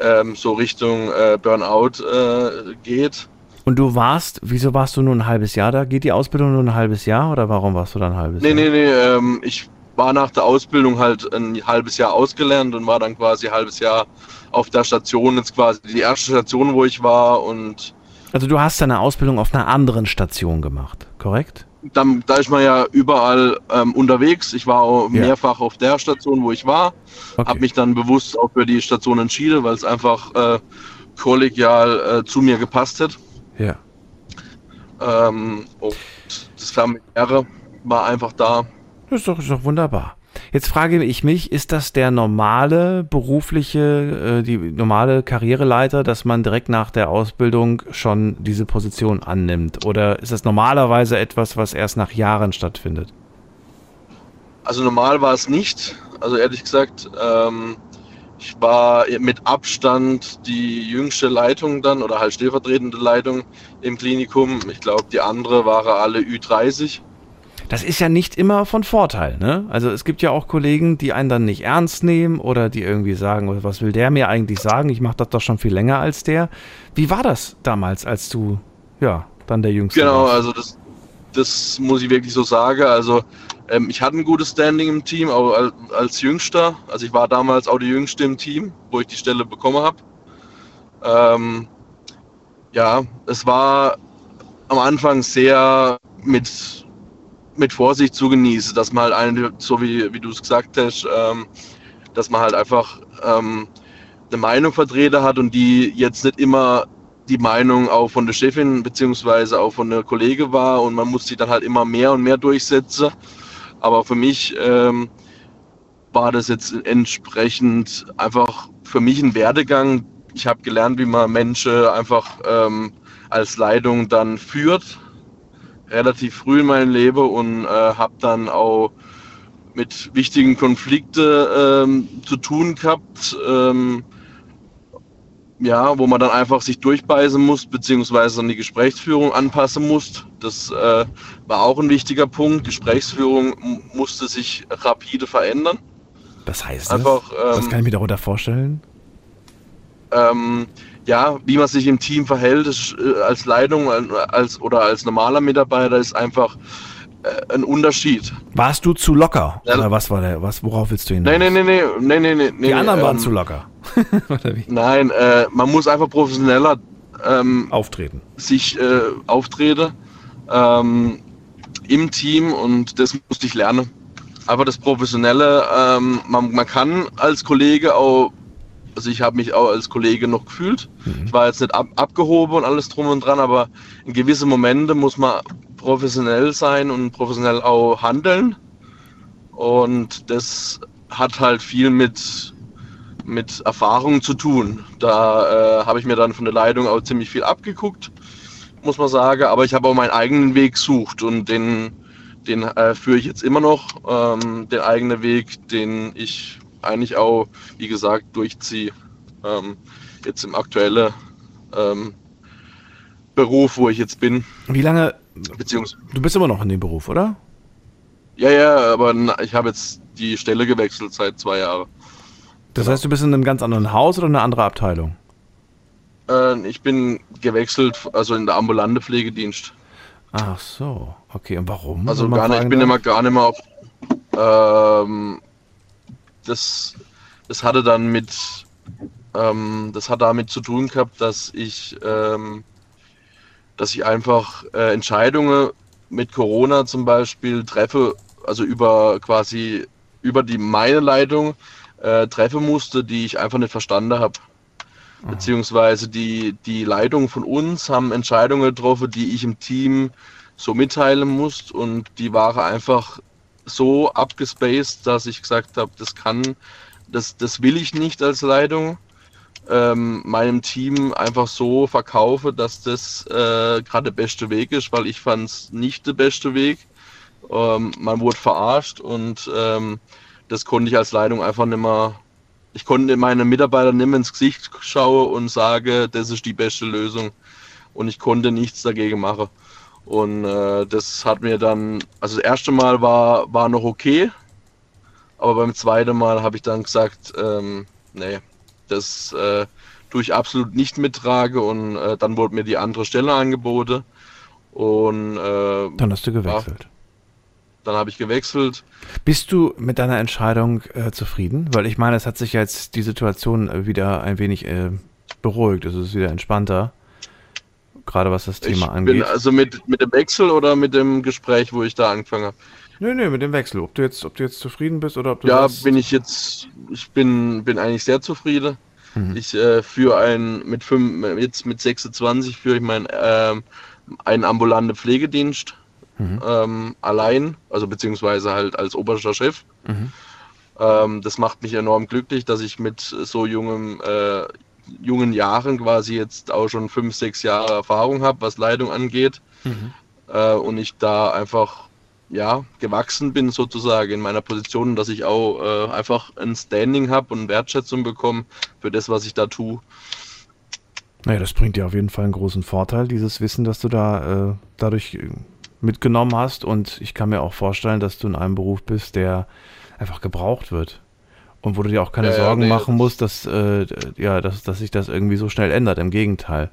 ähm, so Richtung äh, Burnout äh, geht. Und du warst, wieso warst du nur ein halbes Jahr da? Geht die Ausbildung nur ein halbes Jahr oder warum warst du dann ein halbes nee, Jahr? Nee, nee, nee, ähm, ich war nach der Ausbildung halt ein halbes Jahr ausgelernt und war dann quasi ein halbes Jahr auf der Station, jetzt quasi die erste Station, wo ich war und also du hast deine Ausbildung auf einer anderen Station gemacht, korrekt? Dann, da ist man ja überall ähm, unterwegs. Ich war auch ja. mehrfach auf der Station, wo ich war. Okay. Habe mich dann bewusst auch für die Station entschieden, weil es einfach äh, kollegial äh, zu mir gepasst hat. Ja. Ähm, und das Familiäre war einfach da. Das ist doch, ist doch wunderbar. Jetzt frage ich mich, ist das der normale berufliche, äh, die normale Karriereleiter, dass man direkt nach der Ausbildung schon diese Position annimmt? Oder ist das normalerweise etwas, was erst nach Jahren stattfindet? Also normal war es nicht. Also ehrlich gesagt, ähm, ich war mit Abstand die jüngste Leitung dann oder halt stellvertretende Leitung im Klinikum. Ich glaube, die andere waren alle Ü30 das ist ja nicht immer von Vorteil. Ne? Also es gibt ja auch Kollegen, die einen dann nicht ernst nehmen oder die irgendwie sagen, was will der mir eigentlich sagen? Ich mache das doch schon viel länger als der. Wie war das damals, als du ja dann der Jüngste Genau, warst? also das, das muss ich wirklich so sagen. Also ähm, ich hatte ein gutes Standing im Team, auch als, als Jüngster. Also ich war damals auch die Jüngste im Team, wo ich die Stelle bekommen habe. Ähm, ja, es war am Anfang sehr mit mit Vorsicht zu genießen, dass man halt eine, so wie, wie du es gesagt hast, ähm, dass man halt einfach ähm, eine Meinung vertreten hat und die jetzt nicht immer die Meinung auch von der Chefin beziehungsweise auch von der Kollege war und man muss sie dann halt immer mehr und mehr durchsetzen. Aber für mich ähm, war das jetzt entsprechend einfach für mich ein Werdegang. Ich habe gelernt, wie man Menschen einfach ähm, als Leitung dann führt relativ früh in meinem Leben und äh, habe dann auch mit wichtigen Konflikten ähm, zu tun gehabt. Ähm, ja, wo man dann einfach sich durchbeißen muss, beziehungsweise dann die Gesprächsführung anpassen muss. Das äh, war auch ein wichtiger Punkt. Gesprächsführung musste sich rapide verändern. Was heißt einfach, das? Ähm, Was kann ich mir darunter vorstellen? Ähm, ja, wie man sich im Team verhält, ist, äh, als Leitung als, oder als normaler Mitarbeiter ist einfach äh, ein Unterschied. Warst du zu locker? Ja. Oder was war der, was, worauf willst du? Nee, nee, nee, nee, nee, nee, nee Die anderen ähm, waren zu locker. Nein, äh, man muss einfach professioneller ähm, auftreten. Sich äh, auftreten ähm, im Team und das musste ich lernen. einfach das Professionelle. Ähm, man, man kann als Kollege auch, also ich habe mich auch als Kollege noch gefühlt. Ich war jetzt nicht ab, abgehoben und alles drum und dran, aber in gewisse Momente muss man professionell sein und professionell auch handeln. Und das hat halt viel mit, mit Erfahrung zu tun. Da äh, habe ich mir dann von der Leitung auch ziemlich viel abgeguckt, muss man sagen. Aber ich habe auch meinen eigenen Weg gesucht und den, den äh, führe ich jetzt immer noch. Ähm, den eigenen Weg, den ich eigentlich auch, wie gesagt, durchziehe. Ähm, jetzt im aktuellen ähm, Beruf, wo ich jetzt bin. Wie lange? Beziehungsweise. Du bist immer noch in dem Beruf, oder? Ja, ja, aber ich habe jetzt die Stelle gewechselt seit zwei Jahren. Das heißt, du bist in einem ganz anderen Haus oder eine andere Abteilung? Äh, ich bin gewechselt, also in der ambulante Pflegedienst. Ach so, okay. Und warum? Also gar nicht, ich bin immer gar nicht mehr auf. Ähm, das, das hatte dann mit, ähm, das hat damit zu tun gehabt, dass ich, ähm, dass ich einfach äh, Entscheidungen mit Corona zum Beispiel treffe, also über quasi über die meine Leitung äh, treffen musste, die ich einfach nicht verstanden habe. Beziehungsweise die, die Leitung von uns haben Entscheidungen getroffen, die ich im Team so mitteilen muss und die waren einfach so abgespaced, dass ich gesagt habe, das kann, das, das will ich nicht als Leitung ähm, meinem Team einfach so verkaufe, dass das äh, gerade der beste Weg ist, weil ich fand es nicht der beste Weg. Ähm, man wurde verarscht und ähm, das konnte ich als Leitung einfach nicht mehr. Ich konnte meinen Mitarbeitern nicht mehr ins Gesicht schauen und sage, das ist die beste Lösung. Und ich konnte nichts dagegen machen. Und äh, das hat mir dann, also das erste Mal war, war noch okay, aber beim zweiten Mal habe ich dann gesagt, ähm, nee, das äh, tue ich absolut nicht mittrage und äh, dann wurde mir die andere Stelle angeboten und äh, Dann hast du gewechselt. dann habe ich gewechselt. Bist du mit deiner Entscheidung äh, zufrieden? Weil ich meine, es hat sich jetzt die Situation wieder ein wenig äh, beruhigt. Es ist wieder entspannter. Gerade was das Thema ich angeht. bin also mit, mit dem Wechsel oder mit dem Gespräch, wo ich da angefangen habe. Nö, nö, mit dem Wechsel. Ob du jetzt, ob du jetzt zufrieden bist oder ob du Ja, sagst, bin ich jetzt, ich bin, bin eigentlich sehr zufrieden. Mhm. Ich äh, führe ein, mit fünf, jetzt mit 26 führe ich meinen ähm, einen ambulanten Pflegedienst Mhm. ähm, allein, also beziehungsweise halt als oberster Chef. Mhm. Ähm, das macht mich enorm glücklich, dass ich mit so jungem, äh, jungen Jahren quasi jetzt auch schon fünf, sechs Jahre Erfahrung habe, was Leitung angeht. Mhm. Äh, und ich da einfach ja, gewachsen bin sozusagen in meiner Position, dass ich auch äh, einfach ein Standing habe und Wertschätzung bekomme für das, was ich da tue. Naja, das bringt dir auf jeden Fall einen großen Vorteil, dieses Wissen, dass du da äh, dadurch äh, mitgenommen hast. Und ich kann mir auch vorstellen, dass du in einem Beruf bist, der einfach gebraucht wird. Und wo du dir auch keine Ja, Sorgen nee, machen musst, dass, äh, ja, dass, dass sich das irgendwie so schnell ändert. Im Gegenteil.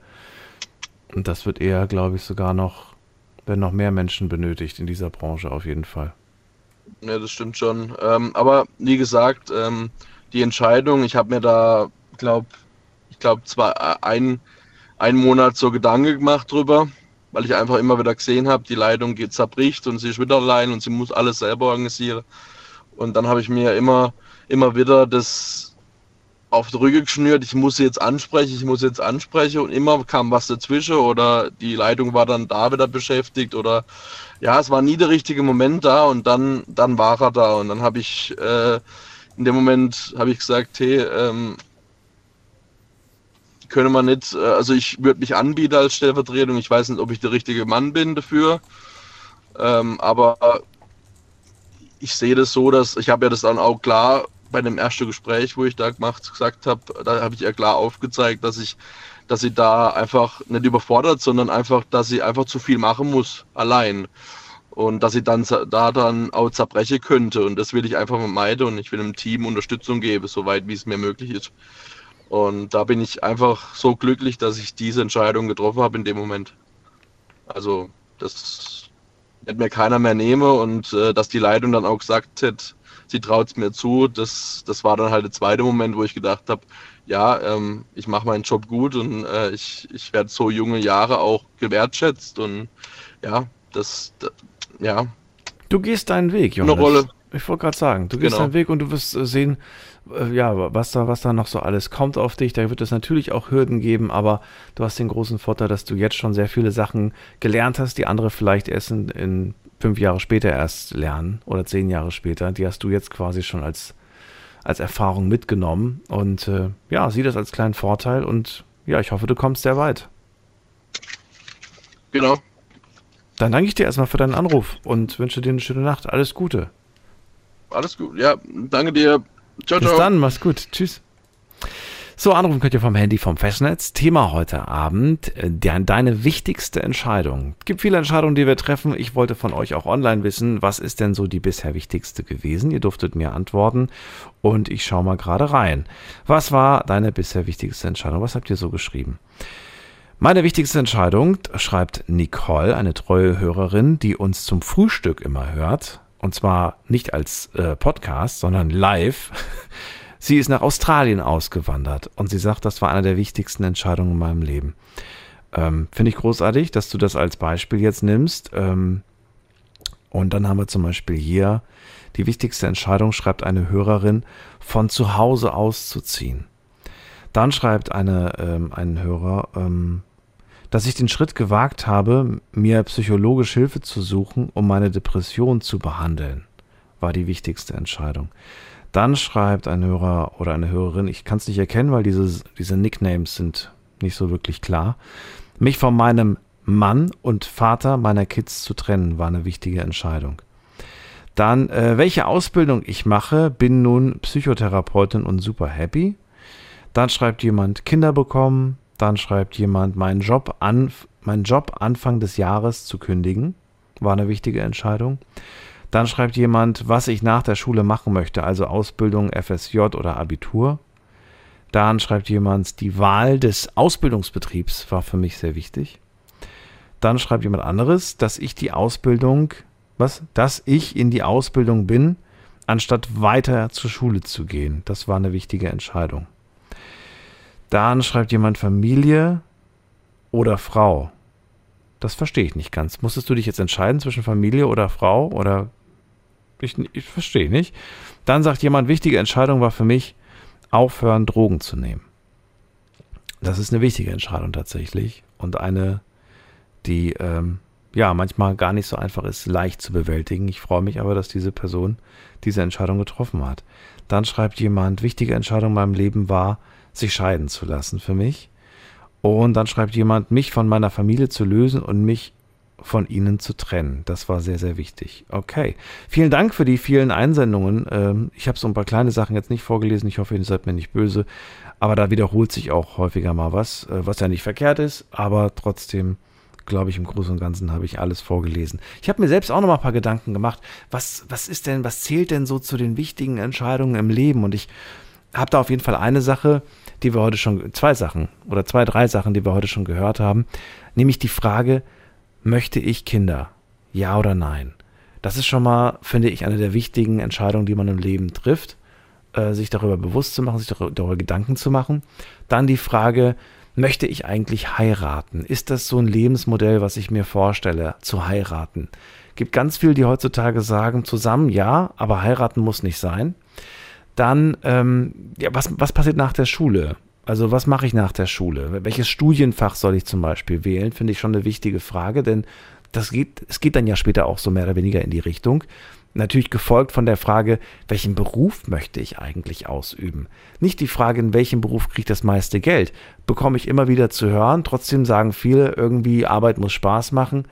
Und das wird eher, glaube ich, sogar noch, werden noch mehr Menschen benötigt in dieser Branche auf jeden Fall. Ja, das stimmt schon. Ähm, aber wie gesagt, ähm, die Entscheidung, ich habe mir da, glaub, ich glaube, zwar ein, einen Monat so Gedanken gemacht drüber, weil ich einfach immer wieder gesehen habe, die Leitung geht zerbricht und sie ist wieder allein und sie muss alles selber organisieren. Und dann habe ich mir immer, immer wieder das auf die Rüge geschnürt, ich muss jetzt ansprechen, ich muss jetzt ansprechen und immer kam was dazwischen oder die Leitung war dann da wieder beschäftigt oder ja, es war nie der richtige Moment da und dann, dann war er da und dann habe ich äh, in dem Moment habe ich gesagt, hey, ähm, können wir nicht, äh, also ich würde mich anbieten als Stellvertretung, ich weiß nicht, ob ich der richtige Mann bin dafür, ähm, aber ich sehe das so, dass ich habe ja das dann auch klar bei dem ersten Gespräch, wo ich da gemacht gesagt habe, da habe ich ja klar aufgezeigt, dass ich, dass sie da einfach nicht überfordert, sondern einfach, dass sie einfach zu viel machen muss allein und dass sie dann da dann auch zerbrechen könnte und das will ich einfach vermeiden und ich will dem Team Unterstützung geben, soweit wie es mir möglich ist. Und da bin ich einfach so glücklich, dass ich diese Entscheidung getroffen habe in dem Moment. Also das hätte mir keiner mehr nehmen und äh, dass die Leitung dann auch gesagt hat, sie traut es mir zu, das, das war dann halt der zweite Moment, wo ich gedacht habe, ja, ähm, ich mache meinen Job gut und äh, ich, ich werde so junge Jahre auch gewertschätzt und ja, das, da, ja, Du gehst deinen Weg, eine Johannes. Rolle. Ich wollte gerade sagen, du gehst Genau. deinen Weg und du wirst äh, sehen, äh, ja, was da, was da noch so alles kommt auf dich. Da wird es natürlich auch Hürden geben, aber du hast den großen Vorteil, dass du jetzt schon sehr viele Sachen gelernt hast, die andere vielleicht erst in, in fünf Jahre später erst lernen oder zehn Jahre später. Die hast du jetzt quasi schon als, als Erfahrung mitgenommen und äh, ja, sieh das als kleinen Vorteil und ja, ich hoffe, du kommst sehr weit. Genau. Dann danke ich dir erstmal für deinen Anruf und wünsche dir eine schöne Nacht. Alles Gute. Alles gut. Ja, danke dir. Ciao, Bis ciao. dann, mach's gut. Tschüss. So, anrufen könnt ihr vom Handy vom Festnetz. Thema heute Abend, äh, de deine wichtigste Entscheidung. Es gibt viele Entscheidungen, die wir treffen. Ich wollte von euch auch online wissen, was ist denn so die bisher wichtigste gewesen? Ihr durftet mir antworten und ich schaue mal gerade rein. Was war deine bisher wichtigste Entscheidung? Was habt ihr so geschrieben? Meine wichtigste Entscheidung, schreibt Nicole, eine treue Hörerin, die uns zum Frühstück immer hört. Und zwar nicht als äh, Podcast, sondern live. Sie ist nach Australien ausgewandert und sie sagt, das war eine der wichtigsten Entscheidungen in meinem Leben. Ähm, Finde ich großartig, dass du das als Beispiel jetzt nimmst. Ähm, und dann haben wir zum Beispiel hier die wichtigste Entscheidung, schreibt eine Hörerin, von zu Hause auszuziehen. Dann schreibt eine, ähm, ein Hörer, ähm, dass ich den Schritt gewagt habe, mir psychologisch Hilfe zu suchen, um meine Depression zu behandeln, war die wichtigste Entscheidung. Dann schreibt ein Hörer oder eine Hörerin, ich kann es nicht erkennen, weil diese, diese Nicknames sind nicht so wirklich klar, mich von meinem Mann und Vater meiner Kids zu trennen, war eine wichtige Entscheidung. Dann, äh, welche Ausbildung ich mache, bin nun Psychotherapeutin und super happy. Dann schreibt jemand Kinder bekommen. Dann schreibt jemand meinen Job an, meinen Job Anfang des Jahres zu kündigen. War eine wichtige Entscheidung. Dann schreibt jemand, was ich nach der Schule machen möchte, also Ausbildung, FSJ oder Abitur. Dann schreibt jemand, die Wahl des Ausbildungsbetriebs war für mich sehr wichtig. Dann schreibt jemand anderes, dass ich die Ausbildung, was? Dass ich in die Ausbildung bin, anstatt weiter zur Schule zu gehen. Das war eine wichtige Entscheidung. Dann schreibt jemand Familie oder Frau. Das verstehe ich nicht ganz. Musstest du dich jetzt entscheiden zwischen Familie oder Frau oder ich, ich verstehe nicht. Dann sagt jemand, wichtige Entscheidung war für mich, aufhören, Drogen zu nehmen. Das ist eine wichtige Entscheidung tatsächlich und eine, die ähm, ja manchmal gar nicht so einfach ist, leicht zu bewältigen. Ich freue mich aber, dass diese Person diese Entscheidung getroffen hat. Dann schreibt jemand, wichtige Entscheidung in meinem Leben war, sich scheiden zu lassen für mich. Und dann schreibt jemand, mich von meiner Familie zu lösen und mich von ihnen zu trennen. Das war sehr, sehr wichtig. Okay. Vielen Dank für die vielen Einsendungen. Ähm, ich habe so ein paar kleine Sachen jetzt nicht vorgelesen. Ich hoffe, ihr seid mir nicht böse. Aber da wiederholt sich auch häufiger mal was, äh, was ja nicht verkehrt ist. Aber trotzdem, glaube ich, im Großen und Ganzen habe ich alles vorgelesen. Ich habe mir selbst auch noch mal ein paar Gedanken gemacht. Was, was ist denn, was zählt denn so zu den wichtigen Entscheidungen im Leben? Und ich habe da auf jeden Fall eine Sache, die wir heute schon, zwei Sachen oder zwei, drei Sachen, die wir heute schon gehört haben, nämlich die Frage, möchte ich Kinder? Ja oder nein? Das ist schon mal, finde ich, eine der wichtigen Entscheidungen, die man im Leben trifft, äh, sich darüber bewusst zu machen, sich darüber, Gedanken zu machen. Dann die Frage, möchte ich eigentlich heiraten? Ist das so ein Lebensmodell, was ich mir vorstelle, zu heiraten? Gibt ganz viele, die heutzutage sagen, zusammen ja, aber heiraten muss nicht sein. Dann, ähm, ja, was, was passiert nach der Schule? Also was mache ich nach der Schule? Welches Studienfach soll ich zum Beispiel wählen? Finde ich schon eine wichtige Frage, denn das geht, es geht dann ja später auch so mehr oder weniger in die Richtung. Natürlich gefolgt von der Frage, welchen Beruf möchte ich eigentlich ausüben? Nicht die Frage, in welchem Beruf kriege ich das meiste Geld? Bekomme ich immer wieder zu hören. Trotzdem sagen viele, irgendwie Arbeit muss Spaß machen.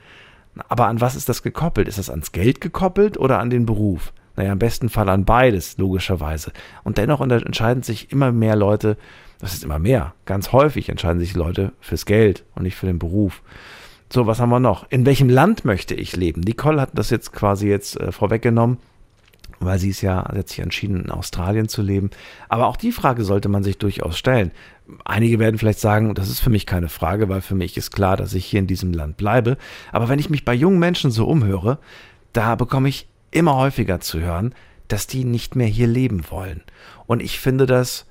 Aber an was ist das gekoppelt? Ist das ans Geld gekoppelt oder an den Beruf? Naja, im besten Fall an beides, logischerweise. Und dennoch entscheiden sich immer mehr Leute, das ist immer mehr, ganz häufig entscheiden sich Leute fürs Geld und nicht für den Beruf. So, was haben wir noch? In welchem Land möchte ich leben? Nicole hat das jetzt quasi jetzt äh, vorweggenommen, weil sie ist ja, sie hat entschieden, in Australien zu leben. Aber auch die Frage sollte man sich durchaus stellen. Einige werden vielleicht sagen, das ist für mich keine Frage, weil für mich ist klar, dass ich hier in diesem Land bleibe. Aber wenn ich mich bei jungen Menschen so umhöre, da bekomme ich immer häufiger zu hören, dass die nicht mehr hier leben wollen. Und ich finde das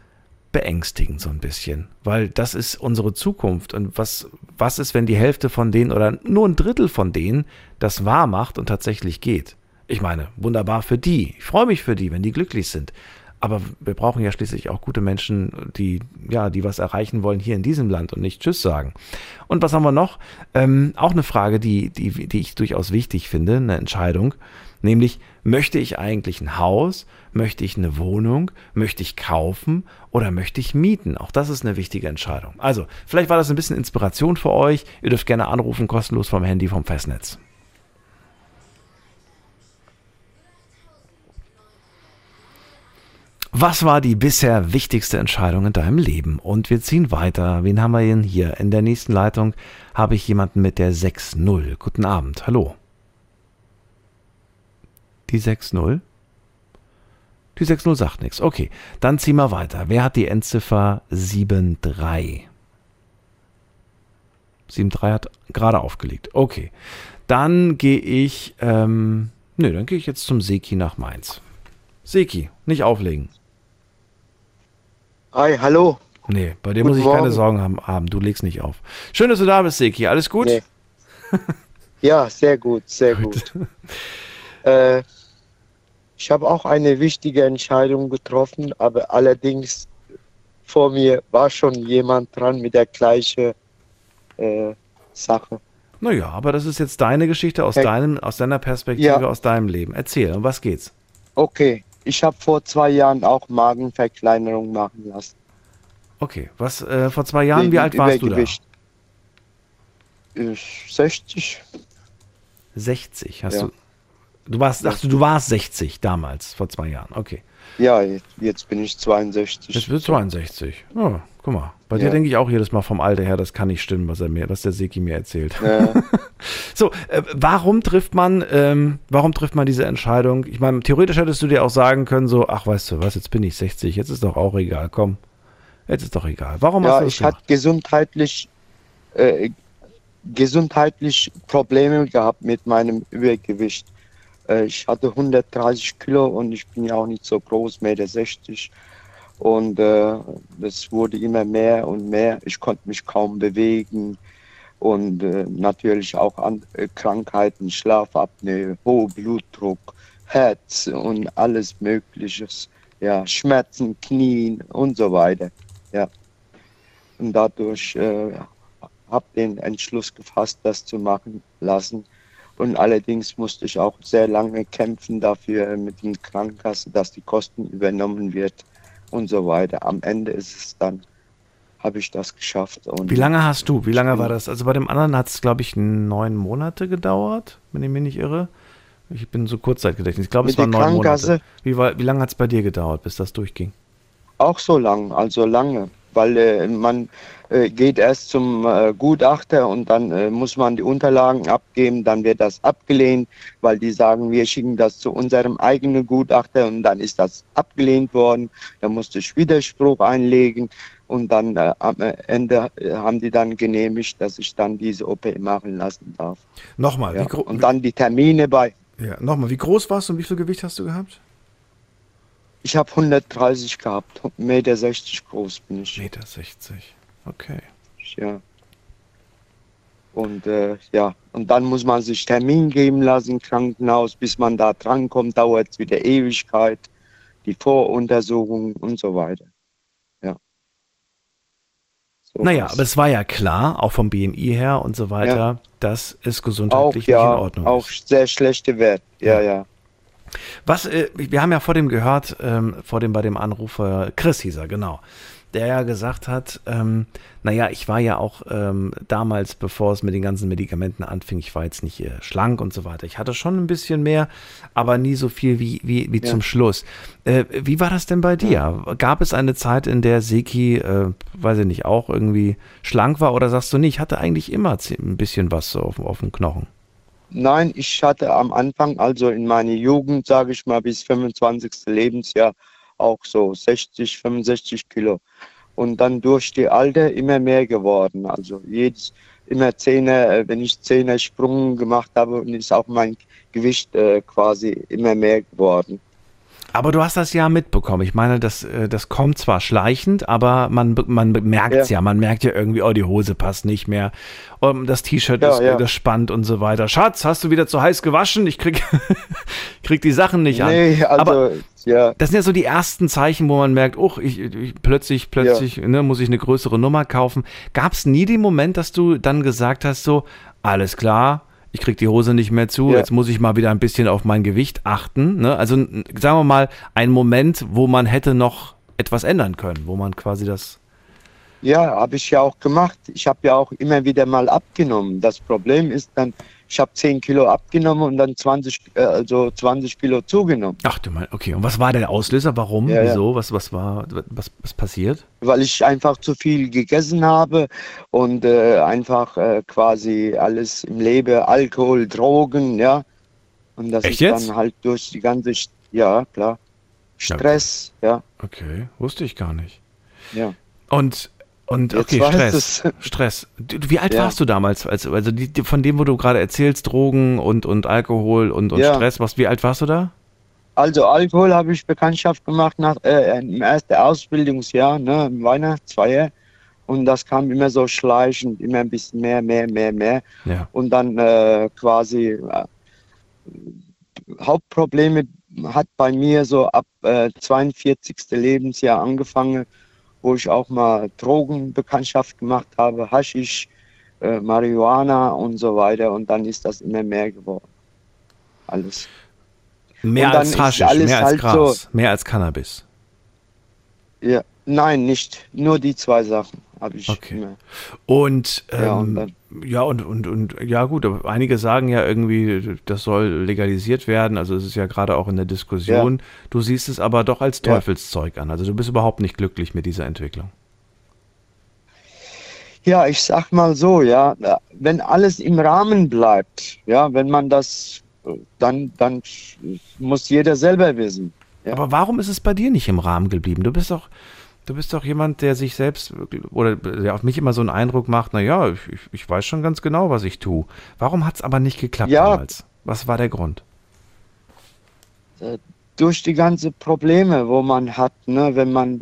beängstigend so ein bisschen, weil das ist unsere Zukunft. Und was, was ist, wenn die Hälfte von denen oder nur ein Drittel von denen das wahr macht und tatsächlich geht? Ich meine, wunderbar für die. Ich freue mich für die, wenn die glücklich sind. Aber wir brauchen ja schließlich auch gute Menschen, die, ja, die was erreichen wollen hier in diesem Land und nicht Tschüss sagen. Und was haben wir noch? Ähm, auch eine Frage, die, die, die ich durchaus wichtig finde, eine Entscheidung. Nämlich, möchte ich eigentlich ein Haus? Möchte ich eine Wohnung? Möchte ich kaufen? Oder möchte ich mieten? Auch das ist eine wichtige Entscheidung. Also, vielleicht war das ein bisschen Inspiration für euch. Ihr dürft gerne anrufen, kostenlos vom Handy, vom Festnetz. Was war die bisher wichtigste Entscheidung in deinem Leben? Und wir ziehen weiter. Wen haben wir denn hier? In der nächsten Leitung habe ich jemanden mit der 6.0. Guten Abend. Hallo. Die 6.0? Die 6.0 sagt nichts. Okay, dann ziehen wir weiter. Wer hat die Endziffer 7.3? 7.3 hat gerade aufgelegt. Okay, dann gehe ich, ähm, nö, dann gehe ich jetzt zum Seki nach Mainz. Seki, nicht auflegen. Hi, hallo. Nee, bei dir Guten muss ich keine Morgen. Sorgen haben, haben. Du legst nicht auf. Schön, dass du da bist, Seki. Alles gut? Nee. Ja, sehr gut, sehr gut. Äh, ich habe auch eine wichtige Entscheidung getroffen, aber allerdings vor mir war schon jemand dran mit der gleichen äh, Sache. Naja, aber das ist jetzt deine Geschichte aus, deinem, aus deiner Perspektive, Ja. aus deinem Leben. Erzähl, um was geht's? Okay, ich habe vor zwei Jahren auch Magenverkleinerung machen lassen. Okay, was äh, vor zwei Jahren, wie Wegen alt warst. Äh, 60? du da? 60, hast Ja. du. Du warst, ach, du warst 60 damals, vor zwei Jahren. Okay. Ja, jetzt, jetzt bin ich 62. Jetzt bist du 62. Oh, guck mal. Bei dir Ja. denke ich auch jedes Mal vom Alter her, das kann nicht stimmen, was er mir, was der Seki mir erzählt. Ja. So, äh, warum trifft man, ähm, warum trifft man diese Entscheidung? Ich meine, theoretisch hättest du dir auch sagen können, so, ach, weißt du was, jetzt bin ich 60, jetzt ist doch auch egal, komm. Jetzt ist doch egal. Warum hast Ja, du das ich gemacht? hatte gesundheitlich, äh, gesundheitlich Probleme gehabt mit meinem Übergewicht. Äh, ich hatte 130 Kilo und ich bin ja auch nicht so groß, 1,60 Meter. Und äh, das wurde immer mehr und mehr. Ich konnte mich kaum bewegen. Und äh, natürlich auch an äh, Krankheiten, Schlafapnoe, hoher Blutdruck, Herz und alles Mögliches. Ja, Schmerzen, Knien und so weiter. Ja. Und dadurch äh, habe den Entschluss gefasst, das zu machen lassen. Und allerdings musste ich auch sehr lange kämpfen dafür mit den Krankenkassen, dass die Kosten übernommen wird und so weiter. Am Ende ist es dann, habe ich das geschafft. Und Wie lange hast du? Wie lange war das? Also bei dem anderen hat es, glaube ich, neun Monate gedauert, wenn ich mich nicht irre. Ich bin so Kurzzeitgedächtnis. Ich glaube, es waren neun Monate. Wie, war- wie lange hat es bei dir gedauert, bis das durchging? Auch so lang, also lange, weil äh, man geht erst zum äh, Gutachter und dann äh, muss man die Unterlagen abgeben, dann wird das abgelehnt, weil die sagen, wir schicken das zu unserem eigenen Gutachter und dann ist das abgelehnt worden. Dann musste ich Widerspruch einlegen und dann äh, am Ende äh, haben die dann genehmigt, dass ich dann diese OP machen lassen darf. Nochmal, Ja. Und dann die Termine bei, ja, nochmal, wie groß warst du und wie viel Gewicht hast du gehabt? ich habe 130 gehabt, 1,60 Meter groß bin ich. Meter 60. Okay. Ja. Und äh, ja, und dann muss man sich Termin geben lassen Krankenhaus, bis man da drankommt, dauert es wieder Ewigkeit, die Voruntersuchung und so weiter. Ja. So Naja, was. aber es war ja klar, auch vom BMI her und so weiter, Ja. dass es auch gesundheitlich ja, nicht in Ordnung auch ist. sehr schlechte Wert. Ja, ja. Was, äh, wir haben ja vor dem gehört, ähm, vor dem bei dem Anrufer, Chris hieß er, genau, der ja gesagt hat, ähm, naja, ich war ja auch ähm, damals, bevor es mit den ganzen Medikamenten anfing, ich war jetzt nicht äh, schlank und so weiter. Ich hatte schon ein bisschen mehr, aber nie so viel wie, wie, wie Ja. zum Schluss. Äh, wie war das denn bei dir? Gab es eine Zeit, in der Seki, äh, weiß ich nicht, auch irgendwie schlank war oder sagst du nicht, ich hatte eigentlich immer ein bisschen was so auf, auf dem Knochen? Nein, ich hatte am Anfang, also in meiner Jugend, sage ich mal, bis 25. Lebensjahr auch so 60, 65 Kilo. Und dann durch die Alter immer mehr geworden. Also jedes, immer Zehner, äh, wenn ich Zehner Sprung gemacht habe, ist auch mein Gewicht äh, quasi immer mehr geworden. Aber du hast das ja mitbekommen. Ich meine, das, äh, das kommt zwar schleichend, aber man, man merkt es ja. ja. Man merkt ja irgendwie, oh, die Hose passt nicht mehr. Und das T-Shirt Ja, ist ja. das spannt und so weiter. Schatz, hast du wieder zu heiß gewaschen? Ich krieg, krieg die Sachen nicht an. Nee, also, aber ja. das sind ja so die ersten Zeichen, wo man merkt, oh, ich, ich, plötzlich, plötzlich ne, muss ich eine größere Nummer kaufen. Gab es nie den Moment, dass du dann gesagt hast, so, alles klar, ich krieg die Hose nicht mehr zu, Ja. jetzt muss ich mal wieder ein bisschen auf mein Gewicht achten. Ne? Also sagen wir mal, ein Moment, wo man hätte noch etwas ändern können, wo man quasi das. Ja, habe ich ja auch gemacht. Ich habe ja auch immer wieder mal abgenommen. Das Problem ist dann, ich habe 10 Kilo abgenommen und dann 20, äh, also 20 Kilo zugenommen, Ach du mein, okay. Und was war der Auslöser? Warum? Ja, ja. Wieso? Was, was war, was, was passiert? weil ich einfach zu viel gegessen habe und äh, einfach äh, quasi alles im Leben, Alkohol, Drogen, ja. Und das Echt ist jetzt? dann halt durch die ganze, St- ja klar, Stress, ja, Okay, wusste ich gar nicht. ja. Und, und Jetzt okay, Stress. Stress. Wie alt Ja. warst du damals? Also, also die, die, von dem, wo du gerade erzählst, Drogen und, und Alkohol und, und Ja. Stress, was, wie alt warst du da? Also Alkohol habe ich Bekanntschaft gemacht nach äh, im ersten Ausbildungsjahr, ne, im Weihnachtsfeier. Und das kam immer so schleichend, immer ein bisschen mehr, mehr, mehr, mehr. Ja. Und dann äh, quasi äh, Hauptprobleme hat bei mir so ab äh, 42. Lebensjahr angefangen, wo ich auch mal Drogenbekanntschaft gemacht habe, Haschisch, äh, Marihuana und so weiter. Und dann ist das immer mehr geworden. Alles. Mehr als Haschisch, alles mehr als halt Gras, mehr als Cannabis. Ja, nein, nicht. Nur die zwei Sachen habe ich Okay. immer. Und, Ja, und ähm, dann- ja, und, und, und ja gut, aber einige sagen ja irgendwie, das soll legalisiert werden. Also es ist ja gerade auch in der Diskussion. Du siehst es aber doch als Ja. Teufelszeug an. Also du bist überhaupt nicht glücklich mit dieser Entwicklung. Ja, ich sag mal so, ja, wenn alles im Rahmen bleibt, ja, wenn man das, dann, dann muss jeder selber wissen. Ja. Aber warum ist es bei dir nicht im Rahmen geblieben? Du bist doch, du bist doch jemand, der sich selbst oder der auf mich immer so einen Eindruck macht, naja, ich, ich, ich weiß schon ganz genau, was ich tue. Warum hat es aber nicht geklappt Ja. damals? Was war der Grund? Äh, Durch die ganzen Probleme, wo man hat, ne, wenn man,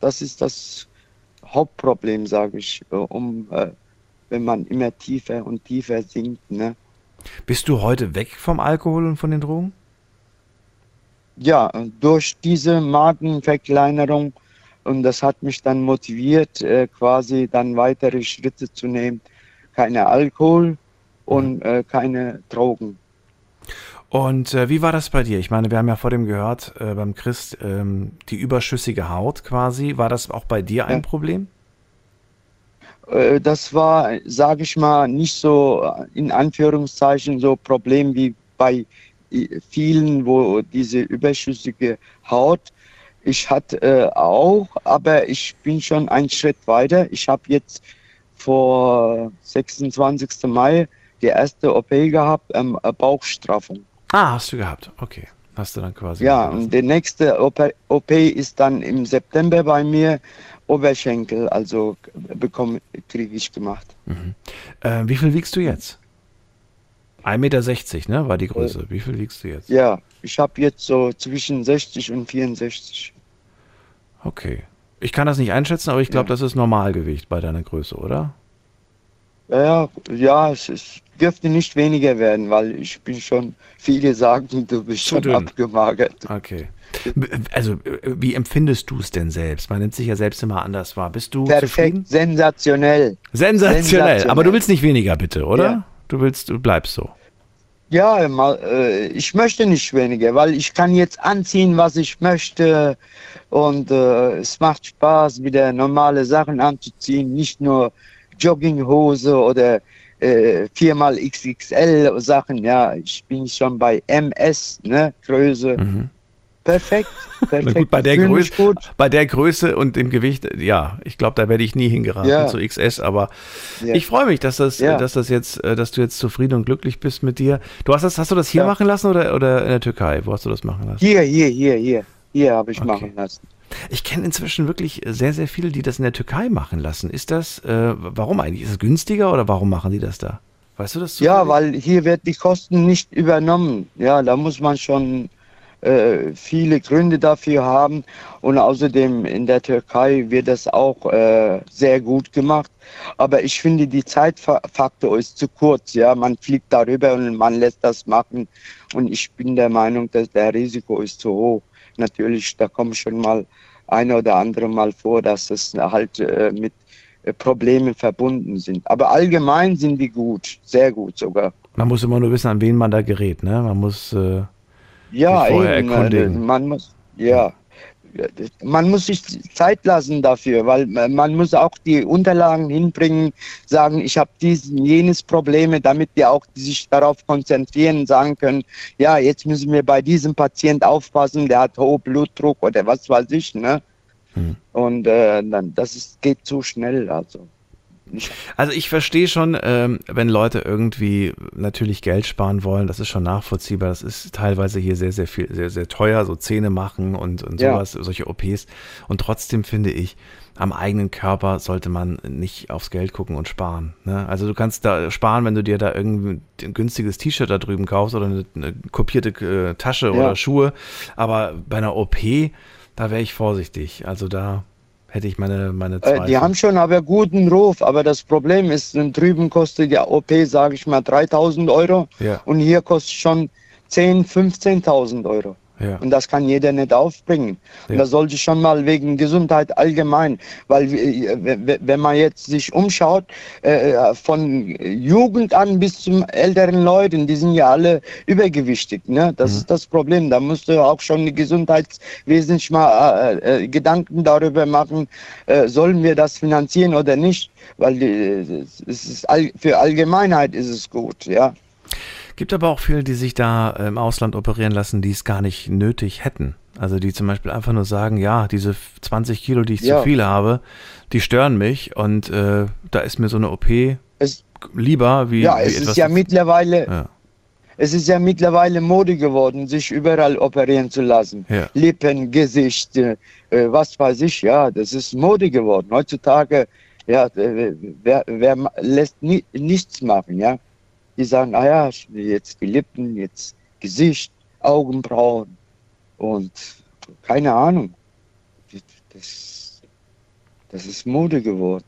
das- ist das Hauptproblem, sage ich, äh, um, äh, wenn man immer tiefer und tiefer sinkt, ne. Bist du heute weg vom Alkohol und von den Drogen? ja, durch diese Markenverkleinerung und das hat mich dann motiviert, äh, quasi dann weitere Schritte zu nehmen. Keine Alkohol und äh, keine Drogen. Und äh, wie war das bei dir? Ich meine, wir haben ja vor dem gehört, äh, beim Christ, ähm, die überschüssige Haut quasi. War das auch bei dir ein Ja. Problem? Äh, das war, sage ich mal, nicht so äh, in Anführungszeichen so Problem wie bei äh, vielen, wo diese überschüssige Haut. Ich hatte äh, auch, aber ich bin schon einen Schritt weiter. Ich habe jetzt vor 26. Mai die erste OP gehabt, ähm, äh, Bauchstraffung. Ah, hast du gehabt. Okay. Hast du dann quasi. Ja, und die nächste OP, OP ist dann im September bei mir. Oberschenkel, also bekomme, kriege ich gemacht. lassen. Äh, wie viel wiegst du jetzt? 1,60 Meter, ne? War die Größe. Wie viel wiegst du jetzt? Ja, ich habe jetzt so zwischen 60 und 64. Okay. Ich kann das nicht einschätzen, aber ich glaube, Ja. das ist Normalgewicht bei deiner Größe, oder? Ja, ja, es, es dürfte nicht weniger werden, weil ich bin schon, viele sagen, du bist Zu schon dünn. abgemagert. Okay. Also, wie empfindest du es denn selbst? Man nimmt sich ja selbst immer anders wahr. Bist du Perfekt, zufrieden? sensationell. Sensationell. Sensationell. Aber du willst nicht weniger, bitte, oder? Ja. Du willst, du bleibst so. Ja, äh, ich möchte nicht weniger, weil ich kann jetzt anziehen, was ich möchte und äh, es macht Spaß, wieder normale Sachen anzuziehen, nicht nur Jogginghose oder äh, viermal XXL Sachen. Ja, ich bin schon bei MS, ne, Größe. Perfekt, perfekt. gut, bei der, Größe, bei der Größe und dem Gewicht, ja, ich glaube, da werde ich nie hingeraten Ja. zu XS, aber Ja. ich freue mich, dass das, Ja. dass das jetzt, äh, dass du jetzt zufrieden und glücklich bist mit dir. Du hast das, hast du das hier Ja. machen lassen oder, oder in der Türkei? Wo hast du das machen lassen? Hier, hier, hier, hier. Hier habe ich Okay. machen lassen. Ich kenne inzwischen wirklich sehr, sehr viele, die das in der Türkei machen lassen. Ist das, äh, warum eigentlich? Ist es günstiger oder warum machen die das da? Weißt du das? Ja, zufällig? weil hier wird die Kosten nicht übernommen. Ja, da muss man schon äh, viele Gründe dafür haben. Und außerdem in der Türkei wird das auch äh, sehr gut gemacht. Aber ich finde, die Zeitfaktor ist zu kurz. Ja, man fliegt darüber und man lässt das machen. Und ich bin der Meinung, dass der Risiko ist zu hoch. Natürlich, da kommt schon mal ein oder andere Mal vor, dass es halt äh, mit äh, Problemen verbunden sind. Aber allgemein sind die gut, sehr gut sogar. Man muss immer nur wissen, an wen man da gerät. Ne? Man muss äh, ja, vorher eben, erkundigen. man muss, ja, man muss sich Zeit lassen dafür, weil man muss auch die Unterlagen hinbringen, sagen, ich habe diesen, jenes Probleme, damit die auch sich darauf konzentrieren sagen können, ja, jetzt müssen wir bei diesem Patient aufpassen, der hat hohen Blutdruck oder was weiß ich, ne? Hm. Und äh, dann, das ist, geht zu schnell, also. Also ich verstehe schon, ähm, wenn Leute irgendwie natürlich Geld sparen wollen, das ist schon nachvollziehbar. Das ist teilweise hier sehr, sehr viel, sehr, sehr teuer, so Zähne machen und, und Ja. sowas, solche OPs. Und trotzdem finde ich, am eigenen Körper sollte man nicht aufs Geld gucken und sparen. Ne? Also du kannst da sparen, wenn du dir da irgendwie ein günstiges T-Shirt da drüben kaufst oder eine, eine kopierte äh, Tasche Ja. oder Schuhe. Aber bei einer OP, da wäre ich vorsichtig. Also da hätte ich meine, meine äh, Zweifel. die haben schon aber guten Ruf, aber das Problem ist, drüben kostet die OP, sage ich mal, 3000 Euro ja, und hier kostet schon 10.000, 15.000 Euro. Ja. Und das kann jeder nicht aufbringen. Und Ja. das sollte schon mal wegen Gesundheit allgemein, weil äh, wenn man jetzt sich umschaut, äh, von Jugend an bis zum älteren Leuten, die sind ja alle übergewichtig. Ne? Das Mhm. ist das Problem. Da musst du auch schon die Gesundheitswesen mal äh, äh, Gedanken darüber machen, äh, sollen wir das finanzieren oder nicht? Weil die, es ist all, für Allgemeinheit ist es gut, ja. Gibt aber auch viele, die sich da äh, im Ausland operieren lassen, die es gar nicht nötig hätten. Also die zum Beispiel einfach nur sagen, ja, diese 20 Kilo, die ich Ja. zu viel habe, die stören mich und äh, da ist mir so eine OP Es, lieber wie, ja, wie es etwas. ist ja mittlerweile ja, Es ist ja mittlerweile Mode geworden, sich überall operieren zu lassen. ja. Lippen, Gesicht, äh, äh, was weiß ich, ja, das ist Mode geworden. Heutzutage, ja, äh, wer, wer lässt ni nichts machen, ja? Die sagen, ah ja, jetzt die Lippen, jetzt Gesicht, Augenbrauen und keine Ahnung. Das, das ist Mode geworden.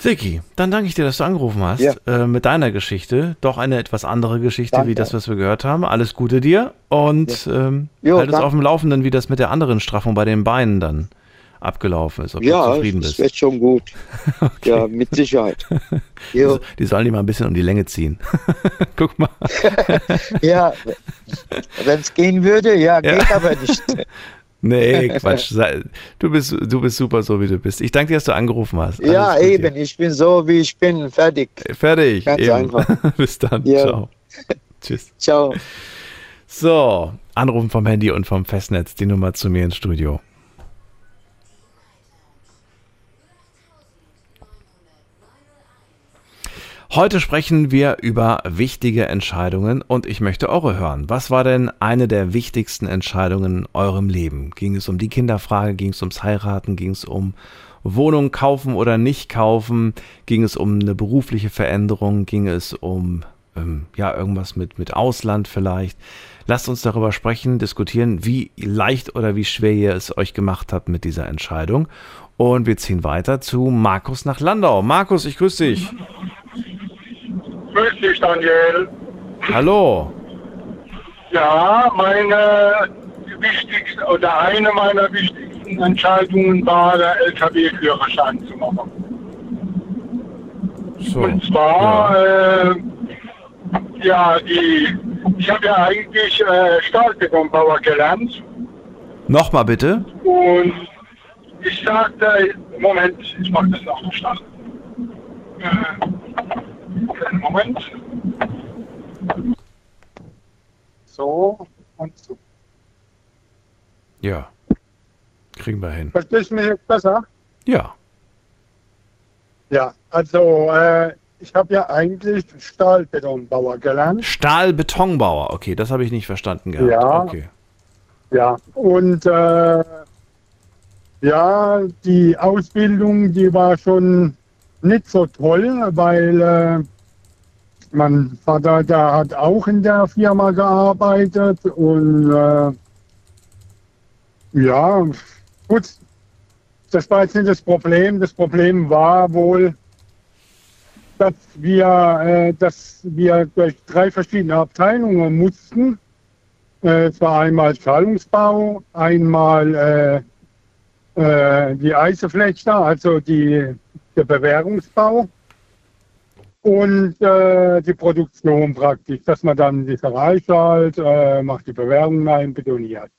Vicky, dann danke ich dir, dass du angerufen hast Ja. äh, mit deiner Geschichte. Doch eine etwas andere Geschichte, Danke. wie das, was wir gehört haben. Alles Gute dir und ähm, Jo, halt uns danke. auf dem Laufenden, wie das mit der anderen Straffung bei den Beinen dann abgelaufen ist, ob du Ja, zufrieden das bist. wird schon gut. Ja, mit Sicherheit. Jo. Die sollen die mal ein bisschen um die Länge ziehen. Guck mal. Ja, wenn es gehen würde, ja, Ja. geht aber nicht. Nee, Quatsch. Du bist, du bist super, so wie du bist. Ich danke dir, dass du angerufen hast. ja, Alles Gute eben, ich bin so, wie ich bin, fertig. dir. Fertig. Ganz eben. einfach. Bis dann. Ja. Ciao. Tschüss. Ciao. So, anrufen vom Handy und vom Festnetz, die Nummer zu mir ins Studio. Heute sprechen wir über wichtige Entscheidungen und ich möchte eure hören. Was war denn eine der wichtigsten Entscheidungen in eurem Leben? Ging es um die Kinderfrage? Ging es ums Heiraten? Ging es um Wohnung kaufen oder nicht kaufen? Ging es um eine berufliche Veränderung? Ging es um ähm, ja irgendwas mit mit Ausland vielleicht? Lasst uns darüber sprechen, diskutieren, wie leicht oder wie schwer ihr es euch gemacht habt mit dieser Entscheidung. Und wir ziehen weiter zu Markus nach Landau. Markus, ich grüße dich. Grüß dich, Daniel. Hallo. Ja, meine wichtigste oder eine meiner wichtigsten Entscheidungen war, der LKW-Führerschein zu machen. So. Und zwar, äh, ja, die, ich habe ja eigentlich äh, Stahlbetonbauer gelernt Nochmal bitte. und ich sagte, Moment, ich mache das noch nicht Moment. So und so. Ja. Kriegen wir hin. Verstehst du mich jetzt besser? Ja. Ja, also äh, ich habe ja eigentlich Stahlbetonbauer gelernt. Stahlbetonbauer. Okay, das habe ich nicht verstanden gehabt. Ja. Okay. Ja, und äh, ja, die Ausbildung, die war schon nicht so toll, weil äh, mein Vater, der hat auch in der Firma gearbeitet und äh, ja, gut, das war jetzt nicht das Problem. Das Problem war wohl, dass wir, äh, dass wir durch drei verschiedene Abteilungen mussten. Äh, es war einmal Zahlungsbau, einmal äh, äh, die Eiseflechter, also die, der Bewährungsbau und äh, die Produktion praktisch, dass man dann die Verreichert, äh, macht die Bewährung rein, betoniert.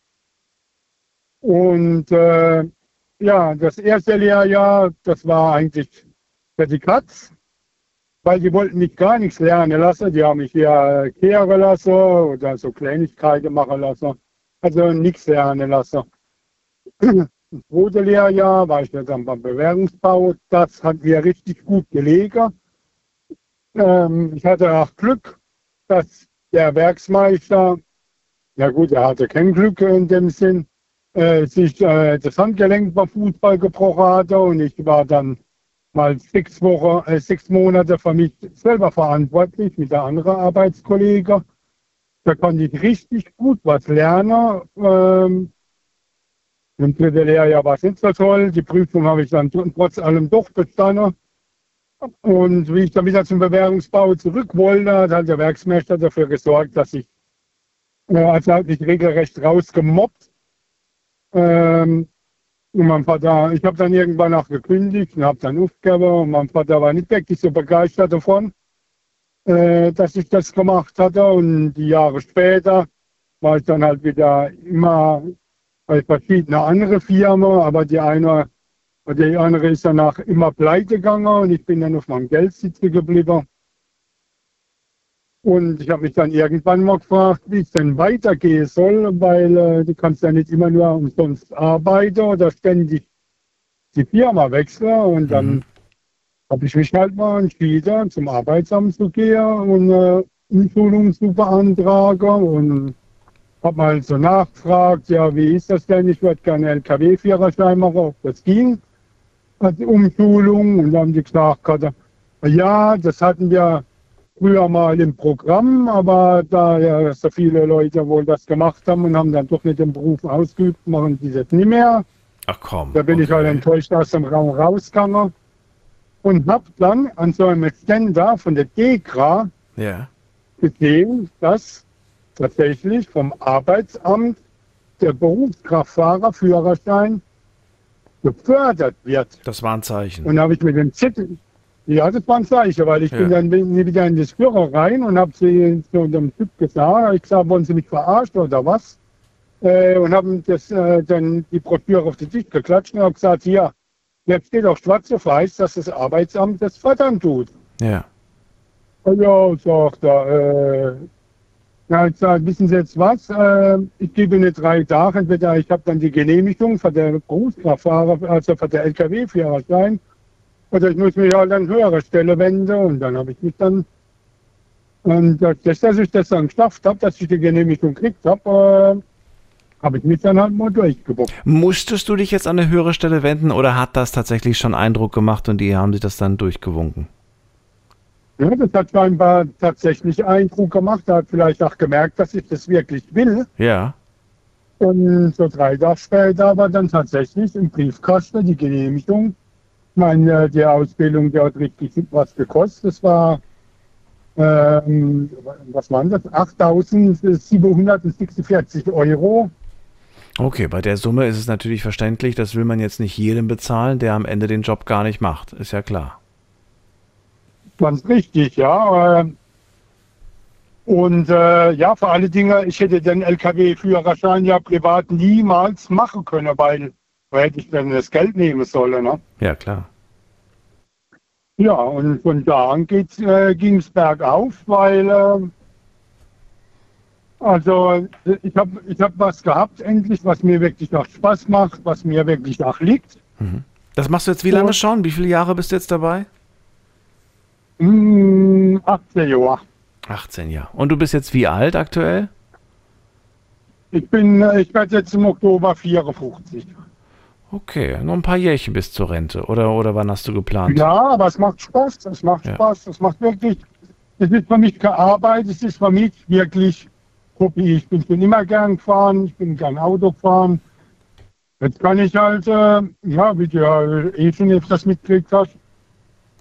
Und äh, ja, das erste Lehrjahr, das war eigentlich für die Katz, weil die wollten mich gar nichts lernen lassen. Die haben mich eher kehren lassen oder so Kleinigkeiten machen lassen. Also nichts lernen lassen. Zweite Lehrjahr war ich dann beim Bewährungsbau. Das hat mir richtig gut gelegen. Ähm, ich hatte auch Glück, dass der Werksmeister, ja gut, er hatte kein Glück in dem Sinn, äh, sich äh, das Handgelenk beim Fußball gebrochen hatte und ich war dann mal sechs Wochen, äh, sechs Monate für mich selber verantwortlich mit der anderen Arbeitskollege. Da konnte ich richtig gut was lernen. Ähm, Im dritten Lehrjahr war es nicht so toll. Die Prüfung habe ich dann trotz allem doch bestanden. Und wie ich dann wieder zum Bewährungsbau zurück wollte, hat der Werksmeister dafür gesorgt, dass ich, äh, also hat mich regelrecht rausgemobbt. Ähm, und mein Vater, ich habe dann irgendwann auch gekündigt und habe dann aufgegeben und mein Vater war nicht wirklich so begeistert davon, äh, dass ich das gemacht hatte. Und die Jahre später war ich dann halt wieder immer bei verschiedenen anderen Firmen, aber die eine oder die andere ist danach immer pleite gegangen und ich bin dann auf meinem Geld sitzen geblieben. Und ich habe mich dann irgendwann mal gefragt, wie es denn weitergehen soll, weil äh, du kannst ja nicht immer nur umsonst arbeiten oder ständig die Firma wechseln. Und dann Mhm. habe ich mich halt mal entschieden, zum Arbeitsamt zu gehen und äh, Umschulung zu beantragen und habe mal so nachgefragt, ja, wie ist das denn? Ich würde gerne LKW-Führerschein machen, ob das ging, als Umschulung. Und dann haben die gesagt, ja, das hatten wir früher mal im Programm, aber da ja so viele Leute wohl das gemacht haben und haben dann doch nicht den Beruf ausgeübt, machen die das nicht mehr. Ach komm. Da bin ich halt enttäuscht aus dem Raum rausgegangen und habe dann an so einem Ständer von der DEKRA Ja. gesehen, dass tatsächlich vom Arbeitsamt der Berufskraftfahrerführerschein gefördert wird. Das war ein Zeichen. Und habe ich mit dem Zettel, ja, das war ein Zeichen, weil ich Ja. bin dann wieder in das Büro rein und habe sie zu dem Typ gesagt, ich gesagt, wollen Sie mich verarschen oder was? Äh, und haben das äh, dann die Broschüre auf den Tisch geklatscht und habe gesagt, hier, jetzt steht auch schwarz auf weiß, dass das Arbeitsamt das fördern tut. Ja. Ja, sagt er, äh, ja, ich sag, wissen Sie jetzt was? Äh, ich gebe Ihnen drei Tage, entweder ich habe dann die Genehmigung für den Berufskraftfahrer, also für den LKW-Führerschein, oder ich muss mich halt an höhere Stelle wenden und dann habe ich mich dann, und das, dass ich das dann geschafft habe, dass ich die Genehmigung gekriegt habe, äh, habe ich mich dann halt mal durchgebuckt. Musstest du dich jetzt an eine höhere Stelle wenden oder hat das tatsächlich schon Eindruck gemacht und die haben sich das dann durchgewunken? Ja, das hat scheinbar tatsächlich Eindruck gemacht. Er hat vielleicht auch gemerkt, dass ich das wirklich will. Ja. Und so drei Tage später war dann tatsächlich im Briefkasten die Genehmigung. Ich meine, äh, die Ausbildung, die hat richtig was gekostet. Das war, ähm, was waren das? 8.746 Euro. Okay, bei der Summe ist es natürlich verständlich, das will man jetzt nicht jedem bezahlen, der am Ende den Job gar nicht macht. Ist ja klar. Ganz richtig, ja. äh, Und äh, ja, vor alle Dinge, ich hätte den LKW-Führerschein ja privat niemals machen können, weil wo hätte ich denn das Geld nehmen sollen? Ne? Ja, klar. Ja, und von da an äh, ging es bergauf, weil äh, also ich habe ich hab was gehabt endlich, was mir wirklich auch Spaß macht, was mir wirklich auch liegt. Das machst du jetzt wie lange schon? Wie viele Jahre bist du jetzt dabei? Hm, 18 Jahre. 18 Jahre. Und du bist jetzt wie alt aktuell? Ich bin, äh, ich werde jetzt im Oktober 54. Okay, noch ein paar Jährchen bis zur Rente. Oder, oder wann hast du geplant? Ja, aber es macht Spaß, es macht Ja. Spaß, es macht wirklich es ist für mich keine Arbeit, es ist für mich wirklich Hobby. Ich bin schon immer gern gefahren, ich bin gern Auto gefahren. Jetzt kann ich halt, äh, ja, wie du ja eh schon öfters mitgekriegt hast,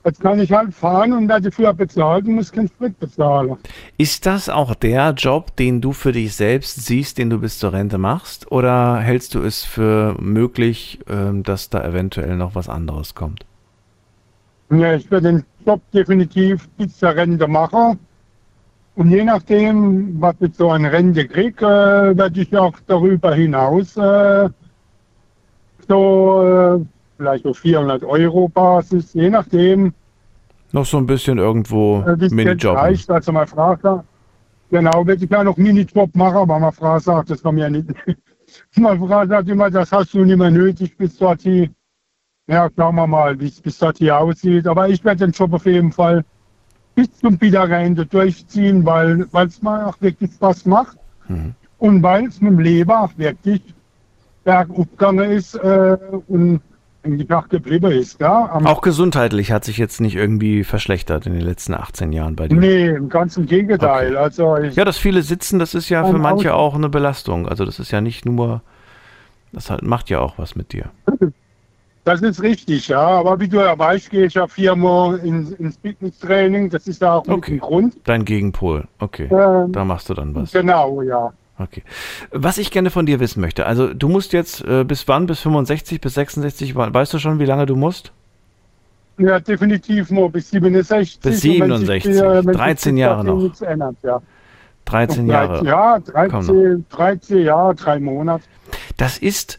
jetzt kann ich halt fahren und werde dafür bezahlt und muss keinen Sprit bezahlen. Ist das auch der Job, den du für dich selbst siehst, den du bis zur Rente machst? Oder hältst du es für möglich, ähm, dass da eventuell noch was anderes kommt? Ja, ich werde den Job definitiv bis zur Rente machen. Und je nachdem, was ich so an Rente kriege, äh, werde ich auch darüber hinaus äh, so äh, vielleicht auf 400 Euro Basis, je nachdem, Noch so ein bisschen irgendwo äh, Minijob. reicht. Also Frau sagt, genau, werde ich ja noch Minijob machen, aber meine Frau sagt, das kann mir ja nicht. meine Frau sagt immer, das hast du nicht mehr nötig bis dorthin. Ja, schauen wir mal, wie es bis dorthin aussieht. Aber ich werde den Job auf jeden Fall bis zum Wiederrente durchziehen, weil es mir auch wirklich Spaß macht. Mhm. Und weil es mit dem Leben auch wirklich bergab gegangen ist äh, und auch geblieben ist. Ja? Am, Auch gesundheitlich hat sich jetzt nicht irgendwie verschlechtert in den letzten 18 Jahren bei dir. nee, im ganzen Gegenteil. Also ich, Ja, dass viele sitzen, das ist ja für Ein manche auch eine Belastung. Also das ist ja nicht nur, das halt macht ja auch was mit dir. Das ist richtig, ja. Aber wie du ja weißt, gehe ich ja viermal ins, ins Fitnesstraining. Das ist ja auch mit dem Grund. Dein Gegenpol, okay. Ähm, da machst du dann was. Genau, ja. Okay. Was ich gerne von dir wissen möchte, also du musst jetzt äh, bis wann? Bis 65, bis 66? We- Weißt du schon, wie lange du musst? Ja, definitiv nur bis 67. Bis Und wenn sich 67, die, äh, wenn sich 13 bis Jahre noch. Nichts ändert, ja. 13 Noch Jahre. Ja, Komm 13, 13 Jahre, drei Monate. Das ist,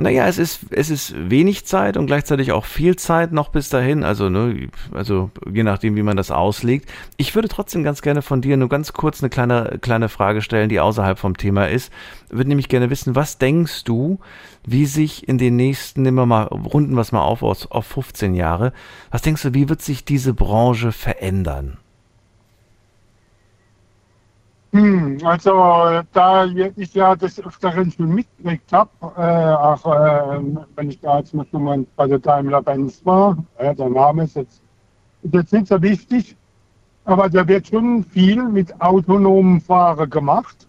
naja, es ist, es ist wenig Zeit und gleichzeitig auch viel Zeit noch bis dahin. Also, ne, also je nachdem, wie man das auslegt. Ich würde trotzdem ganz gerne von dir nur ganz kurz eine kleine, kleine Frage stellen, die außerhalb vom Thema ist. Würde nämlich gerne wissen, was denkst du, wie sich in den nächsten, nehmen wir mal, runden es mal auf, auf 15 Jahre, was denkst du, wie wird sich diese Branche verändern? Hm, also da ich ja das Öfteren schon mitgekriegt habe, äh, auch äh, wenn ich da jetzt mit nochmal bei der Daimler Benz war, äh, der Name ist jetzt, ist jetzt nicht so wichtig, aber da wird schon viel mit autonomem Fahren gemacht,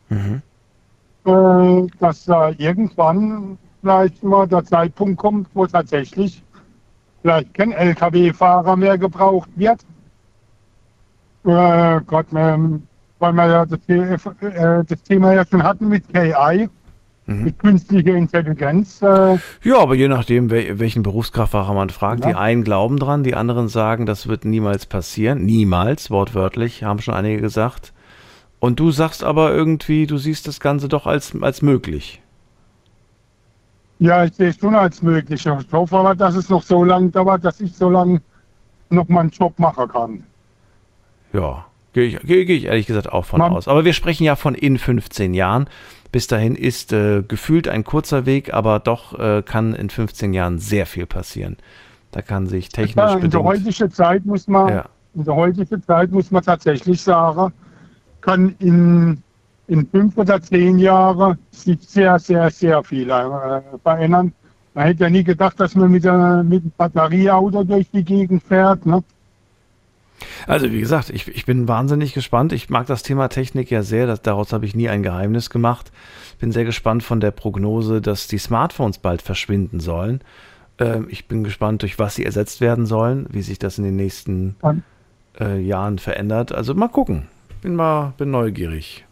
äh, dass da irgendwann vielleicht mal der Zeitpunkt kommt, wo tatsächlich vielleicht kein Lkw-Fahrer mehr gebraucht wird. Äh, Gott, ähm, weil wir ja das, äh, das Thema ja schon hatten mit KI, mit künstlicher Intelligenz. Äh, Ja, aber je nachdem, wel welchen Berufskraftfahrer man fragt, Ja. die einen glauben dran, die anderen sagen, das wird niemals passieren. Niemals, wortwörtlich, haben schon einige gesagt. Und du sagst aber irgendwie, du siehst das Ganze doch als, als möglich. ja, ich sehe es schon als möglich. Ich hoffe aber, dass es noch so lange dauert, dass ich so lange noch meinen Job machen kann. Ja, gehe ich, geh, geh ich ehrlich gesagt auch von Man- aus. Aber wir sprechen ja von in 15 Jahren. Bis dahin ist äh, gefühlt ein kurzer Weg, aber doch äh, kann in 15 Jahren sehr viel passieren. Da kann sich technisch Ja, in der heutigen Zeit muss man, Ja. in der heutigen Zeit muss man tatsächlich sagen, kann in, in fünf oder zehn Jahren sich sehr, sehr, sehr viel äh, verändern. Man hätte ja nie gedacht, dass man mit, der, mit dem Batterieauto durch die Gegend fährt. Ne? Also wie gesagt, ich, ich bin wahnsinnig gespannt. Ich mag das Thema Technik ja sehr. Das, daraus habe ich nie ein Geheimnis gemacht. Bin sehr gespannt von der Prognose, dass die Smartphones bald verschwinden sollen. Ähm, ich bin gespannt, durch was sie ersetzt werden sollen, wie sich das in den nächsten äh, Jahren verändert. Also mal gucken. Bin mal bin neugierig.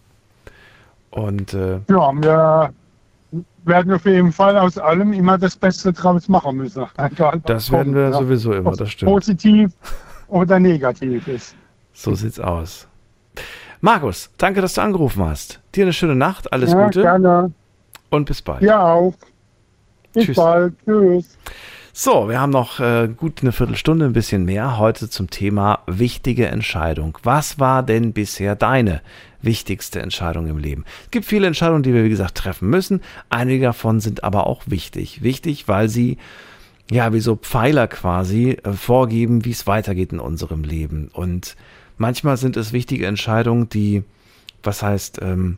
Und äh, Ja, wir werden auf jeden Fall aus allem immer das Beste draus machen müssen. Das werden wir sowieso immer, das stimmt. Positiv oder negativ ist. So sieht's aus. Markus, danke, dass du angerufen hast. Dir eine schöne Nacht, alles ja, Gute Gerne. und bis bald. Ja, auch. Bis Tschüss. bald. Tschüss. So, wir haben noch äh, gut eine Viertelstunde, ein bisschen mehr heute zum Thema wichtige Entscheidung. Was war denn bisher deine wichtigste Entscheidung im Leben? Es gibt viele Entscheidungen, die wir, wie gesagt, treffen müssen. Einige davon sind aber auch wichtig. Wichtig, weil sie ja, wie so Pfeiler quasi äh, vorgeben, wie es weitergeht in unserem Leben. Und manchmal sind es wichtige Entscheidungen, die, was heißt, ähm,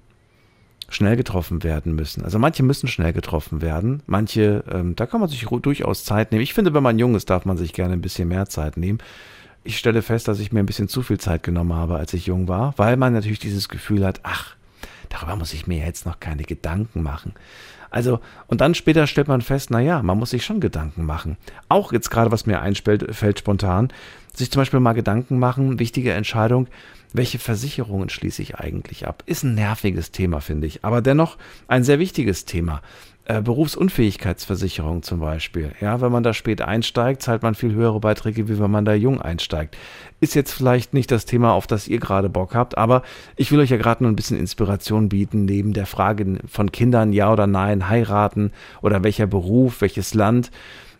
schnell getroffen werden müssen. Also manche müssen schnell getroffen werden, manche, ähm, da kann man sich durchaus Zeit nehmen. Ich finde, wenn man jung ist, darf man sich gerne ein bisschen mehr Zeit nehmen. Ich stelle fest, dass ich mir ein bisschen zu viel Zeit genommen habe, als ich jung war, weil man natürlich dieses Gefühl hat, ach, darüber muss ich mir jetzt noch keine Gedanken machen. Also, und dann später stellt man fest, naja, man muss sich schon Gedanken machen. Auch jetzt gerade, was mir einfällt, fällt spontan, sich zum Beispiel mal Gedanken machen, wichtige Entscheidung, welche Versicherungen schließe ich eigentlich ab? Ist ein nerviges Thema, finde ich, aber dennoch ein sehr wichtiges Thema. Äh, Berufsunfähigkeitsversicherung zum Beispiel. Ja, wenn man da spät einsteigt, zahlt man viel höhere Beiträge, wie wenn man da jung einsteigt. Ist jetzt vielleicht nicht das Thema, auf das ihr gerade Bock habt, aber ich will euch ja gerade nur ein bisschen Inspiration bieten, neben der Frage von Kindern, ja oder nein, heiraten oder welcher Beruf, welches Land.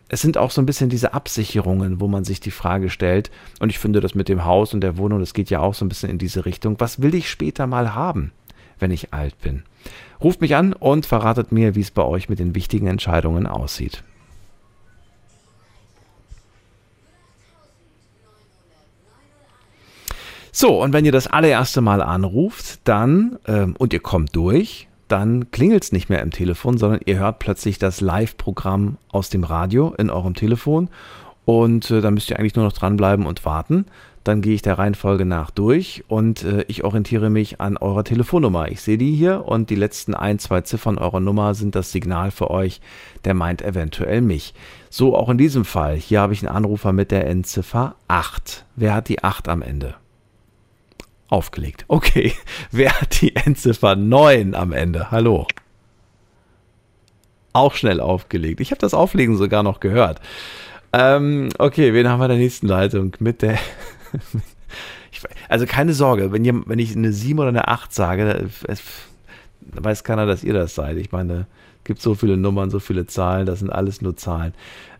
Es sind auch so ein bisschen diese Absicherungen, wo man sich die Frage stellt. Und ich finde das mit dem Haus und der Wohnung, das geht ja auch so ein bisschen in diese Richtung. Was will ich später mal haben, wenn ich alt bin? Ruft mich an und verratet mir, wie es bei euch mit den wichtigen Entscheidungen aussieht. So, und wenn ihr das allererste Mal anruft, dann, ähm, und ihr kommt durch, dann klingelt es nicht mehr im Telefon, sondern ihr hört plötzlich das Live-Programm aus dem Radio in eurem Telefon. Und äh, dann müsst ihr eigentlich nur noch dranbleiben und warten. Dann gehe ich der Reihenfolge nach durch und äh, ich orientiere mich an eurer Telefonnummer. Ich sehe die hier und die letzten ein, zwei Ziffern eurer Nummer sind das Signal für euch, der meint eventuell mich. So auch in diesem Fall. Hier habe ich einen Anrufer mit der Endziffer 8. Wer hat die 8 am Ende? Aufgelegt. Okay. Wer hat die Endziffer 9 am Ende? Hallo. Auch schnell aufgelegt. Ich habe das Auflegen sogar noch gehört. Ähm, okay, wen haben wir in der nächsten Leitung? Mit der ich, also keine Sorge, wenn, ihr, wenn ich eine 7 oder eine 8 sage, es, weiß keiner, dass ihr das seid. Ich meine, es gibt so viele Nummern, so viele Zahlen, das sind alles nur Zahlen.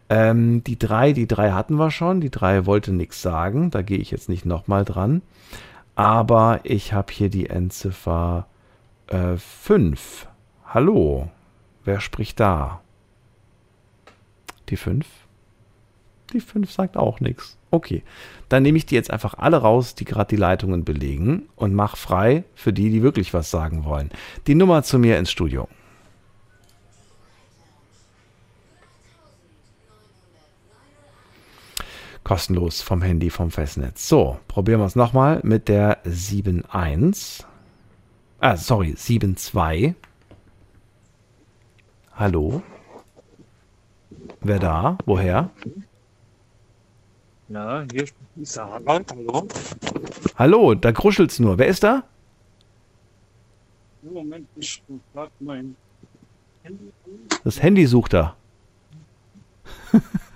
Ähm, die 3, die 3 hatten wir schon, die 3 wollte nichts sagen, da gehe ich jetzt nicht nochmal dran. Aber ich habe hier die Endziffer 5. Äh, Hallo, wer spricht da? Die 5? Die 5 sagt auch nichts. Okay, dann nehme ich die jetzt einfach alle raus, die gerade die Leitungen belegen und mache frei für die, die wirklich was sagen wollen. Die Nummer zu mir ins Studio. Kostenlos vom Handy, vom Festnetz. So, probieren wir es nochmal mit der 7.1. Ah, sorry, 7.2. Hallo? Wer da? Woher? Ja, hier ist Harald. Hallo. Hallo, da kruschelt's nur. Wer ist da? Moment, ich frag mein Handy. Das Handy sucht er.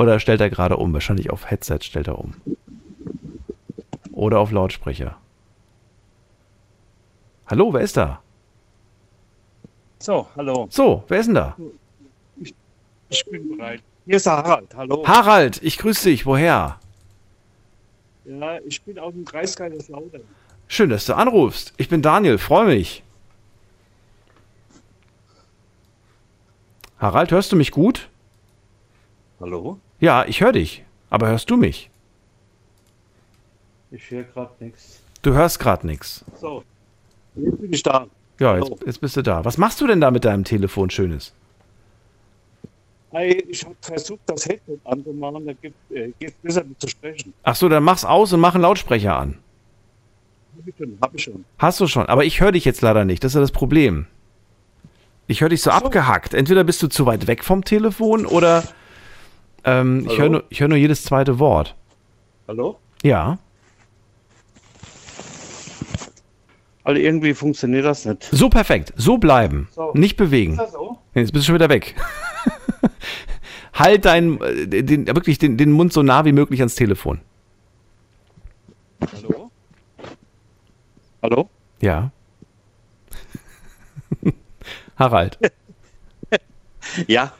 Oder stellt er gerade um? Wahrscheinlich auf Headset stellt er um. Oder auf Lautsprecher. Hallo, wer ist da? So, hallo. So, wer ist denn da? Ich, ich bin bereit. Hier ist der Harald, hallo. Harald, ich grüße dich. Woher? Ja, ich bin aus dem Kreis Kaiserslautern. Schön, dass du anrufst. Ich bin Daniel, freue mich. Harald, hörst du mich gut? Hallo? Ja, ich höre dich. Aber hörst du mich? Ich höre gerade nichts. Du hörst gerade nichts. So, jetzt bin ich da. Ja, jetzt, jetzt bist du da. Was machst du denn da mit deinem Telefon Schönes? Ich habe versucht, das Headset anzumachen, da geht es besser zu sprechen. Ach so, dann mach's aus und mach einen Lautsprecher an. Hab ich schon, hab ich schon. Hast du schon, aber ich höre dich jetzt leider nicht, das ist ja das Problem. Ich höre dich so, so, abgehackt. Entweder bist du zu weit weg vom Telefon oder ähm, ich höre nur, hör nur jedes zweite Wort. Hallo? Ja. Also irgendwie funktioniert das nicht. So perfekt, so bleiben, so. nicht bewegen. Ist das so? Jetzt bist du schon wieder weg. halt dein, äh, den, wirklich den, den Mund so nah wie möglich ans Telefon. Hallo? Hallo? Ja. Harald. ja.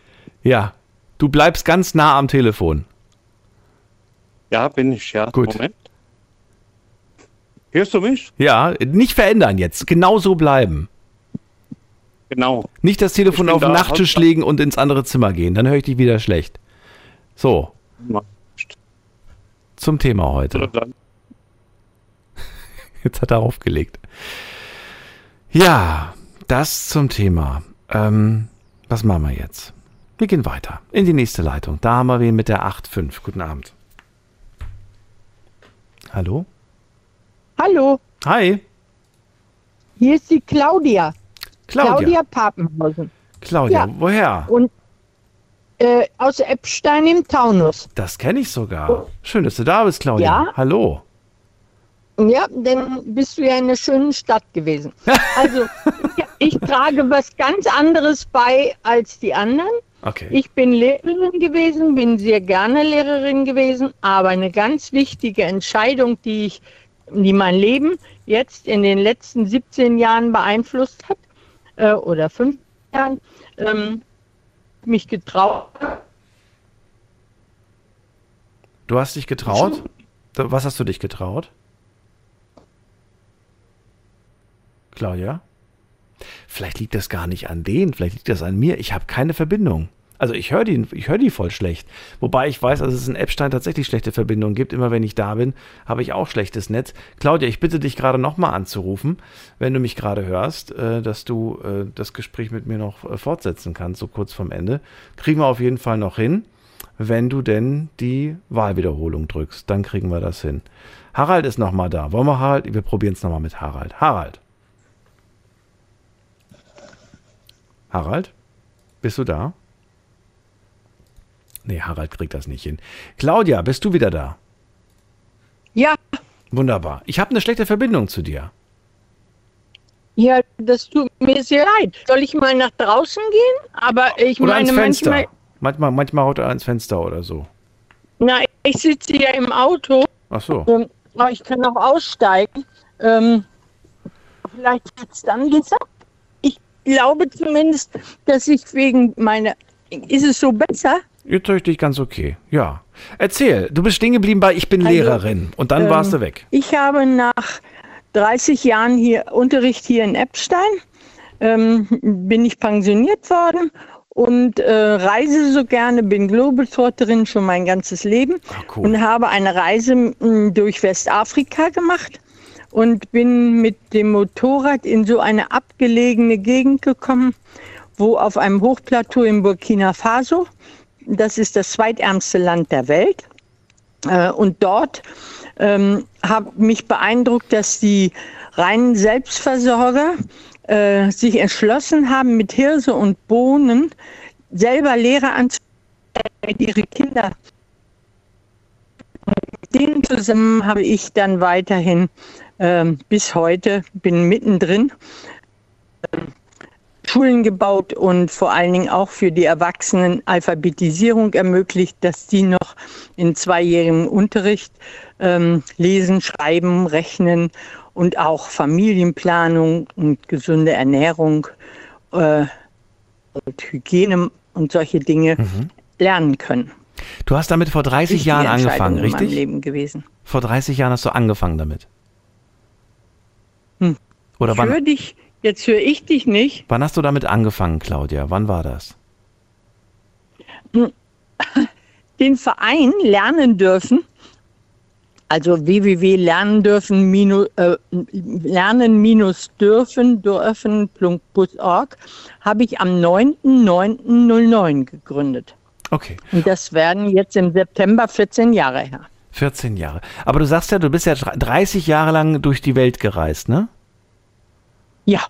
Ja. Du bleibst ganz nah am Telefon. Ja, bin ich, ja. Gut. Moment. Hörst du mich? Ja, nicht verändern jetzt. Genau so bleiben. Genau. Nicht das Telefon auf den Nachttisch legen und ins andere Zimmer gehen, dann höre ich dich wieder schlecht. So. Zum Thema heute. Jetzt hat er aufgelegt. Ja, das zum Thema. Ähm, was machen wir jetzt? Wir gehen weiter in die nächste Leitung. Da haben wir wen mit der 8.5. Guten Abend. Hallo? Hallo, Hi, hier ist die Claudia. Claudia. Claudia Papenhausen. Claudia, Ja. woher? Und äh, aus Eppstein im Taunus. Das kenne ich sogar. Schön, dass du da bist, Claudia. Ja. Hallo. Ja, dann bist du ja in einer schönen Stadt gewesen. Also, ich, ich trage was ganz anderes bei als die anderen. Okay. Ich bin Lehrerin gewesen, bin sehr gerne Lehrerin gewesen, aber eine ganz wichtige Entscheidung, die ich, die mein Leben jetzt in den letzten 17 Jahren beeinflusst hat, äh, oder 5 Jahren, ähm, mich getraut, Du hast dich getraut? Was hast du dich getraut? Claudia? Vielleicht liegt das gar nicht an denen, vielleicht liegt das an mir. Ich habe keine Verbindung. Also ich höre die, ich die voll schlecht. Wobei ich weiß, dass es in Epstein tatsächlich schlechte Verbindungen gibt. Immer wenn ich da bin, habe ich auch schlechtes Netz. Claudia, ich bitte dich gerade nochmal anzurufen, wenn du mich gerade hörst, äh, dass du äh, das Gespräch mit mir noch äh, fortsetzen kannst, so kurz vorm Ende. Kriegen wir auf jeden Fall noch hin, wenn du denn die Wahlwiederholung drückst. Dann kriegen wir das hin. Harald ist nochmal da. Wollen wir Harald? Wir probieren es nochmal mit Harald. Harald. Harald? Bist du da? Nee, Harald kriegt das nicht hin. Claudia, bist du wieder da? Ja, Wunderbar. Ich habe eine schlechte Verbindung zu dir. ja, das tut mir sehr leid. Soll ich mal nach draußen gehen? Aber ich Oder meine Fenster. manchmal, Manchmal, manchmal haut er ans Fenster oder so. na, ich sitze ja im Auto. Ach so. Ähm, aber ich kann auch aussteigen. Ähm, vielleicht jetzt dann gesagt. Glaube zumindest, dass ich wegen meiner. Ist es so besser? Jetzt höre ich dich ganz okay. Ja. Erzähl, du bist stehen geblieben bei Ich bin Also, Lehrerin und dann ähm, warst du weg. Ich habe nach 30 Jahren hier Unterricht hier in Eppstein, ähm, bin ich pensioniert worden und äh, reise so gerne, bin Globetrotterin schon mein ganzes Leben und habe eine Reise m, durch Westafrika gemacht und bin mit dem Motorrad in so eine abgelegene Gegend gekommen, wo auf einem Hochplateau in Burkina Faso, das ist das zweitärmste Land der Welt, äh, und dort ähm, hat mich beeindruckt, dass die reinen Selbstversorger äh, sich entschlossen haben, mit Hirse und Bohnen selber Lehrer anzustellen, ihre Kinder. Mit denen zusammen habe ich dann weiterhin ähm, bis heute, bin mittendrin, ähm, Schulen gebaut und vor allen Dingen auch für die Erwachsenen Alphabetisierung ermöglicht, dass die noch in zweijährigem Unterricht ähm, lesen, schreiben, rechnen und auch Familienplanung und gesunde Ernährung äh, und Hygiene und solche Dinge lernen können. Du hast damit vor 30 Wichtige Jahren angefangen, in richtig? Leben gewesen. Vor 30 Jahren hast du angefangen damit. Oder Ich höre dich, jetzt höre ich dich nicht. wann hast du damit angefangen, Claudia? Wann war das? den Verein lernen dürfen, also www.lernen dürfen minus, äh, lernen minus dürfen dürfen.org, habe ich am 9.9.09 gegründet. Okay. Und das werden jetzt im September 14 Jahre her. 14 Jahre. Aber du sagst ja, du bist ja 30 Jahre lang durch die Welt gereist, ne? Ja.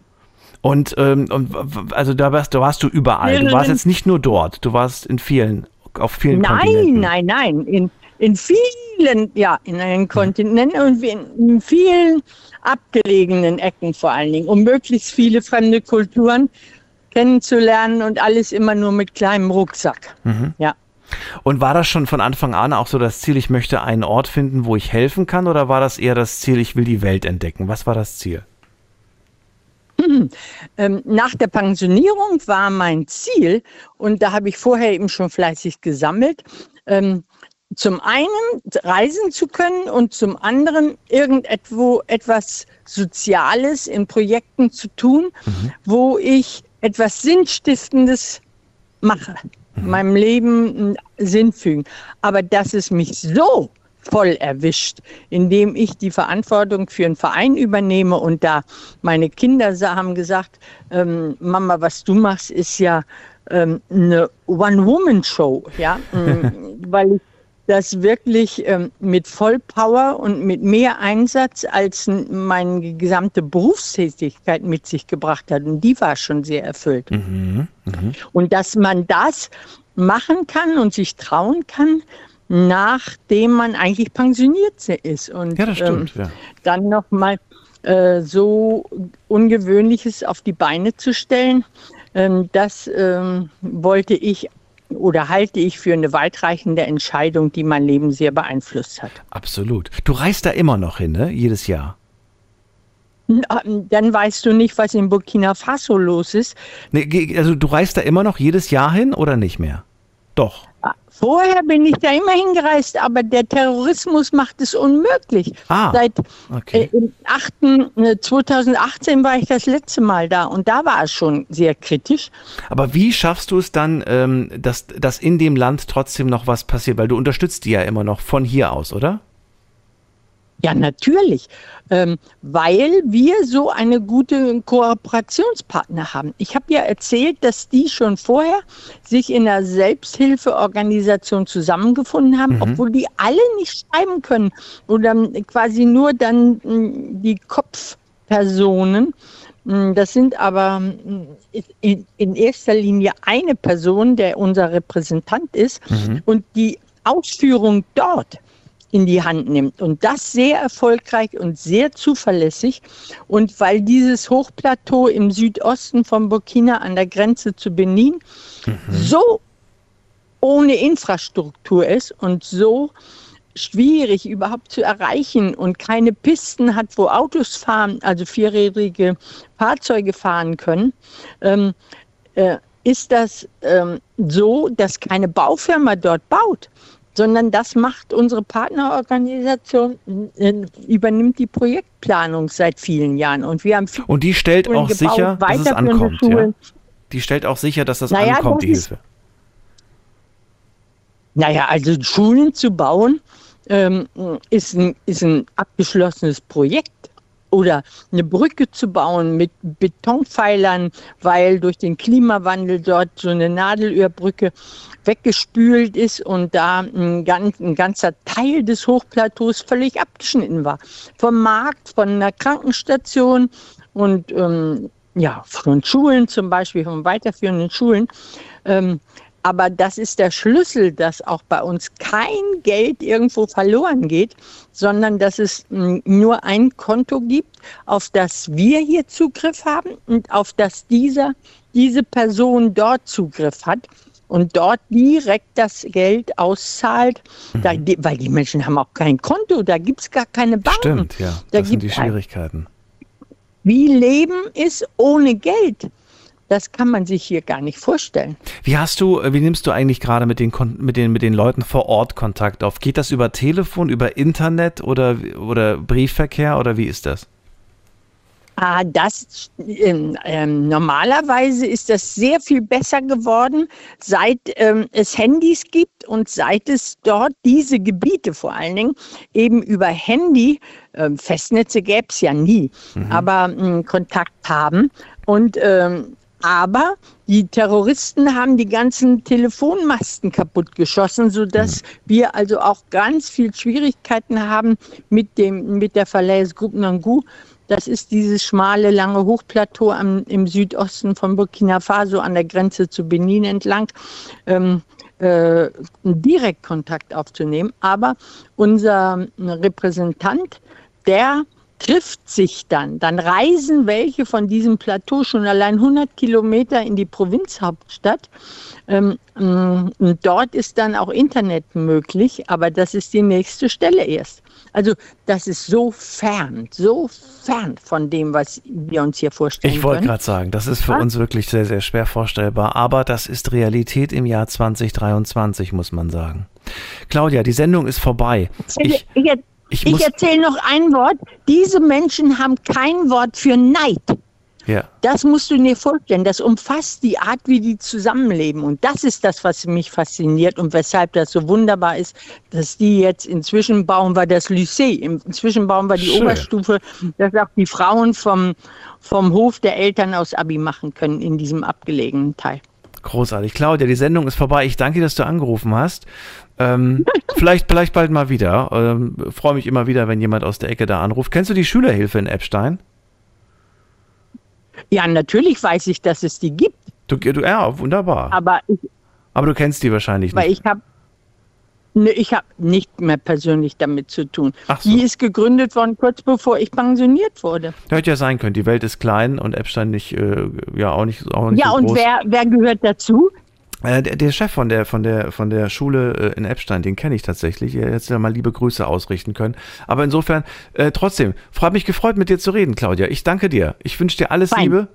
Und, ähm, und also da warst, da warst du überall. Du warst jetzt nicht nur dort, du warst in vielen, auf vielen Nein, Kontinenten. nein, nein. In, in vielen, ja, in den Kontinenten und in, in vielen abgelegenen Ecken vor allen Dingen, um möglichst viele fremde Kulturen kennenzulernen und alles immer nur mit kleinem Rucksack. Mhm. Ja. Und war das schon von Anfang an auch so das Ziel, ich möchte einen Ort finden, wo ich helfen kann, oder war das eher das Ziel, ich will die Welt entdecken? Was war das Ziel? Ähm, nach der Pensionierung war mein Ziel, und da habe ich vorher eben schon fleißig gesammelt, ähm, zum einen reisen zu können und zum anderen irgendetwo etwas Soziales in Projekten zu tun, wo ich etwas Sinnstiftendes mache, meinem Leben Sinn fügen. Aber dass es mich so voll erwischt, indem ich die Verantwortung für einen Verein übernehme und da meine Kinder haben gesagt, ähm, Mama, was du machst, ist ja ähm, eine One-Woman-Show, ja, Mm, weil ich das wirklich ähm, mit Vollpower und mit mehr Einsatz als meine gesamte Berufstätigkeit mit sich gebracht hat. Und die war schon sehr erfüllt. Mhm. Mhm. Und dass man das machen kann und sich trauen kann, nachdem man eigentlich pensioniert ist. Und Ja, das stimmt. ähm, ja. dann nochmal äh, so Ungewöhnliches auf die Beine zu stellen, ähm, das ähm, wollte ich oder halte ich für eine weitreichende Entscheidung, die mein Leben sehr beeinflusst hat. Absolut. Du reist da immer noch hin, ne? Jedes Jahr. Ähm, Dann weißt du nicht, was in Burkina Faso los ist. Nee, also du reist da immer noch jedes Jahr hin oder nicht mehr? Doch. Vorher bin ich da immer hingereist, aber der Terrorismus macht es unmöglich. Ah, Seit okay. äh, im 8., äh, 2018 war ich das letzte Mal da und da war es schon sehr kritisch. Aber wie schaffst du es dann, ähm, dass, dass in dem Land trotzdem noch was passiert? Weil du unterstützt die ja immer noch von hier aus, oder? Ja, natürlich, ähm, weil wir so eine gute Kooperationspartner haben. Ich habe ja erzählt, dass die schon vorher sich in einer Selbsthilfeorganisation zusammengefunden haben, Mhm. obwohl die alle nicht schreiben können oder quasi nur dann mh, die Kopfpersonen. Mh, Das sind aber in, in erster Linie eine Person, der unser Repräsentant ist Mhm. und die Ausführung dort in die Hand nimmt. Und das sehr erfolgreich und sehr zuverlässig. Und weil dieses Hochplateau im Südosten von Burkina an der Grenze zu Benin so ohne Infrastruktur ist und so schwierig überhaupt zu erreichen und keine Pisten hat, wo Autos fahren, also vierrädrige Fahrzeuge fahren können, ähm, äh, ist das ähm, so, dass keine Baufirma dort baut, sondern das macht unsere Partnerorganisation, äh, übernimmt die Projektplanung seit vielen Jahren. Und wir haben viele Und die stellt Schulen auch gebaut, sicher, dass es ankommt. Ja? Die stellt auch sicher, dass das Naja, ankommt, das die ist- Hilfe. Naja, also Schulen zu bauen ähm, ist, ein, ist ein abgeschlossenes Projekt. Oder eine Brücke zu bauen mit Betonpfeilern, weil durch den Klimawandel dort so eine Nadelöhrbrücke weggespült ist und da ein, ganz, ein ganzer Teil des Hochplateaus völlig abgeschnitten war. Vom Markt, von einer Krankenstation und ähm, ja, von Schulen zum Beispiel, von weiterführenden Schulen. Ähm, aber das ist der Schlüssel, dass auch bei uns kein Geld irgendwo verloren geht, sondern dass es mm, nur ein Konto gibt, auf das wir hier Zugriff haben und auf das dieser, diese Person dort Zugriff hat und dort direkt das Geld auszahlt, da, die, weil die Menschen haben auch kein Konto, da gibt es gar keine Banken. Stimmt, ja. Da Das sind die gibt's ein- Schwierigkeiten. Wie Leben ist ohne Geld. Das kann man sich hier gar nicht vorstellen. Wie hast du, äh, wie nimmst du eigentlich gerade mit den, mit den, mit den Leuten vor Ort Kontakt auf? Geht das über Telefon, über Internet oder, oder Briefverkehr oder wie ist das? Ah, das ähm, ähm, normalerweise ist das sehr viel besser geworden, seit ähm, es Handys gibt und seit es dort diese Gebiete vor allen Dingen eben über Handy, ähm, Festnetze gäbe es ja nie, aber ähm, Kontakt haben. Und ähm, aber die Terroristen haben die ganzen Telefonmasten kaputtgeschossen, sodass wir also auch ganz viel Schwierigkeiten haben mit, dem, mit der Falaise Groupe Nangu. Das ist dieses schmale, lange Hochplateau am, im Südosten von Burkina Faso an der Grenze zu Benin entlang. Ähm, äh, direkt Kontakt aufzunehmen. Aber unser Repräsentant, der trifft sich dann. Dann reisen welche von diesem Plateau schon allein 100 Kilometer in die Provinzhauptstadt. Ähm, und dort ist dann auch Internet möglich, aber das ist die nächste Stelle erst. Also das ist so fern, so fern von dem, was wir uns hier vorstellen Ich wollte gerade sagen, das ist für Ja? uns wirklich sehr, sehr schwer vorstellbar, aber das ist Realität im Jahr 2023, muss man sagen. Claudia, die Sendung ist vorbei. Ich, ich, ich ich, erzähle noch ein Wort. Diese Menschen haben kein Wort für Neid. Ja. Das musst du dir vorstellen. Das umfasst die Art, wie die zusammenleben. Und das ist das, was mich fasziniert und weshalb das so wunderbar ist, dass die jetzt inzwischen bauen wir das Lycée. Inzwischen bauen wir die Schön. Oberstufe, dass auch die Frauen vom, vom Hof der Eltern aus Abi machen können in diesem abgelegenen Teil. Großartig. Claudia, die Sendung ist vorbei. Ich danke dir, dass du angerufen hast. Ähm, vielleicht, vielleicht bald mal wieder. Ähm, Freue mich immer wieder, wenn jemand aus der Ecke da anruft. Kennst du die Schülerhilfe in Eppstein? Ja, natürlich weiß ich, dass es die gibt, Du, du, ja, wunderbar. aber ich, Aber du kennst die wahrscheinlich weil nicht. ich habe ne, ich habe nicht mehr persönlich damit zu tun. Ach so. Die ist gegründet worden kurz bevor ich pensioniert wurde. Hätte ja sein können. Die Welt ist klein und Eppstein nicht, äh, ja, auch nicht, auch nicht Ja, so und groß. wer, wer gehört dazu? Äh, der, der Chef von der, von der, von der Schule äh, in Eppstein, den kenne ich tatsächlich. Er hätte ja mal liebe Grüße ausrichten können. Aber insofern, äh, trotzdem, freut mich gefreut, mit dir zu reden, Claudia. Ich danke dir. Ich wünsche dir alles Fein. Liebe.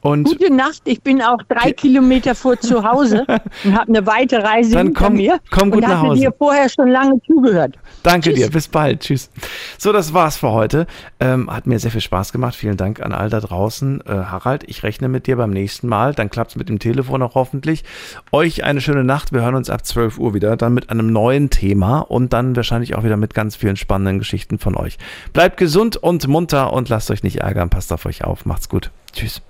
Und Gute Nacht, ich bin auch drei Kilometer vor zu Hause und habe eine weite Reise Dann hinter komm- mir komm gut und nach Hause. dir vorher schon lange zugehört. danke dir. Bis bald. Tschüss. So, das war's für heute. Ähm, hat mir sehr viel Spaß gemacht. Vielen Dank an all da draußen. Äh, Harald, ich rechne mit dir beim nächsten Mal. Dann klappt's mit dem Telefon auch hoffentlich. Euch eine schöne Nacht. Wir hören uns ab 12 Uhr wieder. Dann mit einem neuen Thema und dann wahrscheinlich auch wieder mit ganz vielen spannenden Geschichten von euch. Bleibt gesund und munter und lasst euch nicht ärgern. Passt auf euch auf. Macht's gut. Tschüss.